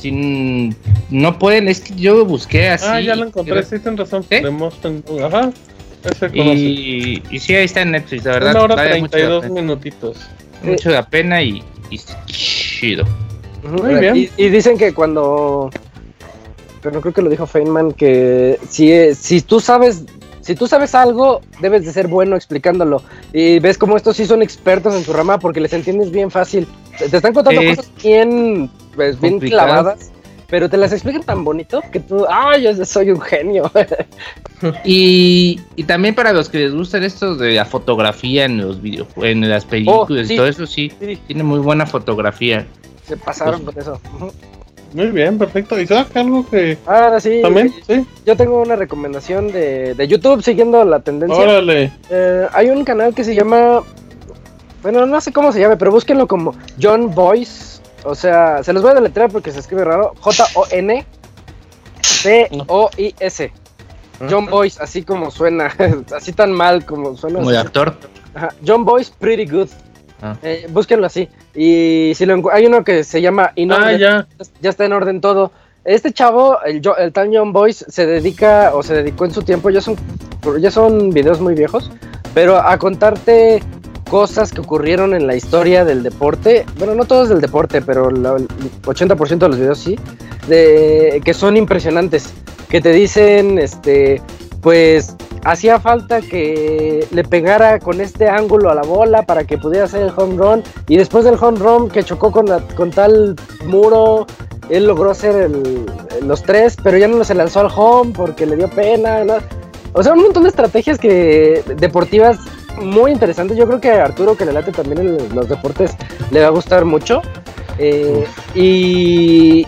Sin, no pueden, es que yo lo busqué así. Ah, ya lo encontré, sí, tienes razón. ¿Eh? Ajá. Ese y, y sí, ahí está en Netflix, la verdad. Una hora 32 minutitos. Mucho la pena y, y chido. Muy bien. Y, y, dicen que cuando. Pero creo que lo dijo Feynman, que si, si tú sabes si tú sabes algo, debes de ser bueno explicándolo. Y ves como estos sí son expertos en su rama porque les entiendes bien fácil. Te están contando cosas bien, pues, bien clavadas, pero te las explican tan bonito que tú, ¡ay, yo soy un genio! *laughs* y, y, también para los que les gustan esto de la fotografía en los videojuegos, en las películas, y todo eso sí, tiene muy buena fotografía. Se pasaron pues, con eso. Muy bien, perfecto. ¿Y sabes algo que Ahora sí. ¿También? Sí. Yo tengo una recomendación de, de YouTube siguiendo la tendencia. Órale. Eh, hay un canal que se llama. Bueno, no sé cómo se llame, pero búsquenlo como John Boyce. O sea, se los voy a deletrear porque se escribe raro. J-O-N. B-O-I-S. John Boyce, así como suena. *laughs* así tan mal como suena. Como de actor. Ajá. John Boyce, pretty good. Ah. Eh, búsquenlo así. Y si lo hay uno que se llama ah, ya. ya está en orden todo. Este chavo, el, el tal John Boyce, se dedica o se dedicó en su tiempo, ya son, ya son videos muy viejos, pero a contarte cosas que ocurrieron en la historia del deporte. Bueno, no todos del deporte, pero el 80% de los videos sí, de, que son impresionantes. Que te dicen, este, pues, hacía falta que le pegara con este ángulo a la bola para que pudiera hacer el home run. Y después del home run que chocó con, con tal muro, él logró hacer los tres, pero ya no se lanzó al home porque le dio pena. O sea, un montón de estrategias que deportivas muy interesantes. Yo creo que a Arturo, que le late también en los deportes, le va a gustar mucho. Eh, y.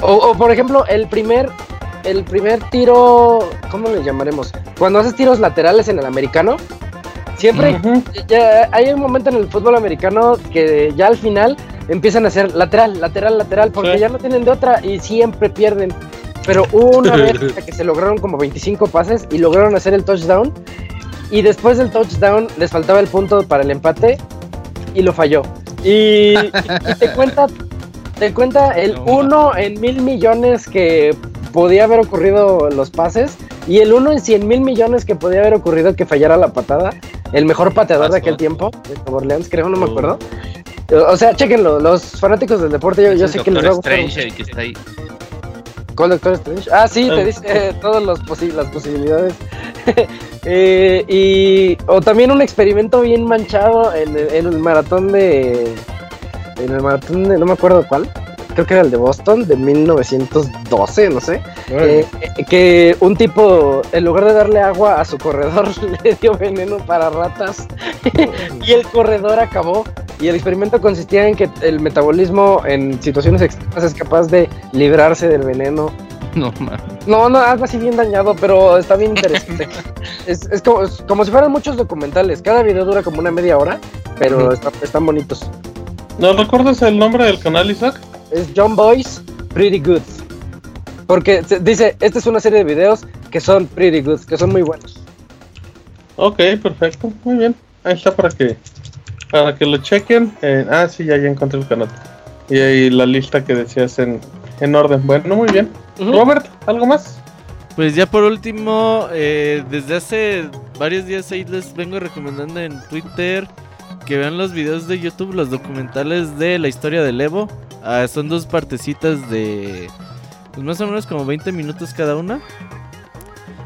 O, por ejemplo, el primer. El primer tiro. ¿Cómo le llamaremos? Cuando haces tiros laterales en el americano. Siempre. hay un momento en el fútbol americano que ya al final empiezan a hacer lateral, lateral, lateral. Porque ya no tienen de otra y siempre pierden. Pero una *laughs* vez que se lograron como 25 pases y lograron hacer el touchdown. Y después del touchdown les faltaba el punto para el empate y lo falló. Y, te cuenta, te cuenta el uno en mil millones que podía haber ocurrido los pases y el uno en cien mil millones que podía haber ocurrido que fallara la patada. El mejor pateador de aquel tiempo, de Orleans, creo, no me acuerdo. O sea, chequenlo, los fanáticos del deporte, yo, yo sé que les va a gustar. Que está ahí. ¿Cuál Doctor Strange? Ah, sí, te ah. dice *laughs* eh, todas las posibilidades. *laughs* Eh, y o también un experimento bien manchado en el, maratón de en el maratón de no me acuerdo cuál creo que era el de Boston de 1912 no sé eh, que un tipo en lugar de darle agua a su corredor *laughs* le dio veneno para ratas *laughs* y el corredor acabó y el experimento consistía en que el metabolismo en situaciones extremas es capaz de librarse del veneno No, no, no, algo así bien dañado, pero está bien interesante. *laughs* es, como, si fueran muchos documentales. Cada video dura como una media hora, pero están bonitos. ¿No recuerdas el nombre del canal, Isaac? Es John Boy's Pretty Good. Porque dice, esta es una serie de videos que son pretty good, que son muy buenos. Ok, perfecto, muy bien. Ahí está para que para que lo chequen. Eh, ah, sí, ya, ya encontré el canal. Y ahí la lista que decías en, en orden. Bueno, muy bien. Robert, ¿algo más? Pues ya por último, eh, desde hace varios días ahí les vengo recomendando en Twitter que vean los videos de YouTube, los documentales de la historia del Evo. Ah, son dos partecitas de pues más o menos como 20 minutos cada una.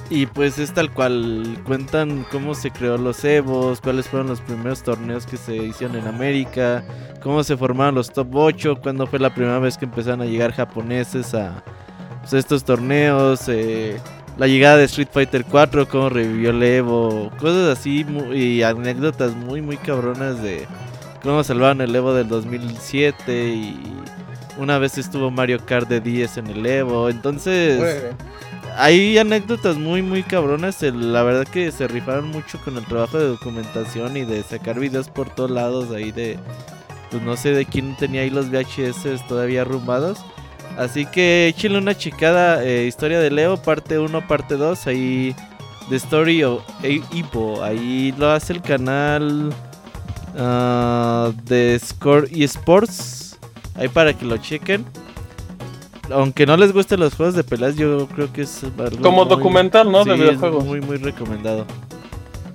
Y pues es tal cual, cuentan cómo se creó los Evos, cuáles fueron los primeros torneos que se hicieron en América, cómo se formaron los top 8, cuándo fue la primera vez que empezaron a llegar japoneses a pues, estos torneos, eh, la llegada de Street Fighter 4, cómo revivió el Evo, cosas así y anécdotas muy muy cabronas de cómo salvaron el Evo del 2007 y una vez estuvo Mario Kart de 10 en el Evo, entonces hay anécdotas muy, muy cabronas. La verdad que se rifaron mucho con el trabajo de documentación y de sacar videos por todos lados ahí de... Pues no sé de quién tenía ahí los VHS todavía arrumbados. Así que échenle una chicada. Eh, historia de Leo, parte 1, parte 2. Ahí... The Story of Ipo. Ahí lo hace el canal uh, de Score eSports. Ahí para que lo chequen aunque no les gusten los juegos de peleas, yo creo que es como documental, ¿no? de videojuegos. muy, muy recomendado.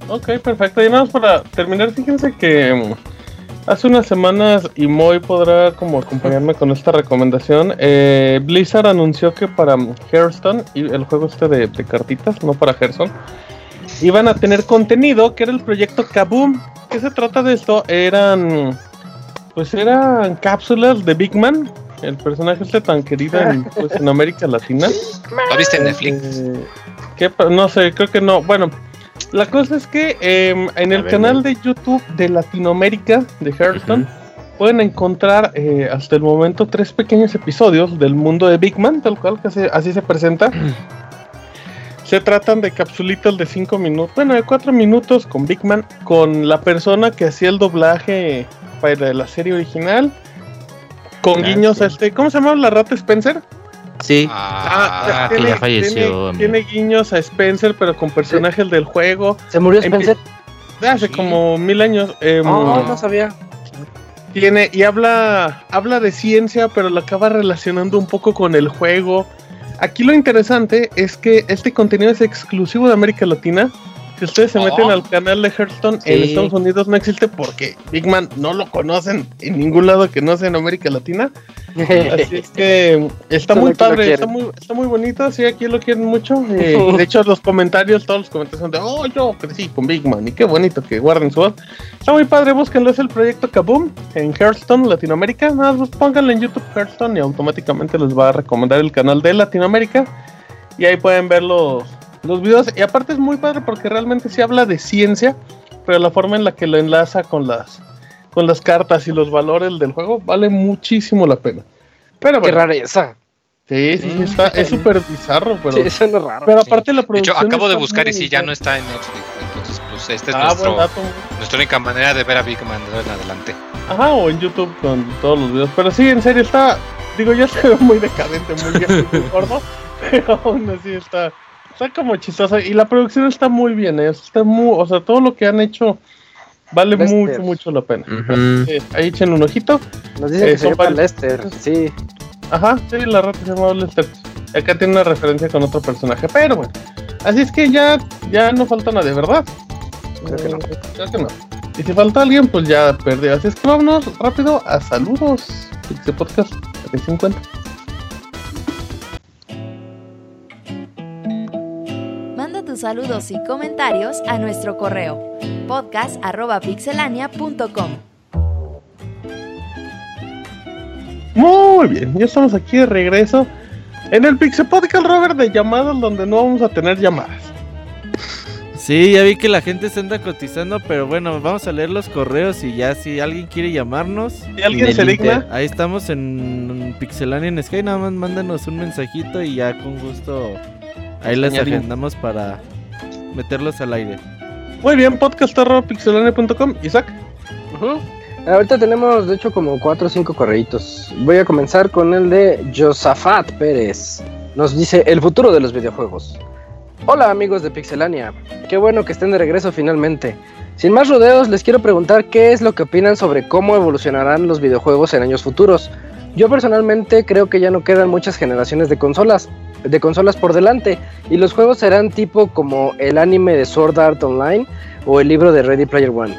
Ok, perfecto. Y nada más para terminar, fíjense que mm, hace unas semanas y Moy podrá como acompañarme con esta recomendación. Eh, Blizzard anunció que para Hearthstone, y el juego este de, de cartitas, no para Hearthstone, iban a tener contenido que era el proyecto Kaboom. ¿Qué se trata de esto? Eran pues eran cápsulas de Big Man el personaje este tan querido en, *laughs* pues, en América Latina. ¿Lo viste en Netflix? Eh, no sé, creo que no. Bueno, la cosa es que em, en el canal de YouTube de Latinoamérica de Hearthstone pueden encontrar eh, hasta el momento tres pequeños episodios del mundo de Big Man, tal cual que así se presenta. *clears throat* Se tratan de capsulitas de 5 minutos, bueno, de 4 minutos con Big Man, con la persona que hacía el doblaje para la serie original con guiños a este. ¿Cómo se llama la rata Spencer? Sí. Ah, ah que ya falleció. Tiene, guiños a Spencer, pero con personajes del juego. ¿Se murió Spencer? hace como mil años. Eh, no sabía. Tiene, y habla, habla de ciencia, pero lo acaba relacionando un poco con el juego. Aquí lo interesante es que este contenido es exclusivo de América Latina si ustedes se meten oh. al canal de Hearthstone en Estados Unidos no existe porque Big Man no lo conocen en ningún lado que no sea en América Latina. Así es que está muy padre, está muy, está muy bonito, sí, aquí lo quieren mucho. *laughs* Eh, de hecho, los comentarios, todos los comentarios son de, oh, yo crecí con Big Man, y qué bonito que guarden su voz. Está muy padre, búsquenlo, es el proyecto Kaboom en Hearthstone, Latinoamérica. Nada más pónganlo en YouTube Hearthstone y automáticamente les va a recomendar el canal de Latinoamérica. Y ahí pueden ver los, los videos. Y aparte es muy padre porque realmente se habla de ciencia, pero la forma en la que lo enlaza con las con las cartas y los valores del juego, vale muchísimo la pena. Pero Qué rareza. Sí, sí, sí, está, es súper bizarro, pero. Sí, eso es raro. Pero aparte la producción. De hecho, acabo de buscar y sí, ya no está en Netflix. Entonces, pues esta es ah, nuestro, nuestra única manera de ver a Big Man en adelante. Ajá, o en YouTube con todos los videos. Pero sí, en serio, está. Digo, ya se ve muy decadente, muy, muy *laughs* gordo. Pero aún así está. Está como chistoso. Y la producción está muy bien, ¿eh? Está muy. O sea, todo lo que han hecho Vale mucho, mucho la pena. ahí echen un ojito. Nos dicen que eh, se llama Lester, sí. Ajá, sí, la rata se llama Lester. Acá tiene una referencia con otro personaje, pero bueno. Así es que ya, ya no falta nada, de verdad. Creo que no. Eh, creo que no. Y si falta alguien, pues ya perdió. Así es que vámonos rápido a saludos. Pixie Podcast 50. saludos y comentarios a nuestro correo podcast.pixelania.com. Muy bien, ya estamos aquí de regreso en el Pixel Podcast, Robert, de llamadas donde no vamos a tener llamadas. Sí, ya vi que la gente se anda cotizando, pero bueno, vamos a leer los correos y ya si alguien quiere llamarnos. Si alguien se digna. Ahí estamos en Pixelania en Sky, nada más mándanos un mensajito y ya con gusto ahí les agendamos para meterlos al aire. Muy bien, podcast.pixelania.com. Isaac. Ahorita tenemos, de hecho, como 4 o 5 correitos. Voy a comenzar con el de Josafat Pérez. Nos dice el futuro de los videojuegos. Hola amigos de Pixelania, qué bueno que estén de regreso finalmente. Sin más rodeos, les quiero preguntar qué es lo que opinan sobre cómo evolucionarán los videojuegos en años futuros. Yo personalmente creo que ya no quedan muchas generaciones de consolas, de consolas por delante y los juegos serán tipo como el anime de Sword Art Online o el libro de Ready Player One.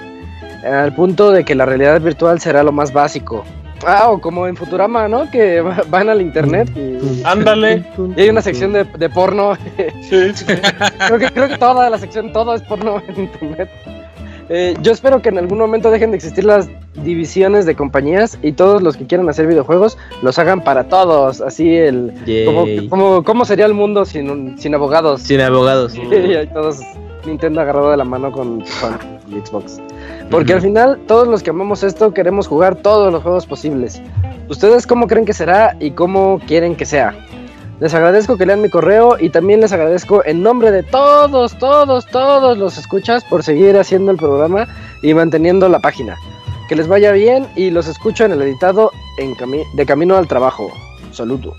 Al punto de que la realidad virtual será lo más básico. Ah, o como en Futurama, ¿no? Que *laughs* van al internet y. *laughs* Ándale. Y hay una sección de, de porno. Sí, *laughs* sí. creo, que, creo que toda la sección, todo es porno en internet. Eh, yo espero que en algún momento dejen de existir las divisiones de compañías y todos los que quieran hacer videojuegos los hagan para todos. Así el. Como, ¿Cómo sería el mundo sin, sin abogados? Sin abogados. *laughs* y todos Nintendo agarrado de la mano con, Xbox. Porque al final, todos los que amamos esto queremos jugar todos los juegos posibles. ¿Ustedes cómo creen que será y cómo quieren que sea? Les agradezco que lean mi correo y también les agradezco en nombre de todos, todos, todos los escuchas por seguir haciendo el programa y manteniendo la página. Que les vaya bien y los escucho en el editado en de camino al trabajo. Saludos.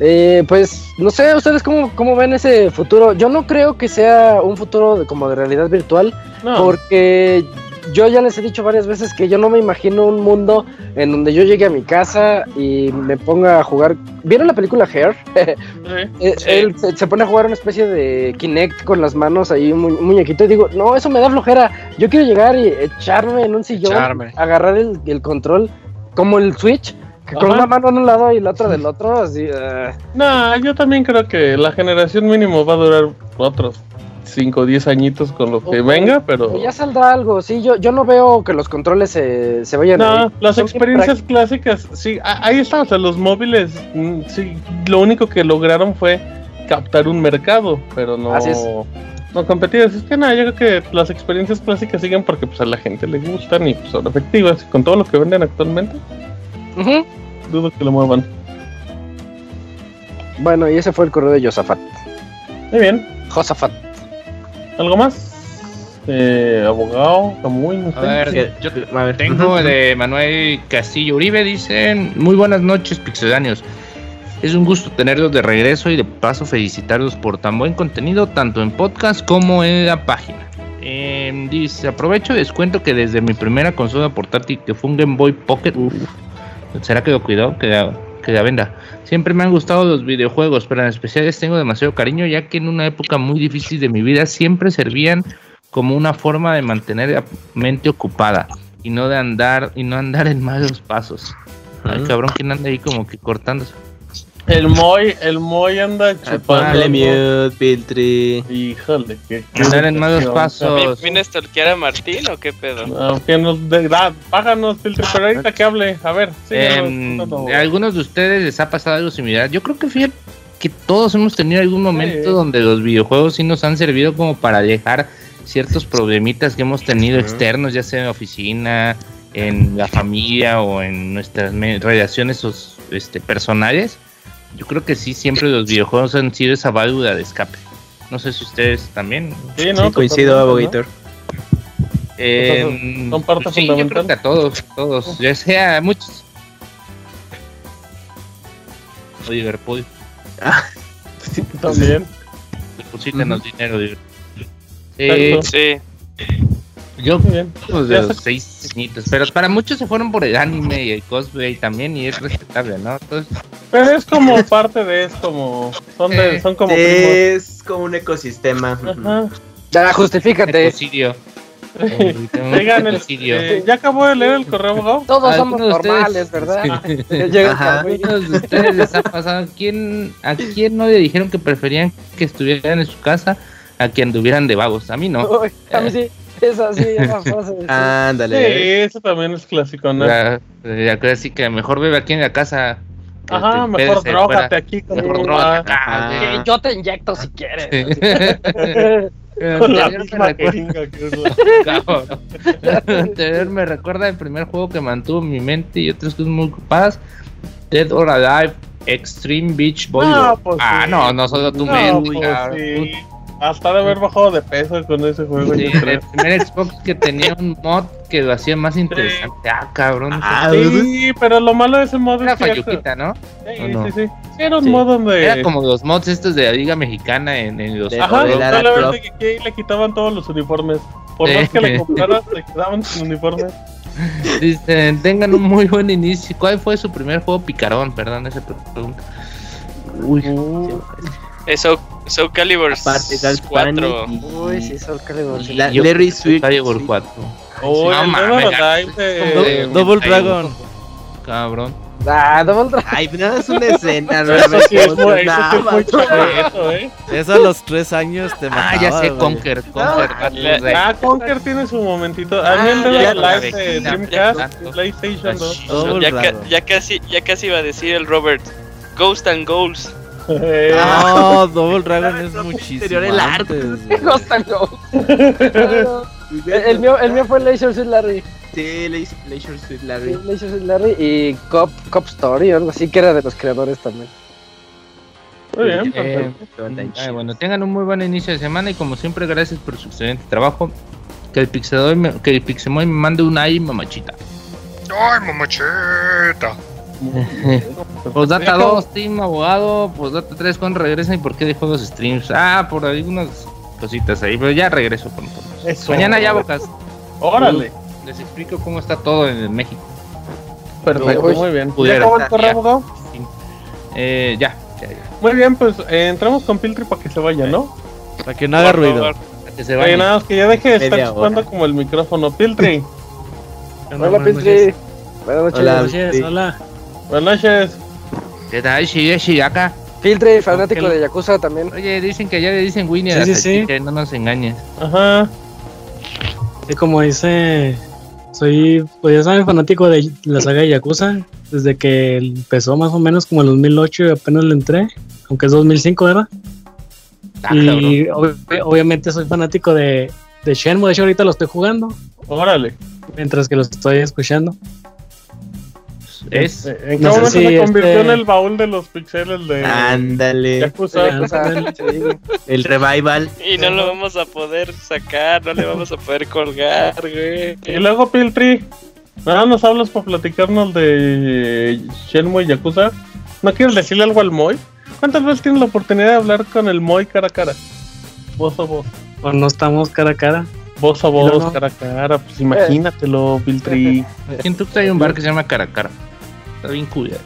Eh, pues no sé, ustedes cómo, cómo, ven ese futuro. Yo no creo que sea un futuro como de realidad virtual, porque yo ya les he dicho varias veces que yo no me imagino un mundo en donde yo llegue a mi casa y me ponga a jugar. ¿Vieron la película Hair? Eh, él se, pone a jugar una especie de Kinect con las manos ahí, un, muñequito, y digo, no, eso me da flojera. Yo quiero llegar y echarme en un sillón, agarrar el, control como el Switch. con una mano en un lado y la otra del otro, así. Uh... No, yo también creo que la generación mínimo va a durar otros 5 o 10 añitos con lo que venga, pero... Ya saldrá algo, sí, yo, yo no veo que los controles se, se vayan No, las experiencias clásicas, sí, ahí está, o sea, los móviles, mm, sí, lo único que lograron fue captar un mercado, pero no... No competir, es que nada, yo creo que las experiencias clásicas siguen porque pues a la gente le gustan y pues, son efectivas, con todo lo que venden actualmente. Dudo que lo muevan. Bueno, y ese fue el correo de Josafat. Muy bien. Josafat. ¿Algo más? Eh, abogado, muy a ver, yo tengo *laughs* de Manuel Castillo Uribe, dicen, muy buenas noches, pixedanios. Es un gusto tenerlos de regreso y de paso felicitarlos por tan buen contenido, tanto en podcast como en la página. Em, dice, aprovecho y les cuento que desde mi primera consola portátil, que fue un Game Boy Pocket, ¿será que lo cuidó? Que que la venda. Siempre me han gustado los videojuegos, pero en especial les tengo demasiado cariño, ya que en una época muy difícil de mi vida siempre servían como una forma de mantener la mente ocupada y no de andar y no andar en malos pasos. Ay, cabrón, ¿quién anda ahí como que cortándose? El Moy, el Moy anda chupando. Dale mute, Piltri. Híjole, que. Andar en malos pasos. ¿Vienes a stalkear a Martín o qué pedo? No, que nos de, da, páganos, Piltri, pero ahorita que hable. A ver, sí. Em, ¿A algunos de ustedes les ha pasado algo similar? Yo creo que fíjate que todos hemos tenido algún momento Sí. donde los videojuegos sí nos han servido como para dejar ciertos problemitas que hemos tenido externos, ya sea en la oficina, en la familia o en nuestras relaciones este, personales. Yo creo que sí, siempre los videojuegos han sido esa válvula de escape. No sé si ustedes también. Sí, no, Sí, coincido, Abogator. Eh, son parte pues sí, yo creo fundamental. que a todos, todos, ya sea a muchos. O Liverpool, ¿no? Sí, también. deposítenos dinero. Liverpool. Eh, Sí. Yo pues, de Ya los seis añitos, pero para muchos se fueron por el anime y el cosplay también y es respetable, ¿no? Entonces, Pero es como parte de, es como. Son, de, Eh, son como primos. Es como un ecosistema. Ajá. Ya, justifícate. ecocidio. *laughs* Oigan, el- eh, ya acabó de leer el correo, abogado. Todos somos normales, ustedes- ¿verdad? *laughs* Ajá. algunos de ustedes les ha pasado? ¿Quién, ¿A quién no le dijeron que preferían que estuvieran en su casa a que anduvieran de vagos? A mí no. Uy, a mí sí, es así, *laughs* esa frase. sí. Sí, Ándale. eso también es clásico, ¿no? Creo así que mejor vive aquí en la casa. que Ajá, te mejor drogate aquí con Mejor mamá. acá. Que yo te inyecto si quieres. *laughs* Con la Anterior me recuerda- que es la-. Anterior me recuerda el primer juego que mantuvo mi mente y otras cosas muy ocupadas. Dead or Alive Extreme Beach Volleyball. pues ah, sí. no, no solo tu No, mente. pues sí. Hasta de haber bajado de peso con ese juego. Sí, el primer Xbox que tenía un mod que lo hacía más interesante. Ah, cabrón. Ah, Sí, pero lo malo de ese modo Era es que... Sí, Fayuquita, ¿no? ¿o no? sí, sí. Sí, Era un Sí. modo donde... Era como los mods estos de la Liga Mexicana en, en los Ajá, de Lara solamente que aquí le quitaban todos los uniformes. Por Sí. más que le compraras, le quedaban sin uniformes. *laughs* Dicen, tengan un muy buen inicio. ¿Cuál fue su primer juego picarón? Perdón, esa pregunta. Uy, Uh, Eso, Soul Calibur Aparte, Gal 4. Panic Uy, sí, Soul Calibur. sí. La- Larry Sweet. Calibur sí. 4. oh, No el mames, de- de- Double Ahí, Dragon. Cabrón. Ah, Double Dragon. Ay, no, es una escena. *laughs* Eso sí es muy, eso sí es muy chaveto, ¿eh? Eso a los tres años te mataba, Ah, ya sé. Conker. Conker. Ah, Conker tiene su momentito. A mí el Ah, la Alive de Dreamcast. PlayStation 2. Double Ya, ca- Dragon. ya casi, ya casi iba a decir el Robert. Ghost and Goals. Eh, No, Double Dragon es muchísimo *laughs* el arte. el, mío, el mío fue Leisure Suit Larry. Sí, Leisure Suit Larry. Leisure Suit Larry y Cop, Cop Story o algo así, que era de los creadores también. Muy bien, Eh, bueno, tengan un muy buen inicio de semana y como siempre, gracias por su excelente trabajo. Que el Pixemoy me, que el Pixemoy me mande un ay, mamachita. Ay, mamacheta. *laughs* Postdata 2, Team Abogado. Postdata 3, con regresa y por qué dejó los streams. Ah, por algunas cositas ahí, pero ya regreso con todos. Eso. Mañana ya, Bocas. Órale. Les explico cómo está todo en México. Perfecto, Uy, muy bien. ¿Ya acabó el correo, Ya. abogado? Eh, ya, ya, ya. Muy bien, pues eh, entramos con Piltri para que se vaya, ¿no? Para que no haga ruido. Para que se Oye, vaya. nada más que ya deje de estar chupando hora. como el micrófono. Piltri, Hola, Piltri. Buenas noches. Hola. Buenas noches. ¿Qué tal? Sí, sí, acá. Piltri, fanático de Yakuza también. Oye, dicen que ya le dicen Winnie a Sí, la sí, sí. salchicha, no nos engañes. Ajá. Sí, como dice, soy, pues ya saben, fanático de la saga de Yakuza. Desde que empezó más o menos como en 2008 y apenas le entré. Aunque es 2005, ¿verdad? Ah, y ob- obviamente soy fanático de, de Shenmue. De hecho, ahorita lo estoy jugando. Órale. Mientras que lo estoy escuchando. Es. Eh, ¿En qué momento se convirtió este- en el baúl de los pixeles de Ándale. Yakuza? *laughs* Yakuza, sí. El revival. Y no lo vamos a poder sacar, no le vamos a poder colgar, güey. Y luego, Piltri, nada nos hablas para platicarnos de Shenmue y Yakuza. ¿No quieres decirle algo al Moy? ¿Cuántas veces tienes la oportunidad de hablar con el Moy cara a cara? Voz a voz. O no estamos cara a cara. Voz a voz, cara a cara. Pues imagínatelo, Piltri. Aquí en Tuxtla hay un bar que se llama Caracara. Está bien culero.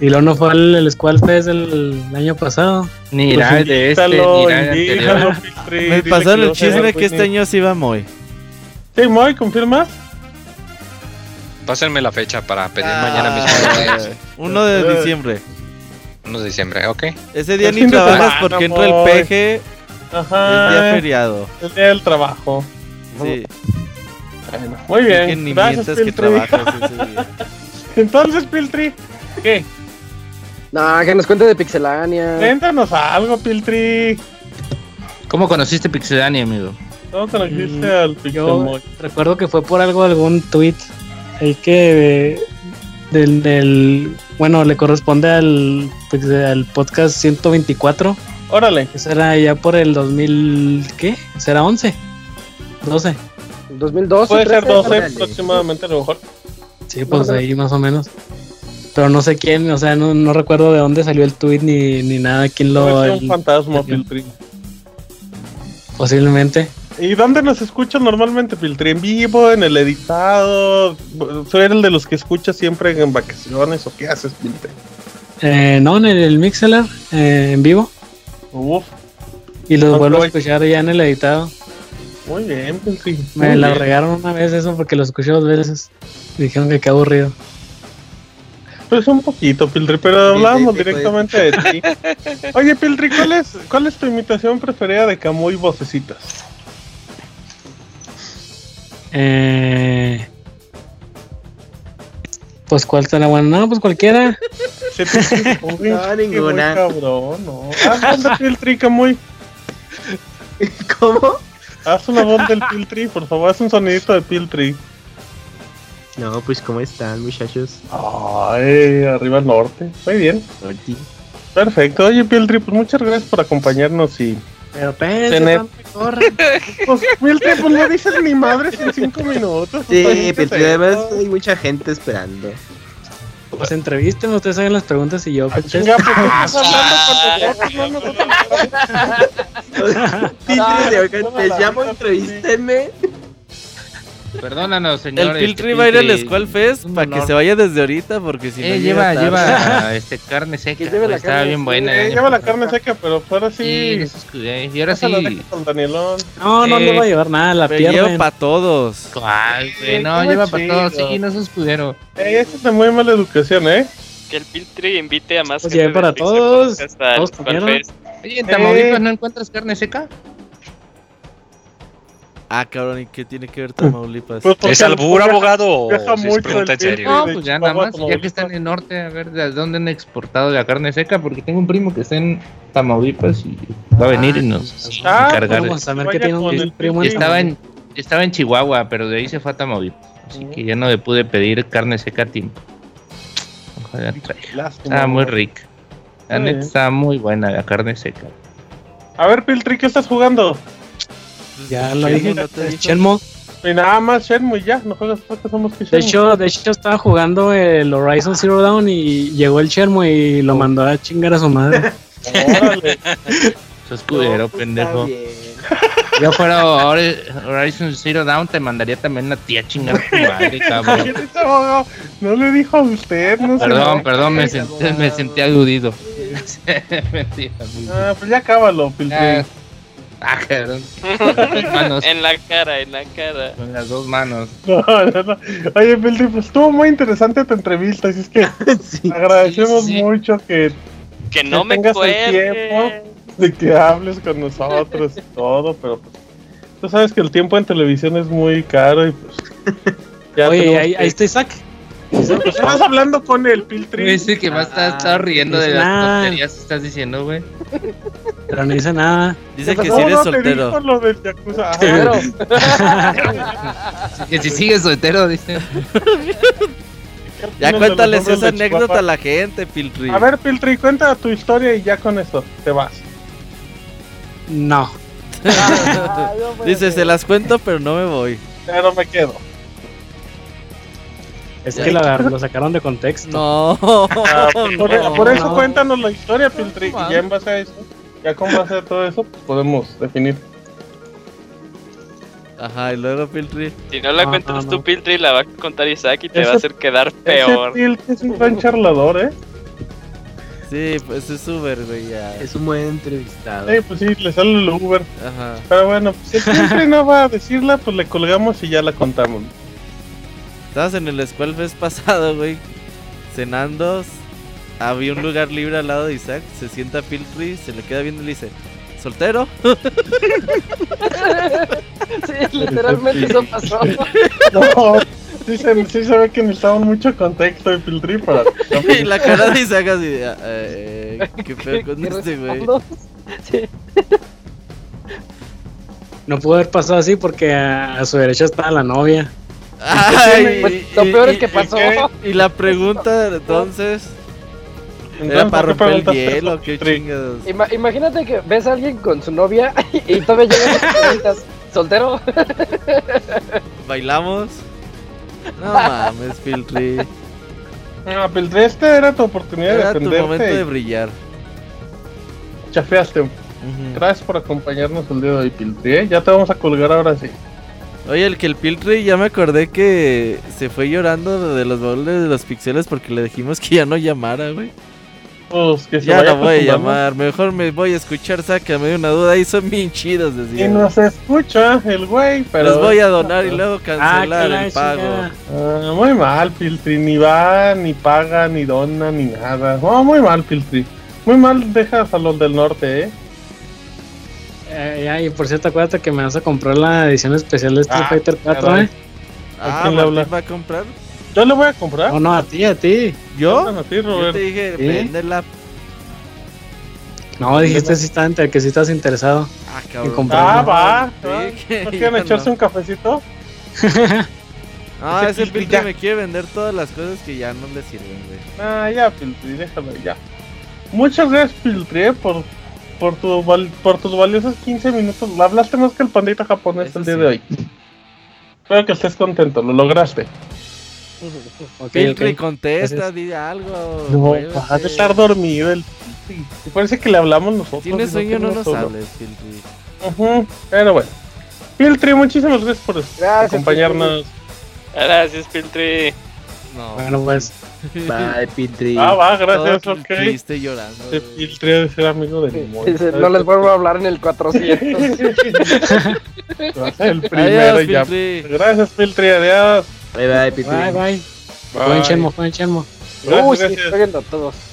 Y luego no fue el, el Squall Fest el, el año pasado. Ni Pues el de este, ni irá el anterior. *laughs* *laughs* Me pasaron que el chisme sea, que este año sí va muy. Sí, Moy, ¿confirmas? pásenme la fecha para pedir mañana mismo. 1 *laughs* de diciembre. 1 de diciembre, ok. Ese día ni trabajas porque entra el peje. Ajá. El día feriado. El día del trabajo. Sí. Bueno, muy bien. Que ni mientas que trabajas ese día. Entonces, Piltri, ¿qué? No, que nos cuente de Pixelania. Cuéntanos algo, Piltri. ¿Cómo conociste Pixelania, amigo? ¿Cómo conociste mm, al Pixel Recuerdo que fue por algo, algún tweet. Ahí que del, del, bueno, le corresponde al, pues, al podcast 124. Órale. Que será ya por el 2000, ¿qué? ¿Será 11? 12. 2012. Puede ser 12 aproximadamente a lo mejor. Sí, pues ahí más o menos. Pero no sé quién, o sea, no, no recuerdo de dónde salió el tweet ni, ni nada, quién lo... Es un fantasma, Piltri. Posiblemente. ¿Y dónde nos escuchas normalmente, Piltri? ¿En vivo? ¿En el editado? ¿Soy el de los que escuchas siempre en vacaciones o qué haces, Piltri? Eh, no, en el, Mixeler, eh, en vivo. Uf. Y los vuelvo a escuchar ya en el editado. Muy bien, Piltri. Me la regaron una vez eso porque lo escuché dos veces. Dijeron que qué aburrido. Pues un poquito, Piltri, pero hablábamos directamente de ti. *laughs* Oye, Piltri, ¿cuál es, ¿cuál es tu imitación preferida de Camuy Vocecitas? Eh... Pues cuál está la buena, no, pues cualquiera. *laughs* no, ninguna. Cabrón, no. De Piltri, Camuy. ¿Cómo? Haz una voz del Piltri, por favor, haz un sonidito de Piltri. No, pues ¿cómo están, muchachos? Ay, arriba al norte. Muy bien. Perfecto. Oye, Piltri, pues muchas gracias por acompañarnos y pero tener... *laughs* pues, Piltri, pues no dices ni madres en cinco minutos. Sí, pero además hay mucha gente esperando. Pues entrevístenme, ustedes hagan las preguntas y yo contesto. Chinga, ¿por qué estás hablando con nosotros? No, Les llamo, entrevístenme. Perdónanos, señor. El Piltri va a ir al Squall Fest para que se vaya desde ahorita, porque si eh, no. lleva, lleva *laughs* este carne seca. Lleva Estaba bien buena. Eh, lleva la carne seca, pero fuera sí. sí y ahora sí. No, no le va a llevar nada, la pierna. Lleva para todos. Ay, güey, no, lleva para todos. Sí, no es escudero. Eh, eso es de muy mala educación, ¿eh? Que el Piltri invite a más pues gente. para todos. Todos Oye, en Tamaulipas no encuentras carne seca. Ah, cabrón, ¿y qué tiene que ver Tamaulipas? Pues ¿Es albur, abogado? Deja mucho en serio. No, pues ya nada más, ya que está en el norte, a ver de dónde han exportado la carne seca, porque tengo un primo que está en Tamaulipas y va a venir y nos ah, a encargar. Vamos a ver qué tiene un primo estaba en Estaba en Chihuahua, pero de ahí se fue a Tamaulipas. Así que ya no le pude pedir carne seca a tiempo. Ojalá traiga. Está muy rica. La neta está muy buena la carne seca. A ver, Piltri, ¿qué estás jugando? Ya lo dije, Shenmue. Y nada más Shenmue ya, no juegas porque somos que De hecho, de hecho estaba jugando el Horizon Zero Dawn y llegó el Shenmue y lo mandó a chingar a su madre. *laughs* Órale. Su escudero, pendejo. Yo fuera Horizon Zero Dawn te mandaría también a ti a chingar a tu madre, *laughs* cabrón. No le dijo a usted, no Perdón, perdón, me, sentí, me sentí aludido. *laughs* ah, pues ya cábalo. Ah, cabrón. *laughs* en la cara, en la cara. Con las dos manos. *laughs* No, no, no. Oye, Piltri, pues estuvo muy interesante tu entrevista. Así es que *laughs* agradecemos mucho que, que no me tengas el tiempo de que hables con nosotros y todo, pero pues tú sabes que el tiempo en televisión es muy caro y pues. Oye, ahí, ahí está Isaac. Estás hablando con el Piltri. Dice que más está, está riendo de las tonterías que estás diciendo, güey. Pero no dice nada. Dice que si eres soltero. Lo del Yakuza. que si sigues soltero, dice. Ya cuéntales esa anécdota a la gente, Piltri. A ver, Piltri, cuenta tu historia y ya con eso te vas. No. Dice, se las cuento, pero no me voy. Pero me quedo. Es que lo sacaron de contexto. No. Ah, *laughs* por, eso cuéntanos la historia, Piltri. y ya en base a eso, ya con base a todo eso, pues podemos definir. Ajá, y luego Piltri. Si no la cuentas tú, Piltri, la va a contar Isaac y te va a hacer quedar peor. Ese Piltri es un gran charlador, ¿eh? Sí, pues es Uber, güey, ya. Es un buen entrevistado. Sí, pues sí, le sale el Uber. Ajá. Pero bueno, pues si siempre no va a decirla, pues le colgamos y ya la contamos. Estabas en el Squall Fest pasado, güey. Cenando. Había un lugar libre al lado de Isaac. Se sienta Piltry, se le queda viendo y le dice: ¿Soltero? sí, literalmente eso pasó. No, sí se, sí se ve que necesitaban mucho contexto de Piltry para. *laughs* y la cara de Isaac así de. Eh, ¿Qué pedo con este, güey? Sí. No pudo haber pasado así porque a, su derecha estaba la novia. Ay, pues, lo peor es que pasó. Y, la pregunta entonces. Era para romper el hielo, qué chingados. imagínate que ves a alguien con su novia *laughs* y todavía preguntas. ¿Soltero? ¿Bailamos? No *laughs* mames, Piltry. No, Piltry, esta era tu oportunidad era de tu momento de brillar. Chafeaste. Gracias por acompañarnos el día de hoy, Piltry. ¿eh? Ya te vamos a colgar ahora sí. Oye, el que el Piltry ya me acordé que se fue llorando de los baúles de los pixeles porque le dijimos que ya no llamara, güey. Pues que se ya no voy a llamar, mejor me voy a escuchar, sácame una duda, ahí son bien chidos, decía. Y no se escucha el güey, pero... Los voy a donar y luego cancelar el pago. Ah, muy mal, Piltry, ni va, ni paga, ni dona, ni nada. Oh, muy mal, Piltry. Muy mal dejas a los del norte, eh. Eh, y por cierto, acuérdate que me vas a comprar la edición especial de Street ah, Fighter 4, ¿eh? ¿A quién le habla? va a comprar? Yo le voy a comprar. No, no, a ti, a ti. ¿Yo? A ti, Robert. Yo te dije, véndela. No, dijiste si está, que si estás interesado. Ah, cabrón. En ah, va. *laughs* ¿No quieren echarse un cafecito? *laughs* Ah, ese *laughs* Piltry me quiere vender todas las cosas que ya no le sirven, güey. Ah, ya, Piltry, déjalo ya. Muchas gracias, Piltry, eh, por por, tu, por tus valiosos 15 minutos. Hablaste más que el pandita japonés el día de hoy. Espero que estés contento, lo lograste. Okay, okay. contesta, di algo. No, vas a estar dormido el parece que le hablamos nosotros. Tienes sueño, no, nos hables, Piltry. Pero bueno. Piltry, muchísimas gracias por acompañarnos. Gracias, Piltry. No. Bueno, pues. *laughs* Bye, Piltry. Ah, va, gracias, ok. Triste llorando. De ser amigo de. No les vuelvo a hablar en el 400. *laughs* el primero ya. Gracias, Piltry, adiós. Bye, bye, Piltry. Bye, bye. Buen chenmo, buen chenmo. Uy, sí, estoy viendo a todos.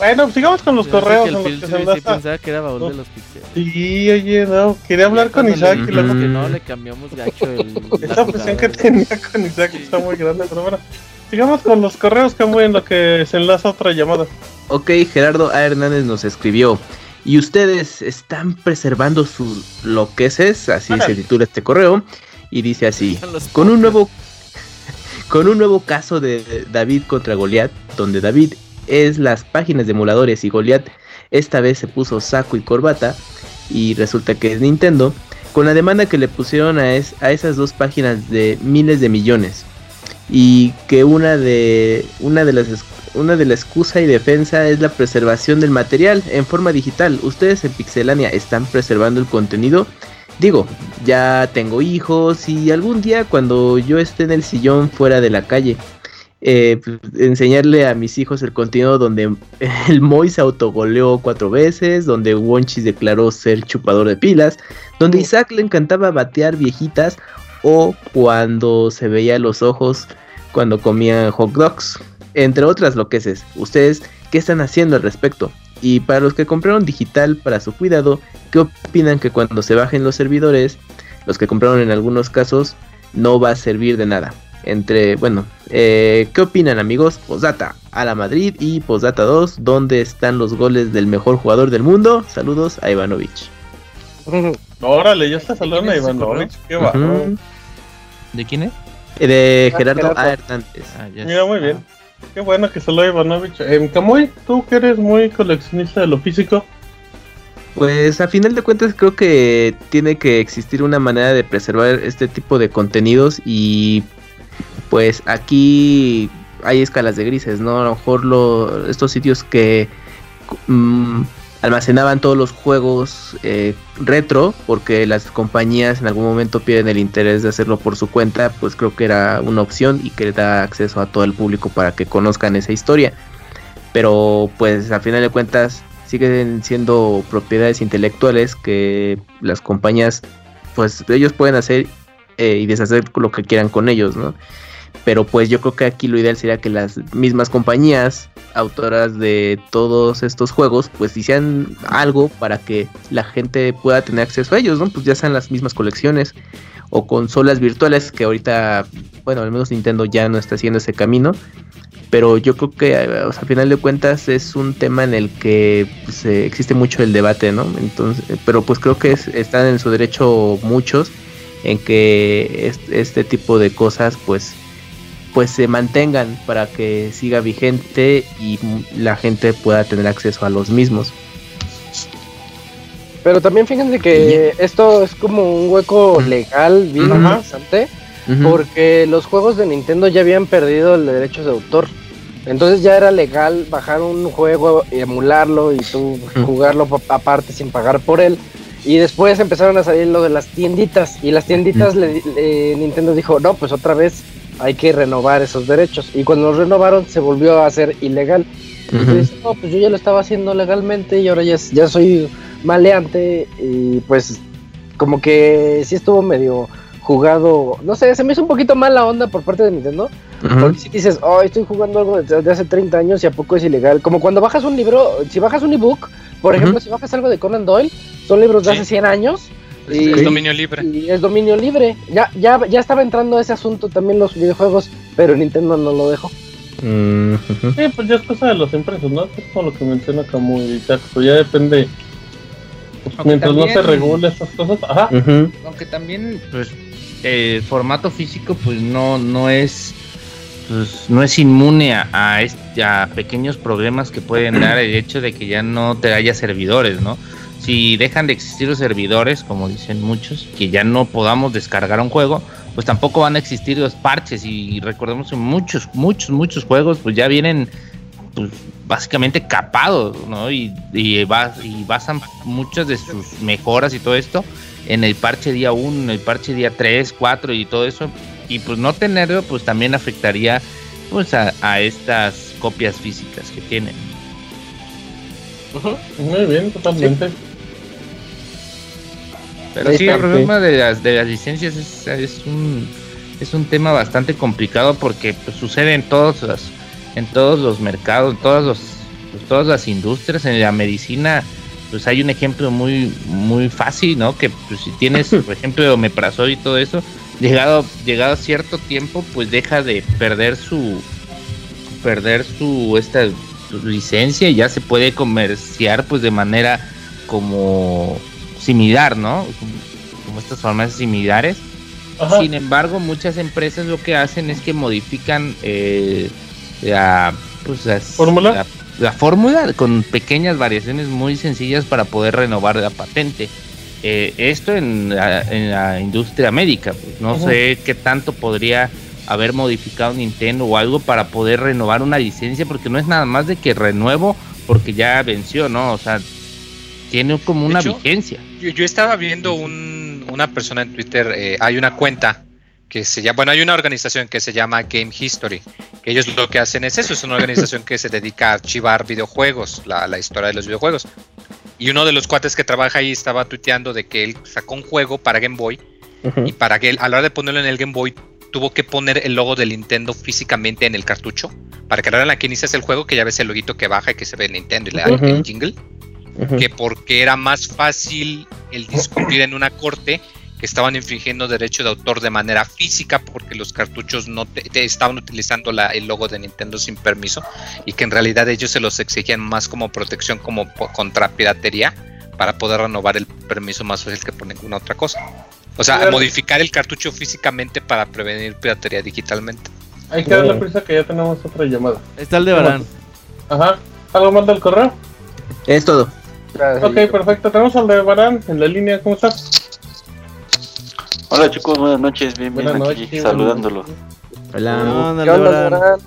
Bueno, sigamos con los correos. Que el los que pensaba que era baúl de los pixeles. Sí, oye, no. Quería hablar con Isaac. y luego que no, le cambiamos gacho el. *laughs* Esa presión que tenía con Isaac está muy grande, pero bueno. Sigamos con los correos, que muy en lo que se enlaza otra llamada. Ok, Gerardo A. Hernández nos escribió. Y ustedes están preservando sus loqueces, así se titula este correo. Y dice así: *laughs* Con un nuevo. *laughs* Con un nuevo caso de David contra Goliat, donde David es las páginas de emuladores y Goliath esta vez se puso saco y corbata y resulta que es Nintendo con la demanda que le pusieron a, a esas dos páginas de miles de millones y que una de una de las una de la excusa y defensa es la preservación del material en forma digital. Ustedes en Pixelania están preservando el contenido. Digo, ya tengo hijos y algún día cuando yo esté en el sillón fuera de la calle eh, pues, enseñarle a mis hijos el contenido donde *laughs* el Moy se autogoleó cuatro veces, donde Wonchis declaró ser chupador de pilas, donde Isaac le encantaba batear viejitas o cuando se veía los ojos cuando comía hot dogs, entre otras loqueces. ¿Ustedes qué están haciendo al respecto? Y para los que compraron digital para su cuidado, ¿qué opinan que cuando se bajen los servidores, los que compraron en algunos casos, no va a servir de nada? Entre, bueno, eh, ¿qué opinan amigos? Posdata a la Madrid y Posdata 2, ¿dónde están los goles del mejor jugador del mundo? Saludos a Ivanovich. *laughs* Órale, ya está saludando a qué va. ¿De quién es? Eh, de Gerardo A. Hernández. Ah, Mira, muy bien. Qué bueno que saludó a Ivanovich. Eh, Camuy, tú que eres muy coleccionista de lo físico. Pues a final de cuentas creo que tiene que existir una manera de preservar este tipo de contenidos y pues aquí hay escalas de grises, ¿no? A lo mejor estos sitios que mm, almacenaban todos los juegos eh, retro, porque las compañías en algún momento pierden el interés de hacerlo por su cuenta, pues creo que era una opción y que da acceso a todo el público para que conozcan esa historia. Pero pues a final de cuentas siguen siendo propiedades intelectuales que las compañías pues ellos pueden hacer eh, y deshacer lo que quieran con ellos, ¿no? Pero pues yo creo que aquí lo ideal sería que las mismas compañías autoras de todos estos juegos pues hicieran algo para que la gente pueda tener acceso a ellos, ¿no? Pues ya sean las mismas colecciones o consolas virtuales que ahorita, bueno, al menos Nintendo ya no está haciendo ese camino. Pero yo creo que al final de cuentas es un tema en el que pues, eh, existe mucho el debate, ¿no? Entonces, pero pues creo que están en su derecho muchos en que este tipo de cosas pues pues se mantengan para que siga vigente y la gente pueda tener acceso a los mismos. Pero también fíjense que esto es como un hueco legal bien interesante, porque los juegos de Nintendo ya habían perdido el derecho de autor. Entonces ya era legal bajar un juego y emularlo y tú jugarlo aparte sin pagar por él. Y después empezaron a salir lo de las tienditas. Y las tienditas Nintendo dijo, no, pues otra vez hay que renovar esos derechos. Y cuando los renovaron se volvió a hacer ilegal. Entonces, no, pues yo ya lo estaba haciendo legalmente y ahora ya, ya soy maleante y pues como que sí estuvo medio jugado, no sé, se me hizo un poquito mal la onda por parte de Nintendo. Porque si dices, oh, estoy jugando algo de, hace 30 años y a poco es ilegal. Como cuando bajas un libro, si bajas un ebook, por ejemplo, si bajas algo de Conan Doyle, son libros de hace 100 años y, es dominio libre. Y es dominio libre. Ya, ya, ya estaba entrando ese asunto también los videojuegos, pero Nintendo no lo dejó. Mm, sí, pues ya es cosa de los empresas, ¿no? Es como lo que menciona Camus y ya depende. Pues mientras no se regule estas cosas, ajá. Aunque también, pues, el formato físico, pues no, no es. Pues, no es inmune a, a, a pequeños problemas que pueden dar el hecho de que ya no te haya servidores, ¿no? Si dejan de existir los servidores, como dicen muchos, que ya no podamos descargar un juego, pues tampoco van a existir los parches. Y recordemos que muchos, muchos, muchos juegos pues ya vienen pues, básicamente capados, ¿no? Y, y, basan muchas de sus mejoras y todo esto en el parche día 1, en el parche día 3, 4 y todo eso. Y pues no tenerlo pues también afectaría pues a, a estas copias físicas que tienen. Muy bien, totalmente. Pero sí, el problema de las, de las licencias es, es, un, es un tema bastante complicado porque pues, sucede en todos los, en todos los mercados, en todos los, pues, todas las industrias, en la medicina, pues hay un ejemplo muy, muy fácil, ¿no? Que pues, si tienes, *laughs* por ejemplo, omeprazol y todo eso, llegado, llegado a cierto tiempo, pues deja de perder su, perder su, esta su licencia y ya se puede comerciar pues de manera como similar, ¿no? Como estas farmacias similares. Sin embargo, muchas empresas lo que hacen es que modifican eh, la, pues, ¿Fórmula? La, fórmula con pequeñas variaciones muy sencillas para poder renovar la patente. Eh, esto en la, industria médica, pues, no sé qué tanto podría haber modificado Nintendo o algo para poder renovar una licencia, porque no es nada más de que renuevo porque ya venció, ¿no? O sea, tiene como una vigencia. Yo, estaba viendo una persona en Twitter, eh, hay una cuenta que se llama, bueno, hay una organización que se llama Game History, que ellos lo que hacen es eso, es una organización que se dedica a archivar videojuegos, la, historia de los videojuegos. Y uno de los cuates que trabaja ahí estaba tuiteando de que él sacó un juego para Game Boy y para que él, a la hora de ponerlo en el Game Boy tuvo que poner el logo de Nintendo físicamente en el cartucho para que a la hora en la que inicias el juego que ya ves el loguito que baja y que se ve Nintendo y le da el jingle que porque era más fácil el discutir en una corte que estaban infringiendo derecho de autor de manera física porque los cartuchos no te, estaban utilizando la, el logo de Nintendo sin permiso y que en realidad ellos se los exigían más como protección como contra piratería para poder renovar el permiso más fácil que por ninguna otra cosa. O sea, modificar el cartucho físicamente para prevenir piratería digitalmente. Hay que darle prisa que ya tenemos otra llamada. Está el de Barán. Ajá. ¿Algo más del correo? Es todo. Ok, perfecto. Tenemos al de Barán en la línea. ¿Cómo estás? Hola chicos, buenas noches. Bien, bien aquí saludándolos. Hola. Hola,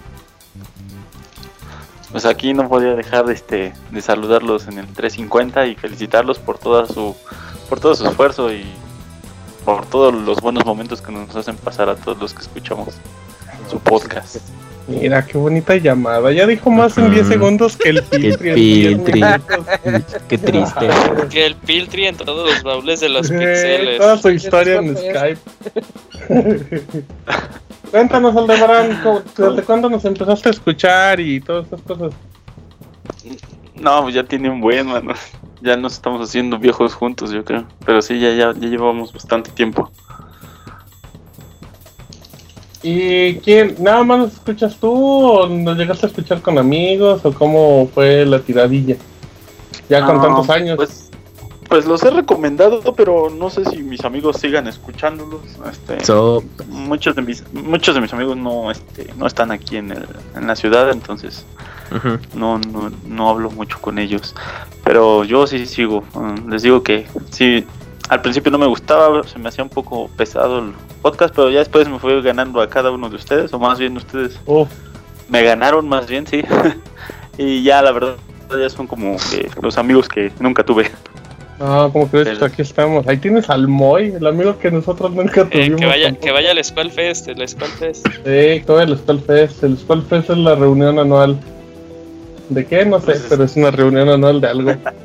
Pues aquí no podía dejar este, de saludarlos en el 350 y felicitarlos por toda su por todo su esfuerzo y por todos los buenos momentos que nos hacen pasar a todos los que escuchamos su podcast. Mira, qué bonita llamada. Ya dijo más en 10 segundos que el *laughs* Piltri. *laughs* qué triste. *laughs* Que el Piltri en todos los baúles de los pixeles. Toda su historia en Skype. Cuéntanos, Aldebarán, ¿desde cuándo nos empezaste a escuchar y todas esas cosas? No, pues ya tiene un buen, mano. Ya nos estamos haciendo viejos juntos, yo creo. Pero sí, ya, ya, ya llevamos bastante tiempo. ¿Y quién? ¿Nada más nos escuchas tú o nos llegaste a escuchar con amigos o cómo fue la tiradilla? Ya con tantos años. Pues, pues los he recomendado, pero no sé si mis amigos sigan escuchándolos. Este, muchos de mis muchos de mis amigos no este, no están aquí en, el, en la ciudad, entonces no, no, no hablo mucho con ellos. Pero yo sí sigo. Mm, les digo que sí, al principio no me gustaba, se me hacía un poco pesado el podcast, pero ya después me fui ganando a cada uno de ustedes, o más bien ustedes me ganaron más bien, sí. *laughs* y ya la verdad ya son como los amigos que nunca tuve. Ah, como crees, aquí estamos. Ahí tienes al Moy, el amigo que nosotros nunca eh, tuvimos. que, vaya, que vaya al Skull Fest, el Skull Fest. Sí, que vaya al Skull Fest. El Skull Fest es la reunión anual. ¿De qué? No sé, pues pero es una reunión anual de algo. *laughs*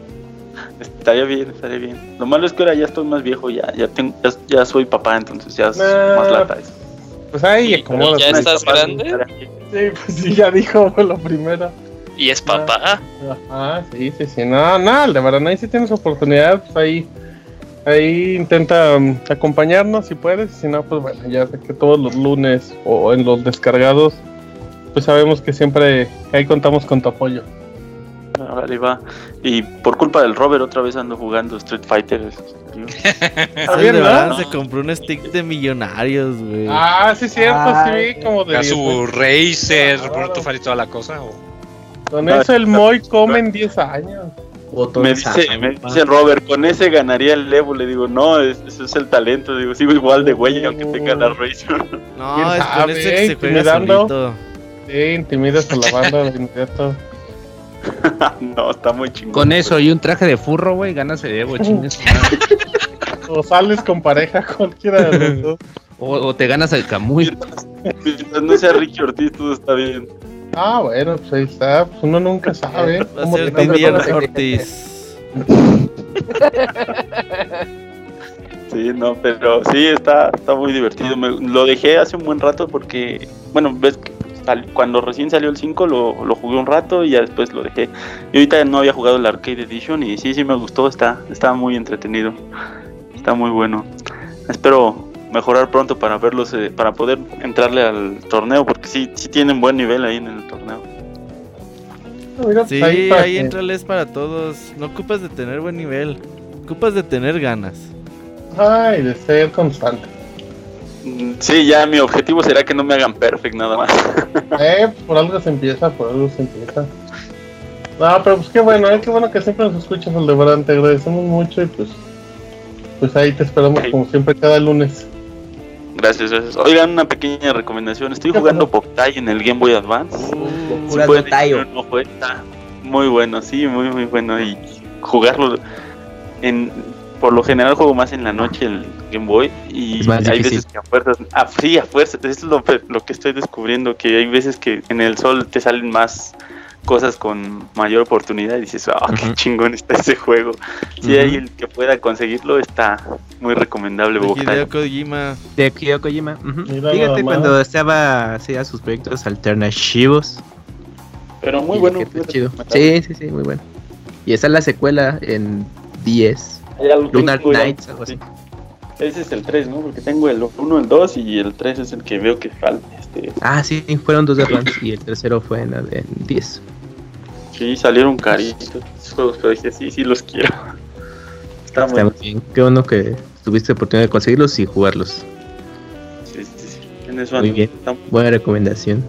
estaría bien, estaría bien. Lo malo es que ahora ya estoy más viejo, ya ya, tengo, ya, soy papá, entonces ya es más lata. Pues ahí, como ¿Ya estás grande? Sí, pues sí, ya dijo fue lo primero. ¿Y es papá? Ah, sí, sí, sí. No, no, de verdad, ahí si tienes oportunidad, pues ahí, ahí intenta um, acompañarnos si puedes. Si no, pues bueno, ya sé que todos los lunes o en los descargados, pues sabemos que siempre ahí contamos con tu apoyo. Vale, va. Y por culpa del Robert otra vez ando jugando Street Fighter. *laughs* ¿verdad? Se compró un stick de millonarios, güey. Ah, sí, cierto, sí, como de. A su Racer, Bruto y toda la cosa. Con eso el Moy come en 10 años. Me dice, me dice Robert, con ese ganaría el Evo. Le digo, no, ese es el talento. Digo, sigo igual de güey aunque tenga la Racer. No, es con ese que se juega Sí, intimidas a la banda *laughs* de inmediato. *laughs* no, está muy chingón. Con eso y un traje de furro, güey, ganas de Evo, chingues. *laughs* o sales con pareja, cualquiera de los dos. O, te ganas el Camuy. no sea Ricky Ortiz, todo está bien. Ah, bueno, pues ahí está. Pues uno nunca sabe. Va a ser Ortiz. Sí, no, pero sí, está, está muy divertido. Me, lo dejé hace un buen rato porque, bueno, ves que cuando recién salió el 5 lo, lo, jugué un rato y ya después lo dejé. Y ahorita no había jugado el Arcade Edition y sí, sí me gustó, está, está muy entretenido, está muy bueno. Espero mejorar pronto para verlos, eh, para poder entrarle al torneo, porque sí, sí tienen buen nivel ahí en el torneo. Sí, ahí, ahí entrales para todos. No ocupas de tener buen nivel, ocupas de tener ganas. Ay, de ser constante. Sí, ya mi objetivo será que no me hagan perfect nada más. *laughs* eh, por algo se empieza, por algo se empieza. No, pero pues qué bueno, eh, qué bueno que siempre nos escuchas, Aldebarán, te agradecemos mucho y pues pues ahí te esperamos como siempre cada lunes. Gracias, gracias. Oigan, una pequeña recomendación. Estoy jugando Poctay en el Game Boy Advance. Uh, si muy bueno, sí, muy, muy bueno. Y jugarlo en por lo general juego más en la noche el Game Boy y hay veces que a fuerzas, ah, sí, a fuerzas, eso es lo, lo, que estoy descubriendo, que hay veces que en el sol te salen más cosas con mayor oportunidad y dices, ah, qué chingón está ese juego. Si hay el que pueda conseguirlo, está muy recomendable. De Hideo Kojima. De Hideo Kojima. Fíjate cuando estaba hacía sus proyectos alternativos. Pero muy bueno. Chido. Sí, sí, sí, muy bueno. Y esa es la secuela en 10. Lunar Knights, algo así. Ese es el 3, ¿no? Porque tengo el 1, el 2 y el 3 es el que veo que falta. Este... Ah, sí, fueron dos de Advance y el tercero fue en, 10. Sí, salieron caritos esos juegos, pero dije, sí, sí los quiero. Está, muy bien. Qué bueno que tuviste oportunidad de conseguirlos y jugarlos. Sí, sí, sí. muy bien. Buena recomendación.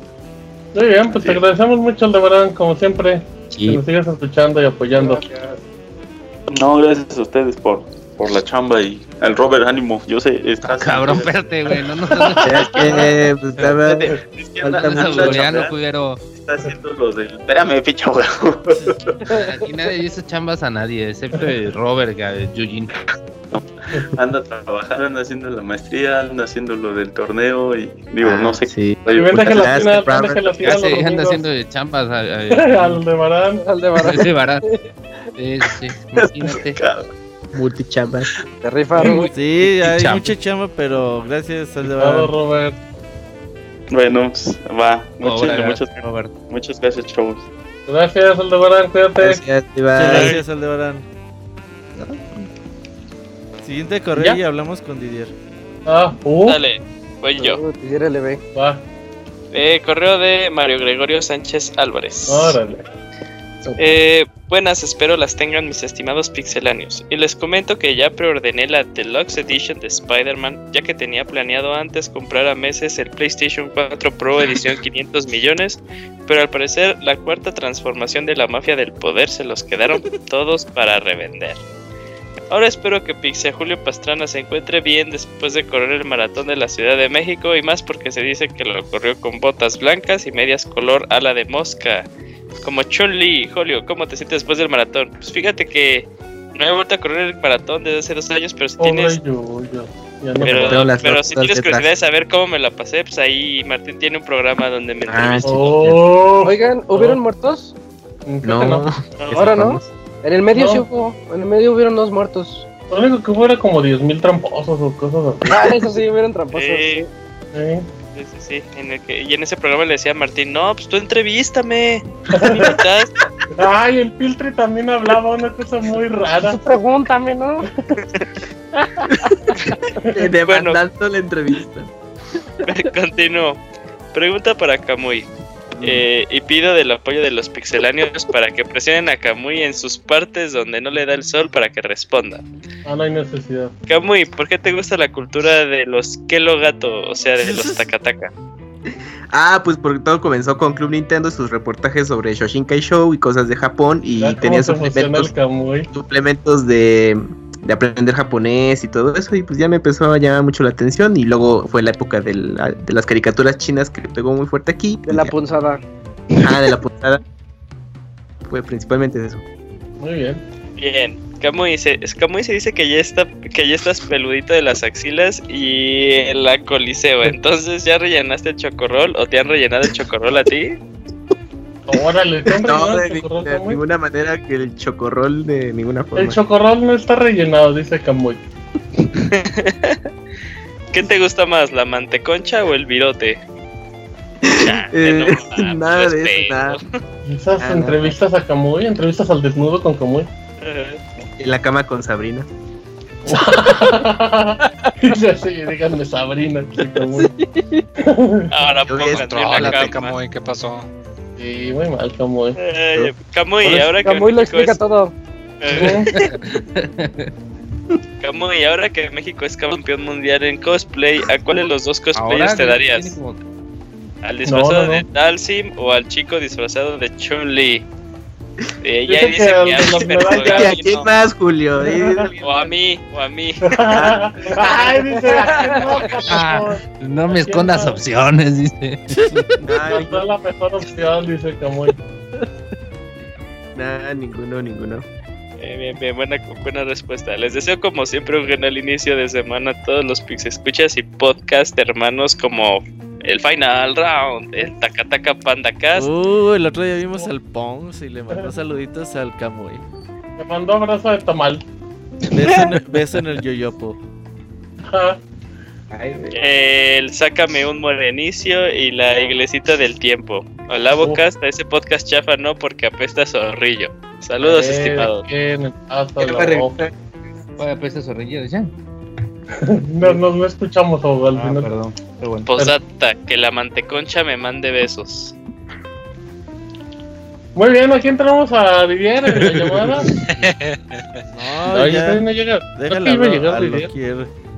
Muy bien, pues te agradecemos mucho, Aldebarán, como siempre. Que nos sigas escuchando y apoyando. No, gracias a ustedes por, por la chamba y al Robert Ánimo. Yo sé, está. Cabrón, espérate, güey. No, no, no. *laughs* Es que, pues, estaba. Está haciendo lo del. Espérame, picha, güey. Aquí nadie dice chambas a nadie, excepto el Robert, Yujin. Anda trabajando, anda haciendo la maestría, anda haciendo lo del torneo y digo, no sé. Sí. Oye, anda haciendo chambas *laughs* al de Barán. Al de Barán. Sí, Barán. Sí, sí, imagínate. Multichambas. Te rifa, Sí, hay mucha chamba, pero gracias al de Robert. Bueno, pues, va. Muchas, muchas, muchas gracias, chavos. Gracias, Aldebarán, cuídate. Gracias, Gracias, Aldebarán. Siguiente correo y hablamos con Didier. Ah, uh. Dale, voy yo. Didier LB. Va. Eh, correo de Mario Gregorio Sánchez Álvarez. Órale. Eh, buenas, espero las tengan mis estimados pixeláneos. Y les comento que ya preordené la Deluxe Edition de Spider-Man, ya que tenía planeado antes comprar a meses el PlayStation 4 Pro edición *laughs* 500 millones, pero al parecer la cuarta transformación de la mafia del poder se los quedaron todos para revender. Ahora espero que Pixel Julio Pastrana se encuentre bien después de correr el maratón de la Ciudad de México y más porque se dice que lo corrió con botas blancas y medias color ala de mosca. Como Chun-Li, Julio, ¿cómo te sientes después del maratón? Pues fíjate que no he vuelto a correr el maratón desde hace dos años, pero si tienes. pero, si tienes curiosidad de saber cómo me la pasé, pues ahí Martín tiene un programa donde me ah, oh. Oigan, ¿hubieron muertos? No. Ahora no. En el medio sí hubo. En el medio hubieron dos muertos. Lo único que hubo era como 10.000 tramposos o cosas así. Ah, eso sí, hubieron tramposos. Sí. sí. Sí, sí, En el que, y en ese programa le decía a Martín, no, pues tú entrevístame. Ay, el Piltre también hablaba una cosa muy rara. Pregúntame, ¿no? *laughs* Demandando la entrevista. *laughs* Continúo. Pregunta para Camuy. Eh, y pido del apoyo de los pixeláneos para que presionen a Kamui en sus partes donde no le da el sol para que responda. Ah, no hay necesidad. Kamui, ¿por qué te gusta la cultura de los Kelo Gato, o sea, de los *laughs* Takataka? Ah, pues porque todo comenzó con Club Nintendo, sus reportajes sobre Shoshinkai Show y cosas de Japón y tenía suplementos, suplementos de de aprender japonés y todo eso y pues ya me empezó a llamar mucho la atención y luego fue la época de, las caricaturas chinas que pegó muy fuerte aquí. De la punzada. Ah, de la punzada. fue principalmente eso. Muy bien. Bien. Camuy se, se dice que ya está que ya estás peludito de las axilas y la coliseo. Entonces, ¿ya rellenaste el chocorrol o te han rellenado el chocorrol a ti? Órale, no, de, ninguna manera que el chocorrol de ninguna forma. El chocorrol no está rellenado, dice Camuy. *laughs* ¿Qué te gusta más, la manteconcha o el virote? *laughs* Eh, *laughs* nada de eso, nada. Esas entrevistas a Camuy, entrevistas al desnudo con Camuy. En la cama con Sabrina. *laughs* sí, díganme Sabrina. *laughs* Ahora pónganme Camuy, ¿qué pasó? Sí, muy mal, Camuy. Eh, Camuy, ahora que. Camuy lo explica todo. *laughs* Camuy, ahora que México es campeón mundial en cosplay, ¿a cuál de los dos cosplayers te darías? ¿Al disfrazado de Dalsim o al chico disfrazado de Chun-Li? Eh, ya dice que, a, quién más, Julio? *laughs* o a mí, o a mí. Ay, dice, ah, no me escondas opciones, dice. No, no es la mejor opción, dice Camuy. Nada, ninguno, ninguno. Eh, bien, bien, buena, buena respuesta. Les deseo como siempre un genial inicio de semana a todos los Pix Escuchas y podcast hermanos como el Final Round, el Takataka Panda Cast. Uh, el otro día vimos al Pons y le mandó saluditos al Kamui. Le mandó abrazo de tamal. Beso en, el yoyopo. *laughs* el Sácame un Morenicio y la Iglesita del Tiempo. Hola, Bocasta, ese podcast chafa no porque apesta zorrillo. Saludos, eh, estimados. ¿Qué apesta zorrillo? ¿Ya? *laughs* no, no, no escuchamos al ah, final. Perdón. Posata, que la manteconcha me mande besos. Muy bien, aquí entramos a Vivier en la *laughs* llamada. no, ya, no llega. Déjala, no llegar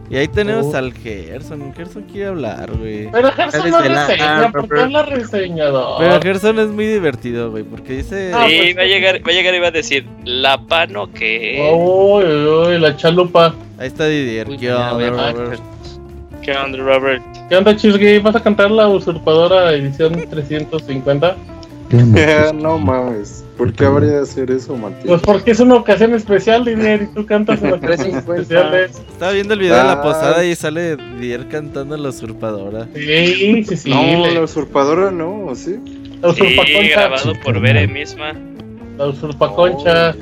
Y ahí tenemos uh. al Gerson. Gerson quiere hablar, güey. Pero Gerson no reseña, ¿por qué es la reseñador? Pero Gerson es muy divertido, güey, porque dice... Ah, sí, pues, va, a llegar, va a llegar y va a decir, ¿la pano que Uy, uy, la chalupa. Ahí está Didier. ¿Qué onda, Robert? ¿Qué onda, Robert? ¿Qué onda, Chisgay? ¿Vas a cantar la usurpadora edición 350? *laughs* no mames. ¿Por qué habría de hacer eso, Martín? Pues porque es una ocasión especial, Didier, y tú cantas en ocasión *laughs* especiales. Estaba viendo el video de la ah. posada y sale Didier cantando la usurpadora. Sí, sí, sí. No, la usurpadora no, ¿sí? La usurpaconcha. Sí, grabado por Bere misma. La usurpaconcha.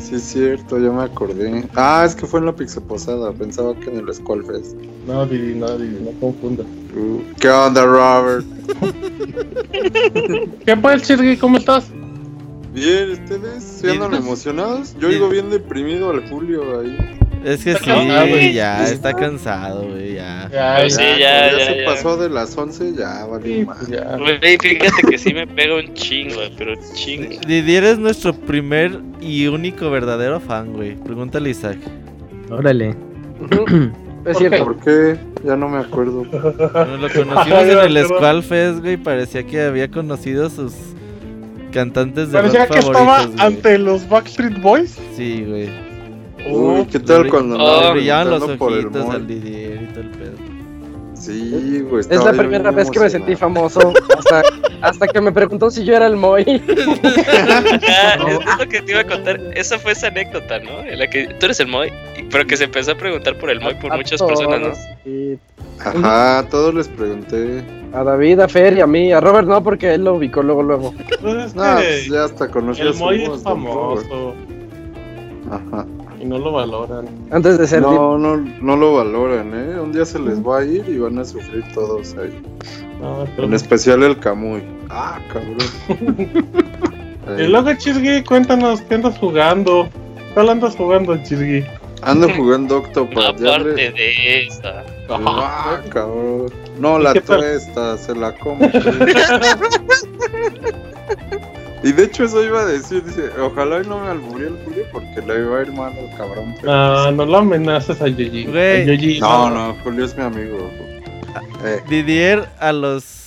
Sí, es cierto, ya me acordé. Ah, es que fue en la Pixel Posada. Pensaba que en el Skullfest. No, Didi, no, Didi, no confunda. Uh, ¿Qué onda, Robert? *laughs* ¿Qué pues, Chirgui? ¿Cómo estás? Bien, ¿ustedes? ¿Se andan emocionados? Yo digo bien deprimido al Julio ahí. Es que sí, güey, ya está cansado, güey, ya. Ya, sí, ya, ya, se pasó de las 11, ya, vale, pues ya. Güey, fíjate que sí me pega un chingo, pero chingo. Didier es nuestro primer y único verdadero fan, güey. Pregúntale a Isaac. Órale. *clears throat* Es cierto. ¿Por qué? Ya no me acuerdo. Bueno, lo conocimos *laughs* en el Squall güey. Parecía que había conocido sus cantantes de Parecía que estaba ante los Backstreet Boys. Sí, güey. Uy, ¿qué tal cuando oh, brillaban los ojitos al Didier y todo el pedo? Sí, güey. Es la primera vez que me sentí famoso. Hasta, hasta que me preguntó si yo era el Moy. *laughs* *laughs* ah, es lo que te iba a contar. Esa fue esa anécdota, ¿no? En la que tú eres el Moy, pero que se empezó a preguntar por el Moy por muchas personas, ¿no? Sí. Ajá, a todos les pregunté. A David, a Fer y a mí. A Robert no, porque él lo ubicó luego, luego. Pues no, pues ya hasta conocí El Moy es famoso. Ajá y no lo valoran. Antes de ser. No, no, no lo valoran, ¿eh? Un día se les va a ir y van a sufrir todos ahí. En especial el Camuy. Ah, cabrón. *laughs* y luego, Chisgui, cuéntanos, ¿qué andas jugando? ¿Cuál andas jugando, Chisgui? Ando jugando Octopath. Aparte de esta. Ah, *laughs* cabrón. No, la tuesta, se la come. *laughs* Y de hecho eso iba a decir, dice, ojalá y no me alburió el Julio porque le iba a ir mal al cabrón. No, no lo amenazas a Yoyi. No, no, Julio es mi amigo. Eh. Didier a los...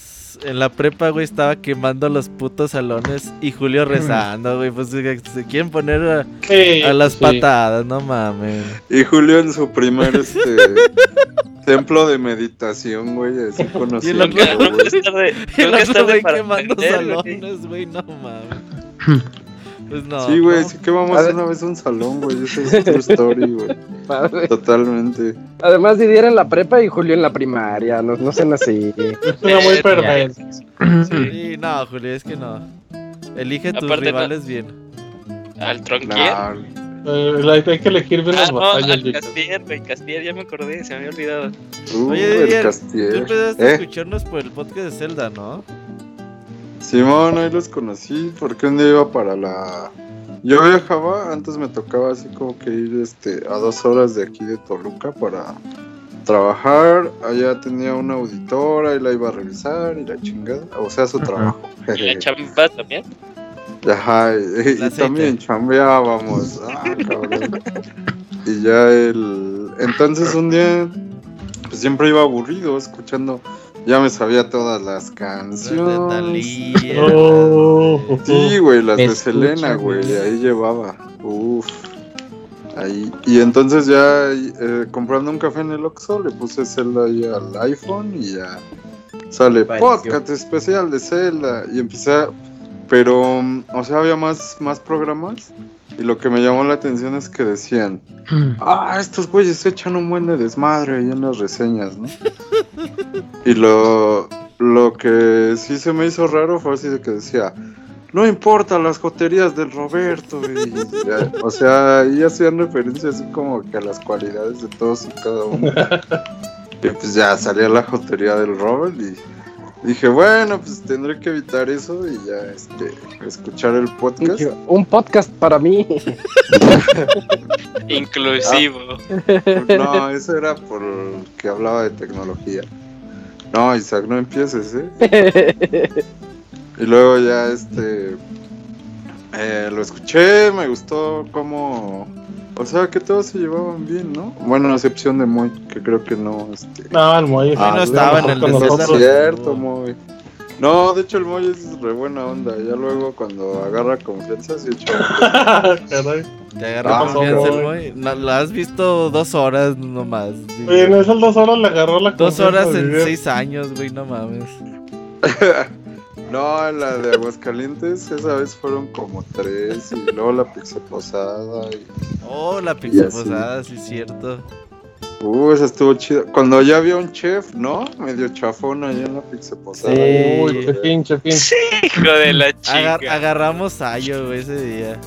En la prepa, güey, estaba quemando los putos salones y Julio rezando, güey. Pues se quieren poner a, las patadas, no mames. Y Julio en su primer, este... *laughs* Templo de meditación, güey, así conocido. Y el otro, güey quemando salones, güey, no mames. *laughs* Pues no. Sí, güey, sí quemamos una vez un salón, güey, esa es *laughs* true story, güey. Totalmente. Además, Didier en la prepa y Julio en la primaria, no, no sean así. *laughs* Era muy perfecto. Sí, no, Julio, es que no. Elige tus rivales bien. ¿Al tronquier? Eh, hay que elegir bien las ah, batallas. No, Castier, güey, Castier, ya me acordé, se me había olvidado. Uh, Oye, Didier, tú empezaste a ¿Eh? escucharnos por el podcast de Zelda, ¿no? Simón, ahí los conocí, porque un día iba para la... Yo viajaba, antes me tocaba así como que ir este, a dos horas de aquí de Toluca para trabajar. Allá tenía una auditora y la iba a revisar y la chingada. O sea, su trabajo. *laughs* ¿Y la chamba también? Ajá, y, también chambeábamos. Ah, cabrón. *laughs* y ya el. Entonces un día, pues siempre iba aburrido escuchando. Ya me sabía todas las canciones. Oh. Sí, güey, las de Selena, güey. Ahí llevaba. Uf. Ahí. Y entonces ya eh, comprando un café en el Oxxo, le puse Zelda ahí al iPhone y ya sale podcast especial de Zelda. Y empecé a pero, o sea, había más, más programas. Y lo que me llamó la atención es que decían, hmm. ah, estos güeyes se echan un buen de desmadre ahí en las reseñas, ¿no? y lo, lo que sí se me hizo raro fue así de que decía, no importa las joterías del Roberto. o sea, ahí hacían referencia así como que a las cualidades de todos y cada uno. *laughs* y pues ya salía la jotería del Robert y Dije, bueno, pues tendré que evitar eso y ya este, escuchar el podcast. Un podcast para mí. *laughs* Inclusivo. Ah, no, eso era por que hablaba de tecnología. No, Isaac, no empieces, ¿eh? *laughs* y luego ya este eh, lo escuché, me gustó cómo o sea que todos se llevaban bien, ¿no? Bueno, a excepción de Moy, que creo que no. Este... No, el Moy ah, no estaba en el No es cierto, Moy. No, de hecho el Moy es re buena onda. Ya luego cuando agarra confianza se echa. *laughs* Caray. Te agarra ah, confianza el Moy. No, lo has visto dos horas nomás. Oye, en esas dos horas le agarró la confianza. Dos horas en seis años, güey, no mames. *laughs* No, la de Aguascalientes, esa vez fueron como tres. Y luego la pizza posada. Y... Oh, la pizza posada, sí, es cierto. Uh, esa estuvo chida. Cuando ya había un chef, ¿no? Medio chafón allá en la pizza posada. Sí, Uy, chefín, chefín. Sí, hijo de la chica. agarramos a ese día.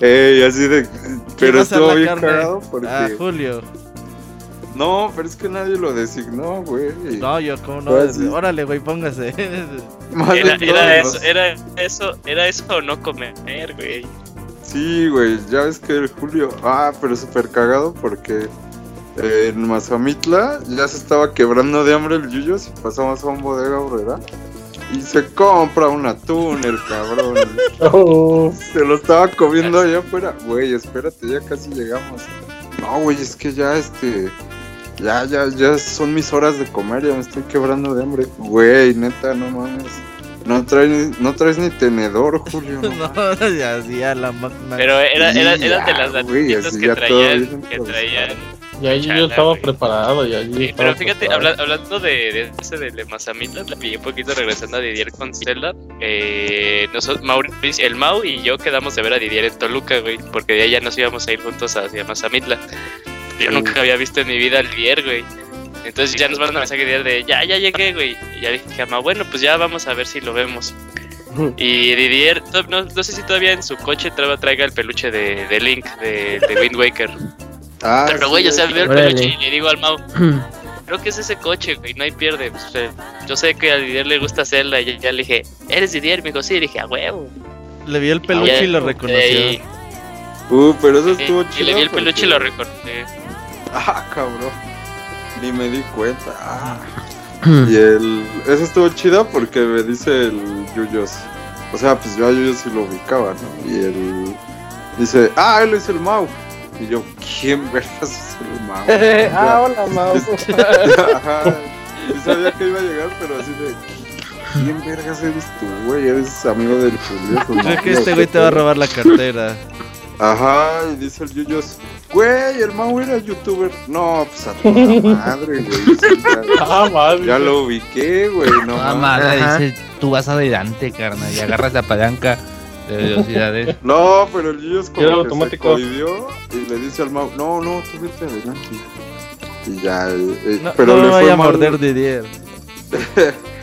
Ey, así de. Pero estuvo bien cagado porque. Ah, Julio. No, pero es que nadie lo designó, güey. No, yo como no. Órale, güey, póngase. *laughs* era, era eso, era eso, era eso o no comer, güey. Sí, güey, ya ves que el Julio. Ah, pero súper cagado porque en Mazamitla ya se estaba quebrando de hambre el Yuyos y pasamos a un bodega obrera. Y se compra un atún, el cabrón. *laughs* Oh. Se lo estaba comiendo allá afuera. Güey, espérate, ya casi llegamos. No, güey, es que ya este. Ya, ya, ya son mis horas de comer, ya me estoy quebrando de hambre. Güey, neta, no mames. No traes, no traes ni tenedor, Julio. no, *laughs* ya, ya la máquina. Pero era, era, era de las latitas que traían, que traían y allí yo estaba preparado. Y allí pero fíjate, hablando de, de, ese de Mazamita, le pillé un poquito regresando a Didier con Zelda. Eh, nosotros, Mauricio, el Mau y yo quedamos de ver a Didier en Toluca, güey, porque de allá nos íbamos a ir juntos hacia Mazamitla. Yo nunca había visto en mi vida al Didier, güey. Entonces ya nos mandan un mensaje de ya, ya llegué, güey. Y ya dije a Mau, bueno, pues ya vamos a ver si lo vemos. *laughs* Y Didier, no, no sé si todavía en su coche traiga el peluche de, de Link, de, de Wind Waker. Ah, pero, güey, o sea, veo el peluche y le digo al Mau, *clears throat* creo que es ese coche, güey, no hay pierde. Pues, yo sé que a Didier le gusta hacerla y ya le dije, ¿eres Didier? Me dijo, sí, y dije, a huevo. Le vi el peluche y lo reconoció. Uh, pero eso estuvo chido. Y le vi el peluche y lo reconocí. Ah, cabrón. Ni me di cuenta. Ah. y el. Eso estuvo chido porque me dice el Yuyos. O sea, pues yo a Yuyos sí lo ubicaba, ¿no? Y él dice, ah, él es el Mau. Y yo, ¿quién vergas es el Mau? *laughs* ah, hola Mau. *laughs* Ajá. Y sabía que iba a llegar, pero así de. ¿Quién vergas eres tú, güey? Eres amigo del Julio. *laughs* Creo que este güey te va a robar la cartera. Ajá, y dice el Yuyos, güey, el Mau era youtuber. No, pues a toda madre, güey. *laughs* ah, madre. Ya lo ubiqué, güey. No, ah, madre, dice, tú vas adelante, carnal, y agarras la palanca de velocidades. *laughs* No, pero el Yuyos como que automático. se y le dice al Mau, no, no, tú vete adelante. Y ya, eh, eh no, pero no le me vaya a morder de 10. *laughs*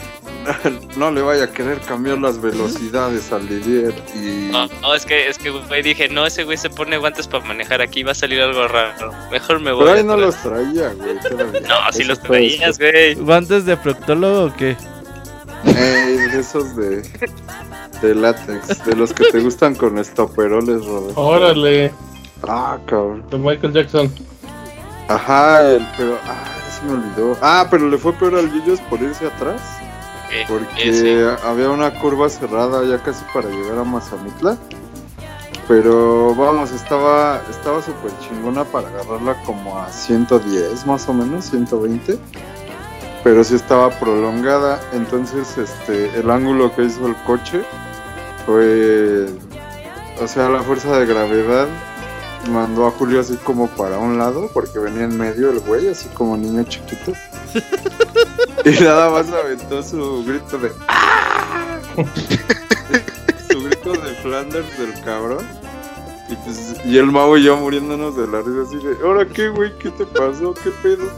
*laughs* no le vaya a querer cambiar las velocidades al Didier y... No, no, es que, es que güey, dije, no, ese güey se pone guantes para manejar aquí, va a salir algo raro. Mejor me voy. Pero ahí no los traía, güey. *laughs* no, si los traías, güey. ¿Guantes de proctólogo o qué? Eh, esos de, de látex, de los que te gustan con estoperoles, Robert. Órale. Ah, cabrón. De Michael Jackson. Ajá, el, pero, ah, se me olvidó. Ah, pero le fue peor al Yuyos por irse atrás. Porque había una curva cerrada ya casi para llegar a Mazamitla. Pero vamos, estaba estaba súper chingona para agarrarla como a 110 más o menos, 120. Pero sí estaba prolongada. Entonces este el ángulo que hizo el coche fue... O sea, la fuerza de gravedad mandó a Julio así como para un lado, porque venía en medio el güey, así como niño chiquito. *laughs* y nada más aventó su grito de ¡Ah! su grito de Flanders del cabrón. Y, pues, y el mago y yo muriéndonos de la risa así de, ¿ahora qué, güey? ¿Qué te pasó? ¿Qué pedo?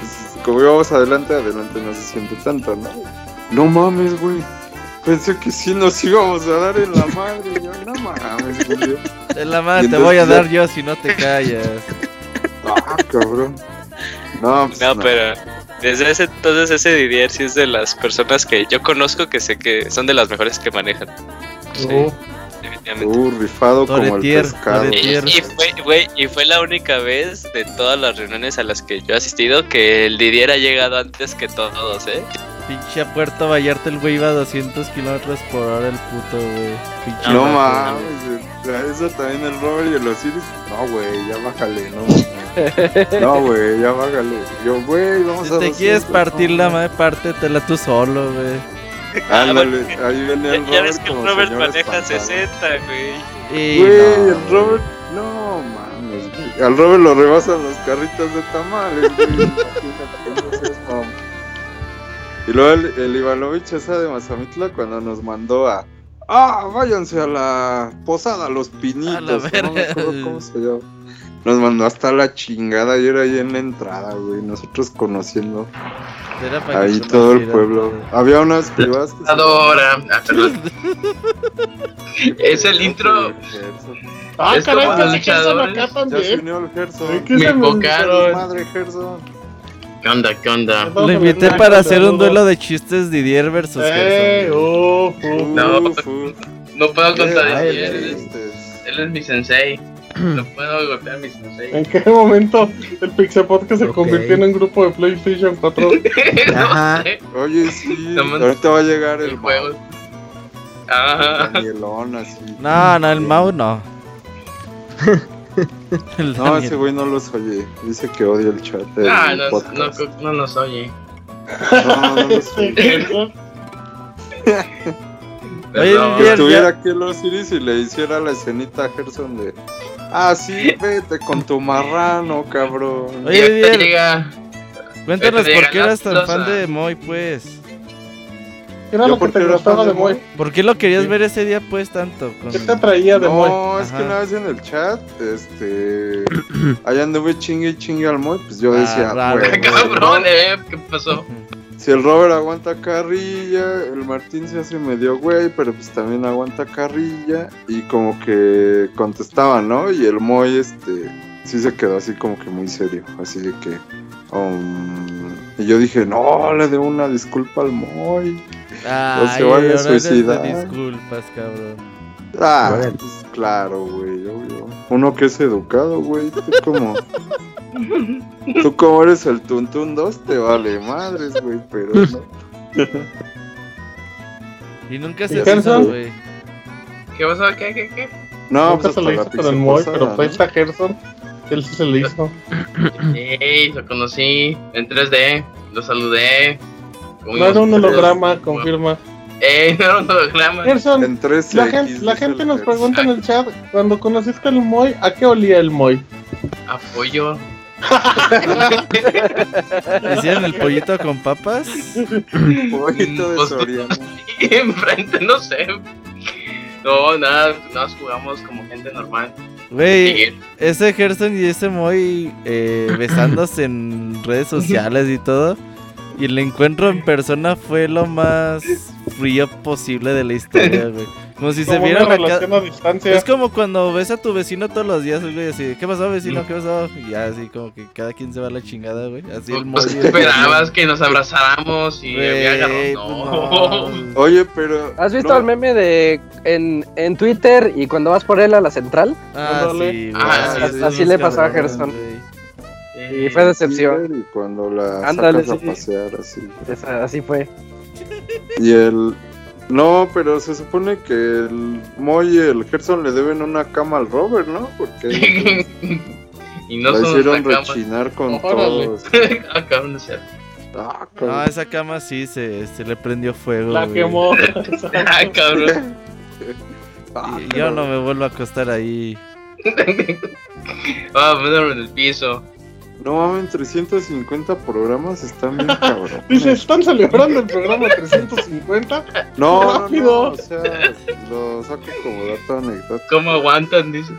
Pues, como íbamos adelante, adelante no se siente tanto, ¿no? No mames, güey. Pensé que sí nos íbamos a dar en la madre. Yo, no mames, güey. En la madre te voy a dar yo si no te callas. Ah, cabrón. No, pues no, pero desde ese entonces ese Didier sí es de las personas que yo conozco que sé que son de las mejores que manejan. Sí, uh, definitivamente. Uh, rifado como el pescado. Y, fue, y fue la única vez de todas las reuniones a las que yo he asistido que el Didier ha llegado antes que todos, ¿eh? Pinche a Puerto Vallarta el güey iba a 200 kilómetros por hora el puto, güey. no mames, eso también el Robert y el Osiris. No, güey, ya bájale, no. no, güey, ya bájale. Yo, güey, vamos si a Si te quieres partir la madre, pártetela tú solo, güey. Ándale, ahí viene el Robert. Ya ves que el Robert maneja 60, güey. Güey, el Robert. No mames, Al Robert lo rebasan los carritos de tamales, güey. *laughs* Y luego el, el Ivanovich esa de Mazamitla cuando nos mandó a ah, váyanse a la posada Los Pinitos. no me acuerdo cómo se llama. Nos mandó hasta la chingada y era ahí en la entrada, güey. Nosotros conociendo. Ahí todo el pueblo. Había unas privadas que Adora. Ah, *laughs* perdón. es el intro. Ah, es caray, como Gerson acá también. Ya se unió el Gerson. Me invocaron. Madre Gerson. ¿Qué onda? ¿Qué onda? Lo invité para hacer un duelo de chistes Didier versus eh, Gerson. Uf, uf, No, Uf, uf. no puedo contar Ay, él, él es- él es mi sensei. *clears throat* No puedo golpear a mi sensei. ¿En qué momento el Pixel Podcast se Ok. convirtió en un grupo de PlayStation 4? *laughs* Ajá. no sé. Oye, sí. *laughs* No me- Ahorita va a llegar el El juego. Ajá. Danielón, así. No, no, el Mau no. *laughs* El No, ese güey no los oye. Dice que odia el chat. del Ah, no, podcast. no, no nos oye. No, no los *laughs* *laughs* oye. Perdón. Que estuviera aquí el Osiris y le hiciera la escenita a Gerson de. Ah, sí, vete con tu marrano, cabrón. Oye, cuéntanos por qué eras tan fan de Moy, pues. ¿Qué era lo que porque te gustaba de Moy? ¿Por qué lo querías Sí. ver ese día, pues, tanto? Con- ¿Qué te atraía de Moy? No, es Ajá. que una vez en el chat, este. *clears throat* Ahí anduve chingue y chingue al Moy, pues yo Ah, decía, raro. "Güey, Cabrón, eh. ¿Qué pasó? Si el Robert aguanta carrilla, el Martín se hace medio güey, pero pues también aguanta carrilla. Y como que contestaba, ¿no? Y el Moy, este, sí se quedó así como que muy serio. Así de que. um, y yo dije, no, le debo una disculpa al Moy. Ay, se vaya a suicidar. disculpas, cabrón. Ah, Bueno. pues claro, güey, obvio. Uno que es educado, güey. Tú como. Tú como eres el Tuntun 2, te vale madres, güey, pero no. Y nunca ¿Y se hizo, güey. ¿Qué pasó? ¿Qué, qué, qué? No, Nunca pues se lo hizo con el Moy, pero fue ¿no? esta Gerson. Él sí se lo hizo. Ey, lo conocí en 3D. Lo saludé. *laughs* No era un holograma, confirma. Ey, no era un holograma. Gerson, En 3 la gente, la gente nos pregunta en el chat, cuando conociste al Moy, ¿a qué olía el Moy? Apoyo. *laughs* ¿Hicieron el pollito con papas? Poquito de Pues, Soriano. Y *laughs* enfrente, no sé. No, nada, nos jugamos como gente normal. Güey, ese Gerson y ese Moy eh, besándose en redes sociales y todo. Y el encuentro en persona fue lo más frío posible de la historia, *laughs* güey. Como si se vieran una acá. relación a distancia. Es como cuando ves a tu vecino todos los días, güey, así, ¿qué pasó, vecino? ¿Qué pasó? Y ya, así como que cada quien se va a la chingada, güey. Así el Pues esperabas que nos abrazáramos y Güey, había agarrado. pues No. no. *laughs* Oye, pero. ¿Has visto no, el meme de en, en Twitter y cuando vas por él a la central? Ah, Ándale. sí, güey. Ah, sí, así le pasó a Gerson. Y fue decepción. Y cuando la Ándale, sacas sí. a pasear, así. Esa- así fue. Y el. No, pero se supone que el Moy y el Gerson le deben una cama al Robert, ¿no? Porque *laughs* y no la son hicieron una cama. rechinar con *laughs* Órale. todos. *laughs* Ah, cabrón, no es cierto. Ah, No, esa cama sí se, se le prendió fuego. La güey. quemó. Ah, cabrón. Ah, Y yo no me vuelvo a acostar ahí. Ah, ponerlo en el piso. No mames, 350 programas están bien *laughs* cabrón. Dice, ¿están celebrando el programa 350? No, no, no, rápido. o sea, lo saco como dato anecdótico. ¿Cómo aguantan? Dice.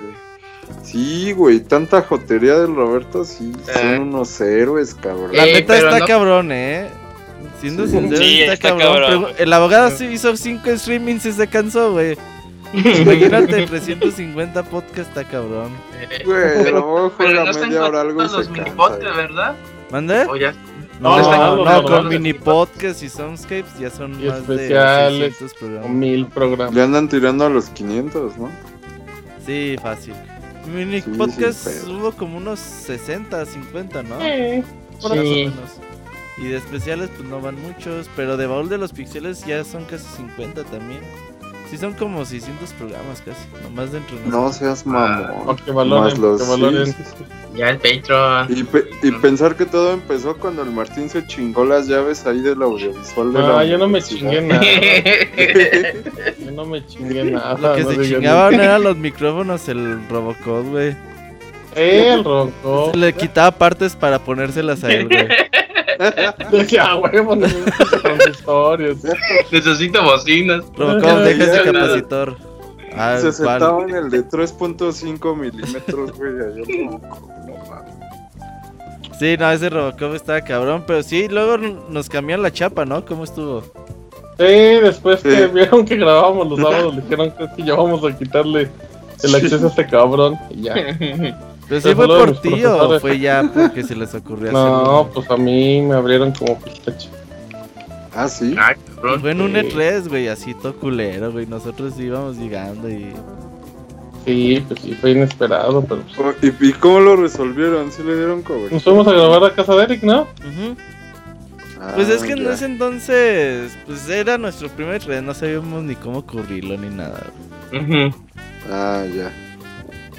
Sí, güey, tanta jotería del Roberto, sí, Eh. son unos héroes, cabrón. La Eh, neta pero está no- cabrón, eh. Siendo Sí. sincero, Sí, está, está cabrón. cabrón. El abogado sí hizo 5 streamings y se cansó, güey. *laughs* Imagínate, *laughs* 350 podcast está cabrón. Güey, lo mejor Pero juega no están media hora algo y los se minipotes, cansa. ¿verdad? ¿Mande? O ya. No, No, no, no, con no. mini podcast y soundscapes ya son Y más especiales. de 600 programas. Mil programas. Le andan tirando a los 500, ¿no? Sí, fácil. Mini Sí, podcast hubo como unos 60, 50, ¿no? Eh, Más o Sí. menos. Y de especiales pues no van muchos, pero de baúl de los pixeles ya son casi 50 también. Sí son como 600 programas casi, nomás dentro de No seas mamón. que valoren, Más los- que valoren. sí, sí, sí. Ya el Patreon. Y, pe- y pensar que todo empezó cuando el Martín se chingó las llaves ahí del audiovisual de No, la yo no me chingué nada. *laughs* Yo no me chingué nada. Lo que no se chingaban eran los micrófonos, el Robocop, güey. Eh, el. Se le quitaba partes para ponérselas a él, güey. *laughs* Decía, huevo, consistorios. Necesito bocinas. Robocop, deja ese Ya, capacitor. Ah, Se sentaba en el de 3.5 milímetros, güey. Ahí el ronco, no mames. Sí, no, ese Robocop estaba cabrón, pero sí, luego nos cambiaron la chapa, ¿no? ¿Cómo estuvo? Sí, después que vieron que grabábamos los sábados, le dijeron que ya vamos a quitarle el acceso a este cabrón y ya. ¿Pero sí fue por ti o fue ya porque se les ocurrió No, pues a mí me abrieron como pistache. Ah, sí. Ah, fue en un E3, güey, así todo culero, güey. Nosotros íbamos llegando y. Sí, pues sí, fue inesperado, pero. Pues ¿Y, ¿Y, cómo lo resolvieron? ¿Sí le dieron cover? Nos fuimos a grabar a casa de Eric, ¿no? pues es que en ese entonces, pues era nuestro primer E3, no sabíamos ni cómo cubrirlo ni nada. Ah, ya.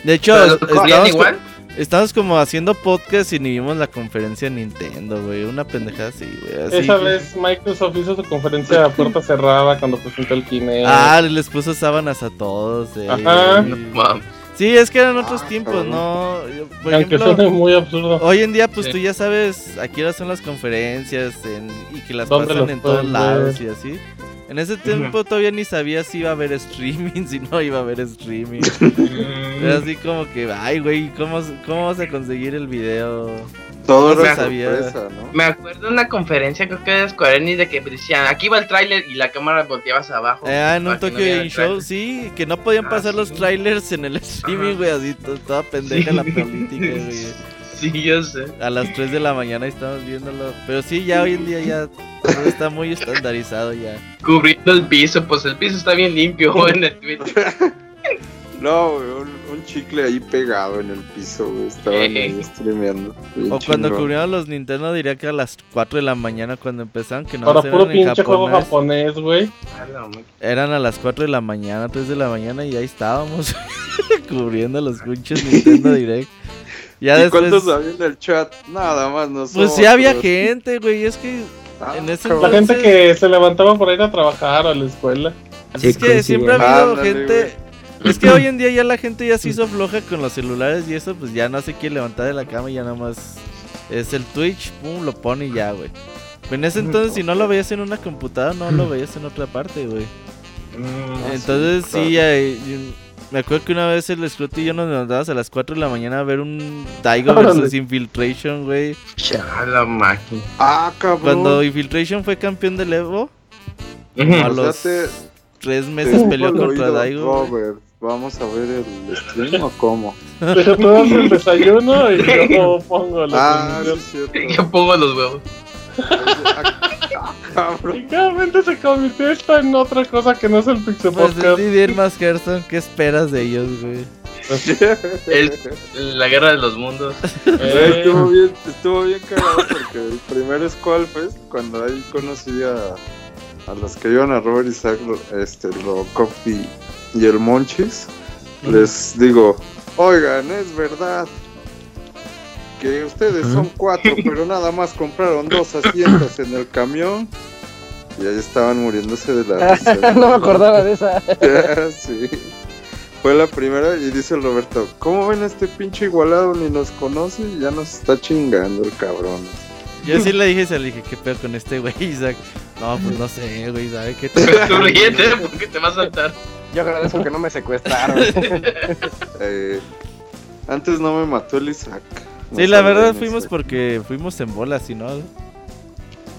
De hecho, igual? Estamos como haciendo podcast y ni vimos la conferencia de Nintendo, güey. Una pendejada así, güey. Esa vez Microsoft hizo su conferencia a puerta cerrada cuando presentó el Kinect. Ah, les puso sábanas a todos. Eh. Ajá. Sí, es que eran otros ah, tiempos, ¿no? Por Aunque suene muy absurdo. Hoy en día, pues tú ya sabes aquí qué son las conferencias y que las pasan en todos lados y así. En ese tiempo todavía ni sabía si iba a haber streaming, *laughs* si no iba a haber streaming. *laughs* Era así como que, ay, güey, ¿cómo, ¿cómo vas a conseguir el video? Todo era sabía. ¿no? Me acuerdo de una conferencia, creo que de Square Enix, de que decían, aquí va el tráiler y la cámara volteaba hacia abajo. Eh, en un Tokyo Game Show, sí, que no podían ah, pasar los trailers en el *laughs* streaming, güey, así toda pendeja la política, güey. Sí, yo sé. A las 3 de la mañana estamos viéndolo. Pero sí, ya hoy en día ya todo está muy estandarizado ya. Cubriendo el piso, pues el piso está bien limpio *laughs* en el Twitter. No, un, chicle ahí pegado en el piso, güey. Estaban ahí streameando. O cuando cubrieron los Nintendo, diría que a las 4 de la mañana cuando empezaron, que no Para puro pinche juego japonés, güey. Eran a las 4 de la mañana, 3 de la mañana y ahí estábamos *laughs* cubriendo los pinches Nintendo Direct. ¿Y cuántos había en el chat? Nada más nosotros. Pues sí había gente, güey, es que ah, en ese La gente que se levantaba por ir a trabajar a la escuela. es que siempre ha habido gente... Es que hoy en día ya la gente ya se hizo floja con los celulares y eso, pues ya no se quiere levantar de la cama y ya nada más es el Twitch, pum, lo pone y ya, güey. en ese entonces si no lo veías en una computadora, no lo veías en otra parte, güey. Mm, Entonces sí, ya, me acuerdo que una vez el Scrooge y yo nos levantamos a las 4 de la mañana a ver un Daigo vs Infiltration, güey. Ya la máquina. Ah, cabrón. Cuando Infiltration fue campeón del Evo, a los tres meses peleó contra Daigo. Robert, ¿vamos a ver el stream o cómo? Pero das el desayuno y *laughs* yo pongo los ah, Yo pongo los huevos. Y claramente se convirtió esto en otra cosa que no es el Pixel pues Podcast. Pues más Gerson, ¿qué esperas de ellos, güey? la guerra de los mundos. Eh. Estuvo, bien, estuvo bien cagado porque el primer Squallfest, cuando ahí conocí a, a los que iban a Robert Isaac, este, lo Coffee y el Monchis, les digo, oigan, es verdad, que ustedes son cuatro, *laughs* pero nada más compraron dos asientos en el camión. Y ahí estaban muriéndose de la *laughs* no me acordaba de esa. *laughs* sí. Fue la primera y dice el Roberto, ¿cómo ven a este pinche igualado? Ni nos conoce y ya nos está chingando el cabrón. Yo sí le dije, se le dije, ¿qué pedo con este güey, Isaac? No, pues no sé, güey, ¿sabe qué? Te... Tú ríete porque te va a saltar. Yo agradezco que no me secuestraron. eh, antes no me mató el Isaac. Sí, la verdad fuimos porque fuimos en bolas, y no.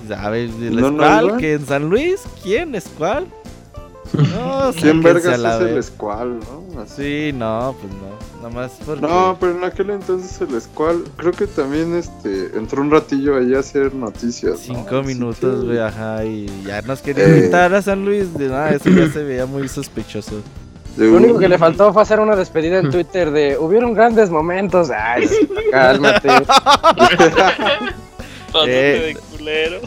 ¿Sabes? ¿El no, ¿Que en San Luis? ¿Quién? *laughs* ¿Escual? No, ¿Quién vergas es el Escual, no? Sí, no, pues no. Nada más porque... No, pero en aquel entonces el Escual, creo que también este entró un ratillo ahí a hacer noticias. Cinco minutos, güey, ajá, y ya nos quería eh. invitar a San Luis. De nada, eso ya se veía muy sospechoso. Lo único que le *laughs* faltó fue hacer una despedida en Twitter de hubieron grandes momentos. Ay, cálmate. *laughs* eh, de culero.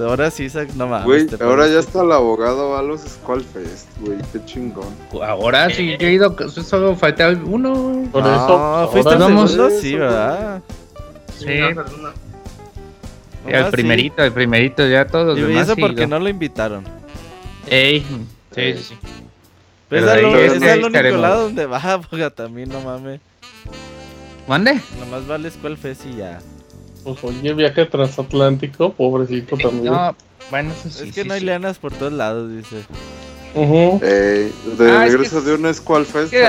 Ahora sí, no mames. Güey, ahora ya está el abogado a los Skullfest, güey, qué chingón. Ahora sí, yo he ido, solo falta uno. Por eso, fuiste segundo, sí, ¿verdad? Sí. el primerito, el primerito, ya todos. Y eso porque no lo invitaron. Ey, sí, sí, sí. Pero es, lo, es el único lado donde *laughs* va, porque también no mames. ¿Mande? Nomás vale Skull Fest y ya. Pues oye, viaje transatlántico, pobrecito también. No, bueno, eso sí. Es que no hay lianas por todos lados, dice. Uh de ah, regreso de un Squall Fest es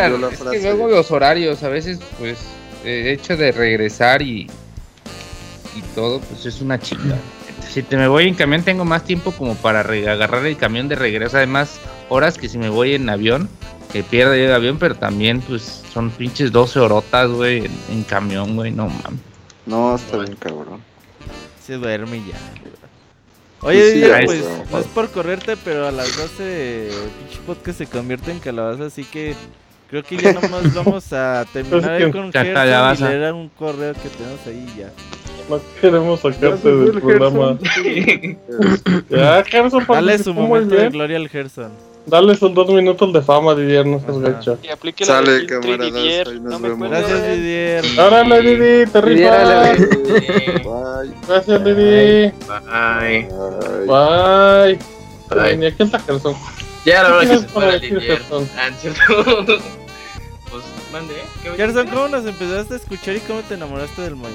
que, luego los horarios, a veces, pues, he hecho de regresar y y todo, pues es una chica. Si te me voy en camión tengo más tiempo como para agarrar el camión de regreso, además horas que si me voy en avión, que pierdo el avión, pero también pues son pinches 12 horotas, güey, en, camión, güey, no mames. No, está bien cabrón. Se duerme ya. Oye, pues, pues no es por correrte, pero a las 12 pinche podcast se convierte en calabaza, así que creo que ya nomás *laughs* vamos a terminar con Gerson y leer un correo que tenemos ahí ya. No queremos sacarte del programa. *laughs* ya, Gerson, Dale su momento de gloria al Gerson. Dale sus dos minutos de fama, Didier, no seas gacho. Y aplique Sale, la camaradas, ahí nos vemos. Gracias, Didier. Órale, Didi, te rifas. Bye. Gracias, Didi. Bye. Bye. Bye. Bye. ¿Quién está Gerson? Ya la verdad que se fue Didier. Ah, cierto. *laughs* pues, mande, ¿eh? Gerson, ¿cómo nos empezaste a escuchar y cómo te enamoraste del Moy?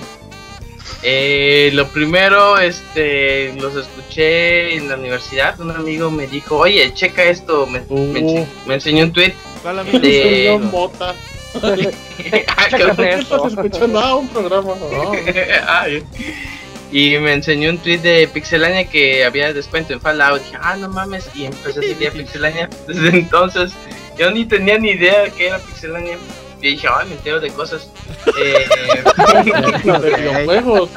Eh, lo primero, este, los escuché en la universidad. Un amigo me dijo, oye, checa esto. Me, me, uh. enseñó un tweet. ¿Cuál amigo? De... Mota. ah, estás escuchando ah, un programa. *laughs* y me enseñó un tweet de Pixelania que había descuento en Fallout. Dije, ah, no mames. Y empecé a seguir a Pixelania. *laughs* Desde entonces, yo ni tenía ni idea que era Pixelania. Y dije, ay, me entero de cosas. Eh, *laughs* de videojuegos.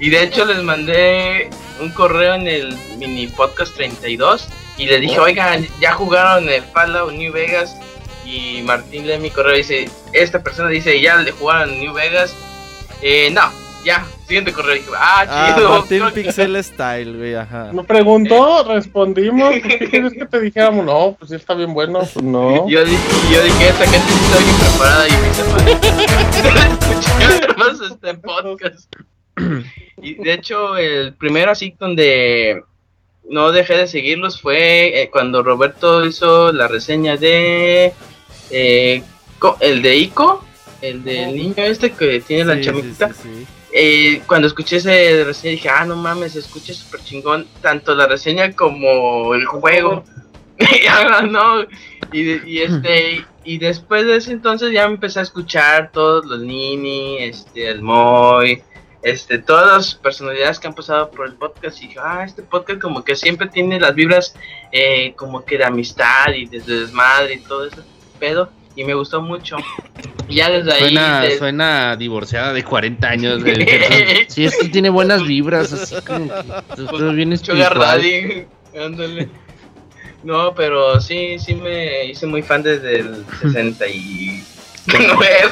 Y de hecho les mandé un correo en el mini podcast 32 y le dije, oigan, ya jugaron el Fallout New Vegas. Y Martín lee mi correo y dice, esta persona dice, ya le jugaron New Vegas. Eh, no, ya, siguiente correo. ah, ah, chido. Martín Pixel Style, güey, ajá. Me preguntó, respondimos. ¿Qué *laughs* quieres que te dijéramos? No, pues sí está bien bueno. Pues no. Yo dije, yo dije esta gente está bien preparada y me más este podcast. Y de hecho, el primero así donde no dejé de seguirlos fue eh, cuando Roberto hizo la reseña de eh, el de Ico, el del niño este que tiene la chamita. Sí, eh, cuando escuché esa reseña dije, ah, no mames, escuché súper chingón, tanto la reseña como el juego. *laughs* no, y, este, y después de ese entonces ya me empecé a escuchar todos los Nini, este, el Moy, este, todas las personalidades que han pasado por el podcast. Y dije, ah, este podcast como que siempre tiene las vibras eh, como que de amistad y de desmadre y todo ese pedo y me gustó mucho. Y ya desde ahí. Suena, divorciada de 40 años. *laughs* sí, es que tiene buenas vibras, así *laughs* como pues, bien ándale. No, pero sí, sí me hice muy fan desde el *laughs* 69,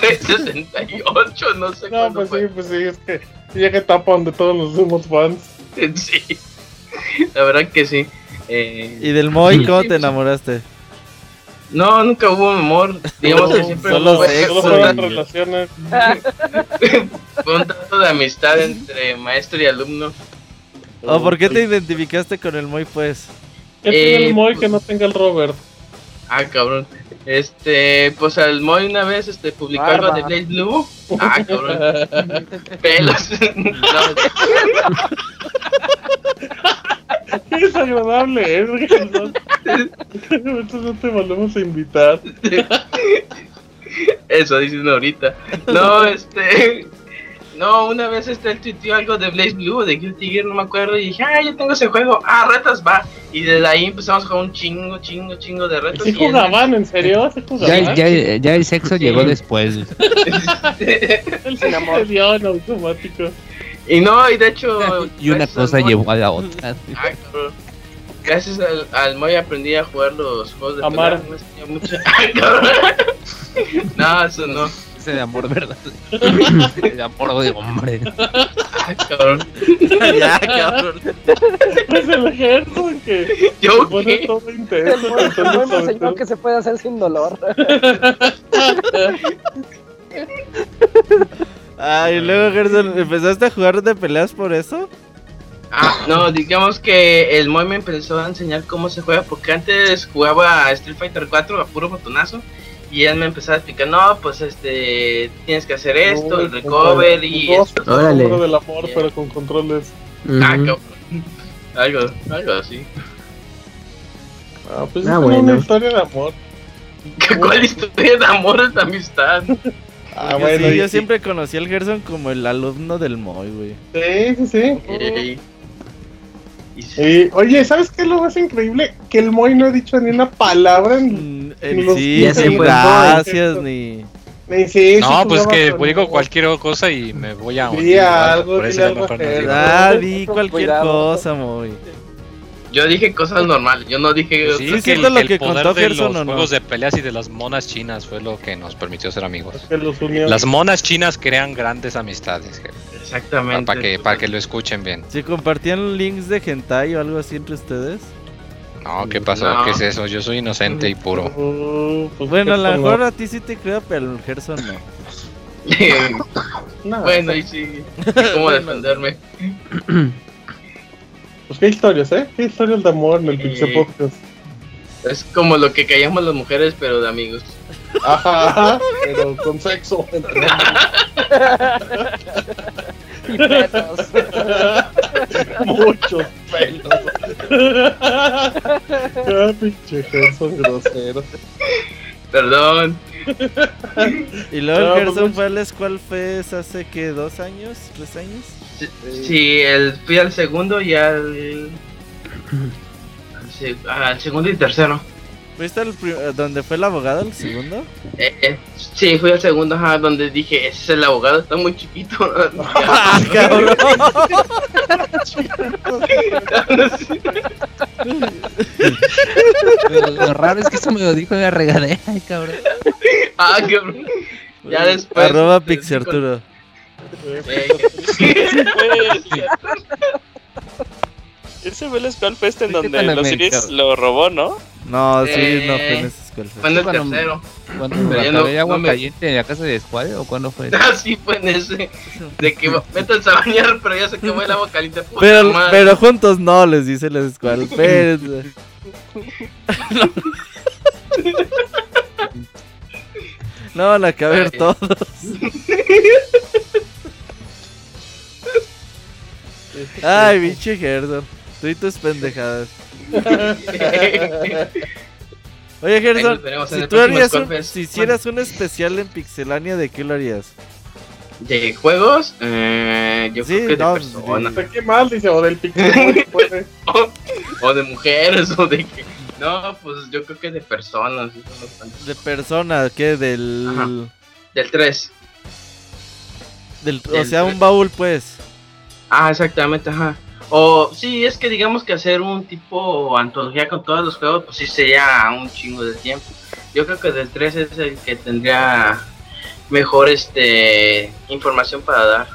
68, no sé No, pues sí, pues sí, es que llega etapa donde todos nos somos fans. Sí, la verdad que sí. Eh, ¿Y del Moy cómo te pues enamoraste? No, nunca hubo amor. Digamos que siempre solo fueron relaciones. *laughs* fue un trato de amistad entre maestro y alumno. ¿O oh, por qué te identificaste con el Moy, pues? ¿Qué tiene el eh, Moy que no tenga el Robert? Ah, cabrón. Este, pues al Moy una vez este, publicó algo de Blaze Blue. Ah, cabrón. *laughs* Pelos. *laughs* Qué desagradable es, Entonces no te volvemos a invitar. Eso dicen ahorita. No, este. No, una vez este el tuiteó algo de Blaze Blue, de Guilty Gear, no me acuerdo, y dije, ah, yo tengo ese juego, ah, retas va. Y desde ahí empezamos a jugar un chingo, chingo, chingo de retas. ¿Sí jugaban, en serio? ¿Sí jugaban? Ya, ya, ya el sexo llegó después. el sexo dio en automático. Y no, y de hecho. *laughs* y una cosa llevó a la otra. Gracias al, al Moy aprendí a jugar los juegos de Amar. Mucho... *laughs* no, eso no. Ese de amor, ¿verdad? *laughs* de amor de hombre. Ay, cabrón. ya, cabrón. Es el ejército que ¿Yo pone qué? todo intenso. El Moy me enseñó que se puede hacer sin dolor. Ah, y luego, Gerson, ¿empezaste a jugar de peleas por eso? Ah, no, digamos que el Moy me empezó a enseñar cómo se juega, porque antes jugaba Street Fighter 4 a puro botonazo. Y él me empezó a explicar, no, pues este, tienes que hacer esto, el recover y esto. Órale. del amor, pero con controles. Ah, algo, algo así. Ah, pues ah, es bueno. una historia de amor. *laughs* ¿Cuál historia de amor es amistad? Ah, bueno, yo siempre conocí al Gerson como el alumno del Moy, güey. Sí, sí, sí. oye, ¿sabes qué es lo más increíble? Que el Moy no ha dicho ni una palabra en, mm, sí, gracias, ni... no, pues que digo cualquier cosa y me voy a... Sí, algo, por eso Ah, di cualquier cosa, Moy. Yo dije cosas normales, yo no dije... Sí, que, el, lo que contó de los juegos de peleas y de las monas chinas fue lo que nos permitió ser amigos. las monas chinas crean grandes amistades. Exactamente. Para que, para que lo escuchen bien. ¿Si compartían links de hentai o algo así entre ustedes? No, ¿qué pasó? ¿Qué es eso? Yo soy inocente y puro. *laughs* Pues bueno, a lo mejor a ti sí te creo, pero el Gerson no. *laughs* bueno, y sí. ¿Cómo *laughs* defenderme? *clears throat* Pues qué historias, ¿eh? Qué historias de amor en el Pixel Podcast. Es como lo que callamos las mujeres, pero de amigos. Ajá, pero con sexo. *laughs* y pelos. Muchos pelos. *laughs* ah, pinche Gerson grosero. Perdón. y luego el Gerson fue a la escuela hace que dos años, tres años. Sí, el, fui al segundo y al, al, segundo y tercero. ¿Fuiste al donde fue el abogado, el segundo? Eh, eh, sí, fui al segundo, ajá, donde dije, ese es el abogado, está muy chiquito. *laughs* ¡Ah, cabrón! *laughs* lo raro es que eso me lo dijo en la regadera, cabrón. Ah, cabrón. Ya después. Arroba Pixarturo. Ese fue el Skull Fest en donde los Iris lo robó, ¿no? No, sí, no fue en ese Skull Fue en el tercero. ¿Cuándo fue? ¿No, agua no caliente en la casa de Squad o cuándo fue? *laughs* Ah, sí, fue en ese. De que métanse a bañar, pero ya se quemó el agua caliente. Puta pero, pero juntos no, les dice el Squad. *laughs* Espérense. *laughs* no van a caber todos. Ay, pinche Gerson. Tú y tus pendejadas. Oye, Gerson, si tú harías un, si hicieras un especial en Pixelania, ¿de qué lo harías? ¿De juegos? Eh, yo creo que de personas. ¿De qué mal? Dice, o del Pixel. *laughs* o, de mujeres, o de qué. No, pues yo creo que de personas. ¿De personas? ¿Qué? Del. Del 3. Del, o sea, un baúl, pues. Ah, exactamente, ajá. O sí, es que digamos que hacer un tipo antología con todos los juegos, pues sí sería un chingo de tiempo. Yo creo que del 3 es el que tendría mejor este información para dar.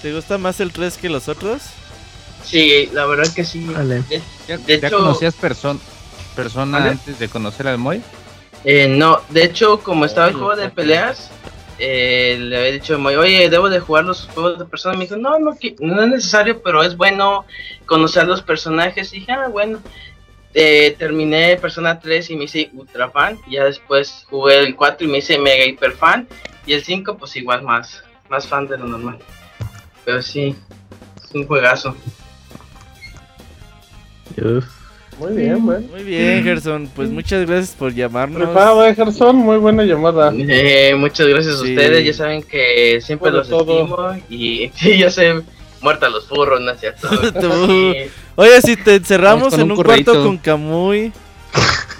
¿Te gusta más el 3 que los otros? Sí, la verdad que sí. Vale. ¿Ya, conocías persona antes de conocer al Moy? Eh, no, de hecho, como estaba el juego de peleas, eh, le había dicho oye, debo de jugar los juegos de personas. Me dijo, no, no, no es necesario, pero es bueno conocer los personajes. Dije, ah, bueno. Eh, terminé Persona 3 y me hice ultra fan. Ya después jugué el 4 y me hice mega hiper fan. Y el 5, pues igual más, más fan de lo normal. Pero sí, es un juegazo. Muy bien, güey. Muy bien, Gerson. Pues muchas gracias por llamarnos. Preparado, Gerson. Muy buena llamada. Eh, muchas gracias a ustedes. Ya saben que siempre los estimo. Y *laughs* ya sé, muerta los furros, ¿no es cierto? *laughs* Oye, si te encerramos en un, cuarto con Camuy,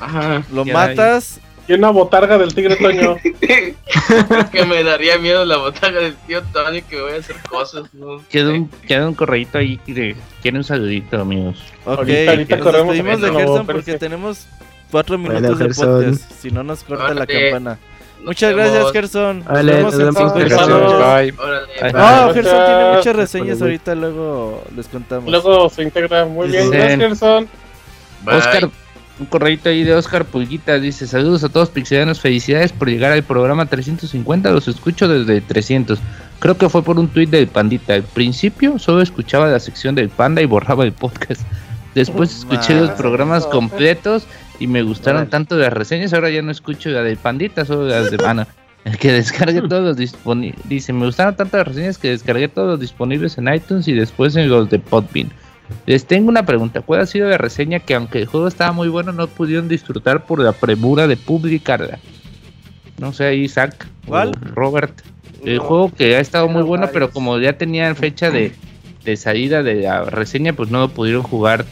Ajá, lo matas. Y una botarga del tigre Toño. *laughs* que me daría miedo la botarga del tío Toño que voy a hacer cosas. ¿no? Queda un, queda un correíto ahí que quiere un saludito, amigos. Ok, ahorita, ahorita nos corremos despedimos de Gerson porque tenemos cuatro minutos de podcast. Si no nos corta la campana. Muchas gracias, Gerson. Vale, nos vemos en Bye. No, Gerson tiene muchas reseñas ahorita, luego les contamos. Luego se integra. Muy bien, gracias, Gerson. Oscar, un correito ahí de Oscar Pulguita dice: Saludos a todos pixelanos, felicidades por llegar al programa 350. Los escucho desde 300. Creo que fue por un tuit del Pandita. Al principio solo escuchaba la sección del Panda y borraba el podcast. Después escuché los programas completos y me gustaron tanto las reseñas. Ahora ya no escucho la del Pandita, solo las de Mana. El que descargue todos los disponibles. Dice: Me gustaron tanto las reseñas que descargué todos los disponibles en iTunes y después en los de Podbean. Les tengo una pregunta. ¿Cuál ha sido la reseña que aunque el juego estaba muy bueno no pudieron disfrutar por la premura de publicarla? No sé, Isaac. ¿Cuál? Robert. El juego que ha estado muy bueno, pero como ya tenían fecha de, de salida de la reseña, pues no lo pudieron jugar,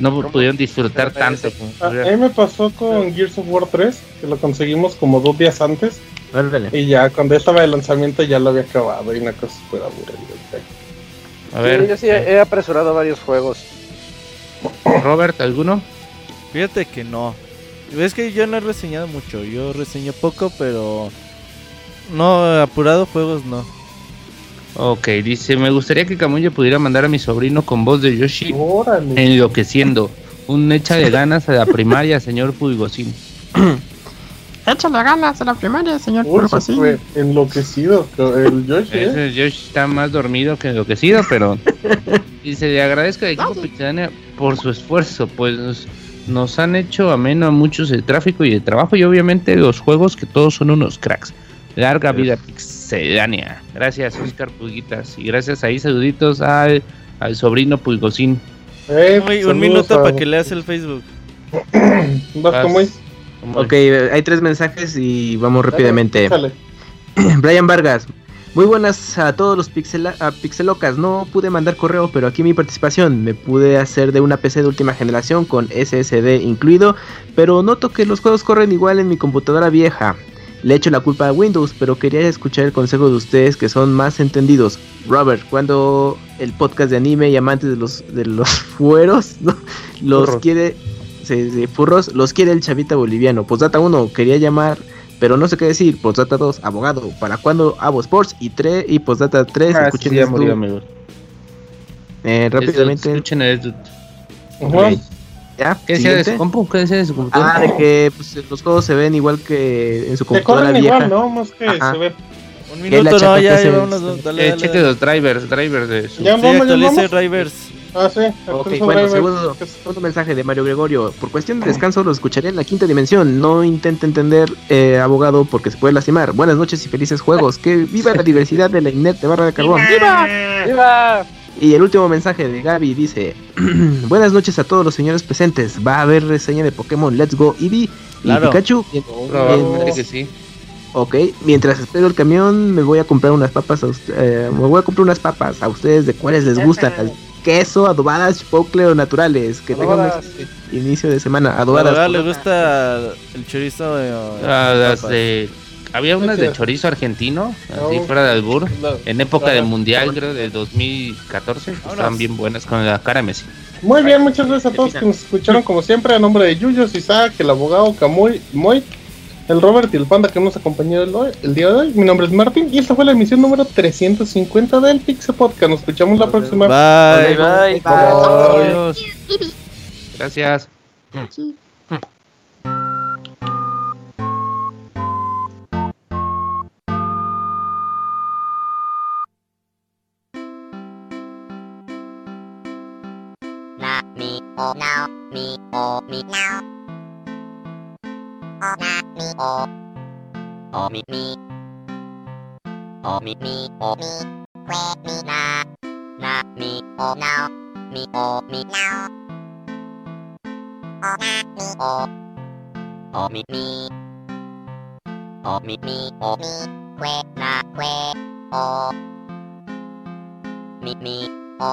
no pudieron disfrutar tanto. A mí me pasó con Gears of War 3, que lo conseguimos como dos días antes. Y ya cuando estaba el lanzamiento ya lo había acabado y una cosa fue aburrida. A ver. yo sí he apresurado varios juegos. Robert, ¿alguno? Fíjate que no. Es que yo no he reseñado mucho. Yo reseño poco, pero. No, apurado juegos no. Ok, dice: Me gustaría que Camuya pudiera mandar a mi sobrino con voz de Yoshi enloqueciendo. Un echa de ganas a la primaria, señor Pulgocín. *clears throat* Échale ganas a la primaria, señor. Enloquecido, el Yoshi. ¿eh? Yoshi está más dormido que enloquecido, pero. *laughs* dice: Le agradezco al equipo Pixelania por su esfuerzo, pues nos han hecho ameno a muchos el tráfico y el trabajo y obviamente los juegos que todos son unos cracks. Larga vida pixelánea. Gracias Oscar Pulguitas y gracias ahí saluditos al, al sobrino Pulgocín. un minuto para que leas el Facebook. *clears throat* ok, hay tres mensajes y vamos rápidamente. *clears throat* Brian Vargas, muy buenas a todos los pixelocas. No pude mandar correo, pero aquí mi participación. Me pude hacer de una PC de última generación con SSD incluido, pero noto que los juegos corren igual en mi computadora vieja. Le echo la culpa a Windows, pero quería escuchar el consejo de ustedes que son más entendidos. Robert, cuando el podcast de anime y amantes de los de los *laughs* fueros los quiere se, furros los quiere el chavita boliviano. Pues data 1 quería llamar pero no sé qué decir. Postdata 2, abogado. ¿Para cuándo Abo Sports? Y 3 y Postdata 3, ah, escuchen sí, murió, amigos. Eh, rápidamente. Escuchen el okay. ¿Ya? ¿Qué decía de su compu? ¿Qué decía de su computadora? Ah, de que pues, los juegos se ven igual que en su computadora vieja. igual, ¿no? Más que Ajá. se ve. Un minuto, no, ya, ya, vámonos. Dale, eh, dale, cheque dale. los drivers, drivers de su... Ya Sí, vamos, ya actualice vamos. drivers. Ah, sí. Ok, bueno, segundo, segundo mensaje de Mario Gregorio. Por cuestión de descanso lo escucharé en la quinta dimensión. No intente entender, eh, abogado, porque se puede lastimar. Buenas noches y felices juegos. Que viva la diversidad de la Inet de Barra de Carbón. ¡Viva! ¡Viva! Y el último mensaje de Gaby dice: *clears throat* Buenas noches a todos los señores presentes. Va a haber reseña de Pokémon Let's Go Eevee y Claro. Pikachu. Probablemente que sí. Ok, mientras espero el camión, me voy a comprar unas papas. A ust- eh, me voy a comprar unas papas a ustedes de cuáles les gustan. Las queso, adobadas, chipotle o naturales. Que tengan un inicio de semana. A Adobadas. verdad le gusta el chorizo. eh, Ah, las de... Había unas de chorizo argentino, así No. fuera de albur, en época del mundial, creo, del 2014. Estaban bien buenas con la cara de Messi. Muy bien, muchas gracias a todos que nos escucharon como siempre. A nombre de Yuyos, Isaac, el abogado Camuy, Moy, el Robert y el Panda que nos acompañó el, hoy- el día de hoy. Mi nombre es Martín y esta fue la emisión número 350 del Pixel Podcast. Nos escuchamos la próxima. Bye. Bye. Adiós. Gracias. na mi o now mi o mi now o na mi o o mi mi o mi mi o mi que mi na na mi o now mi o mi now o na mi o o mi mi o mi mi o mi que na que o mi mi o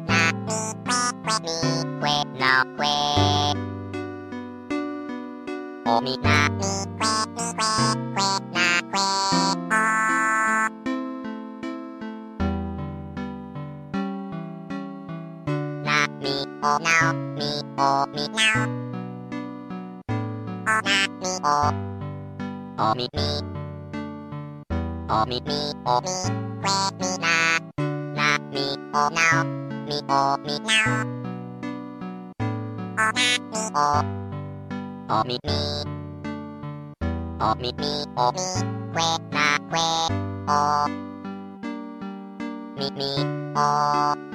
me na me que que me que now que. Oh me na me que me que que na que oh. Na me oh now me oh me now. Oh na me oh oh me me. Oh me me oh me que me na na me oh now me oh me now おみみおみみおみくえなくえおみみお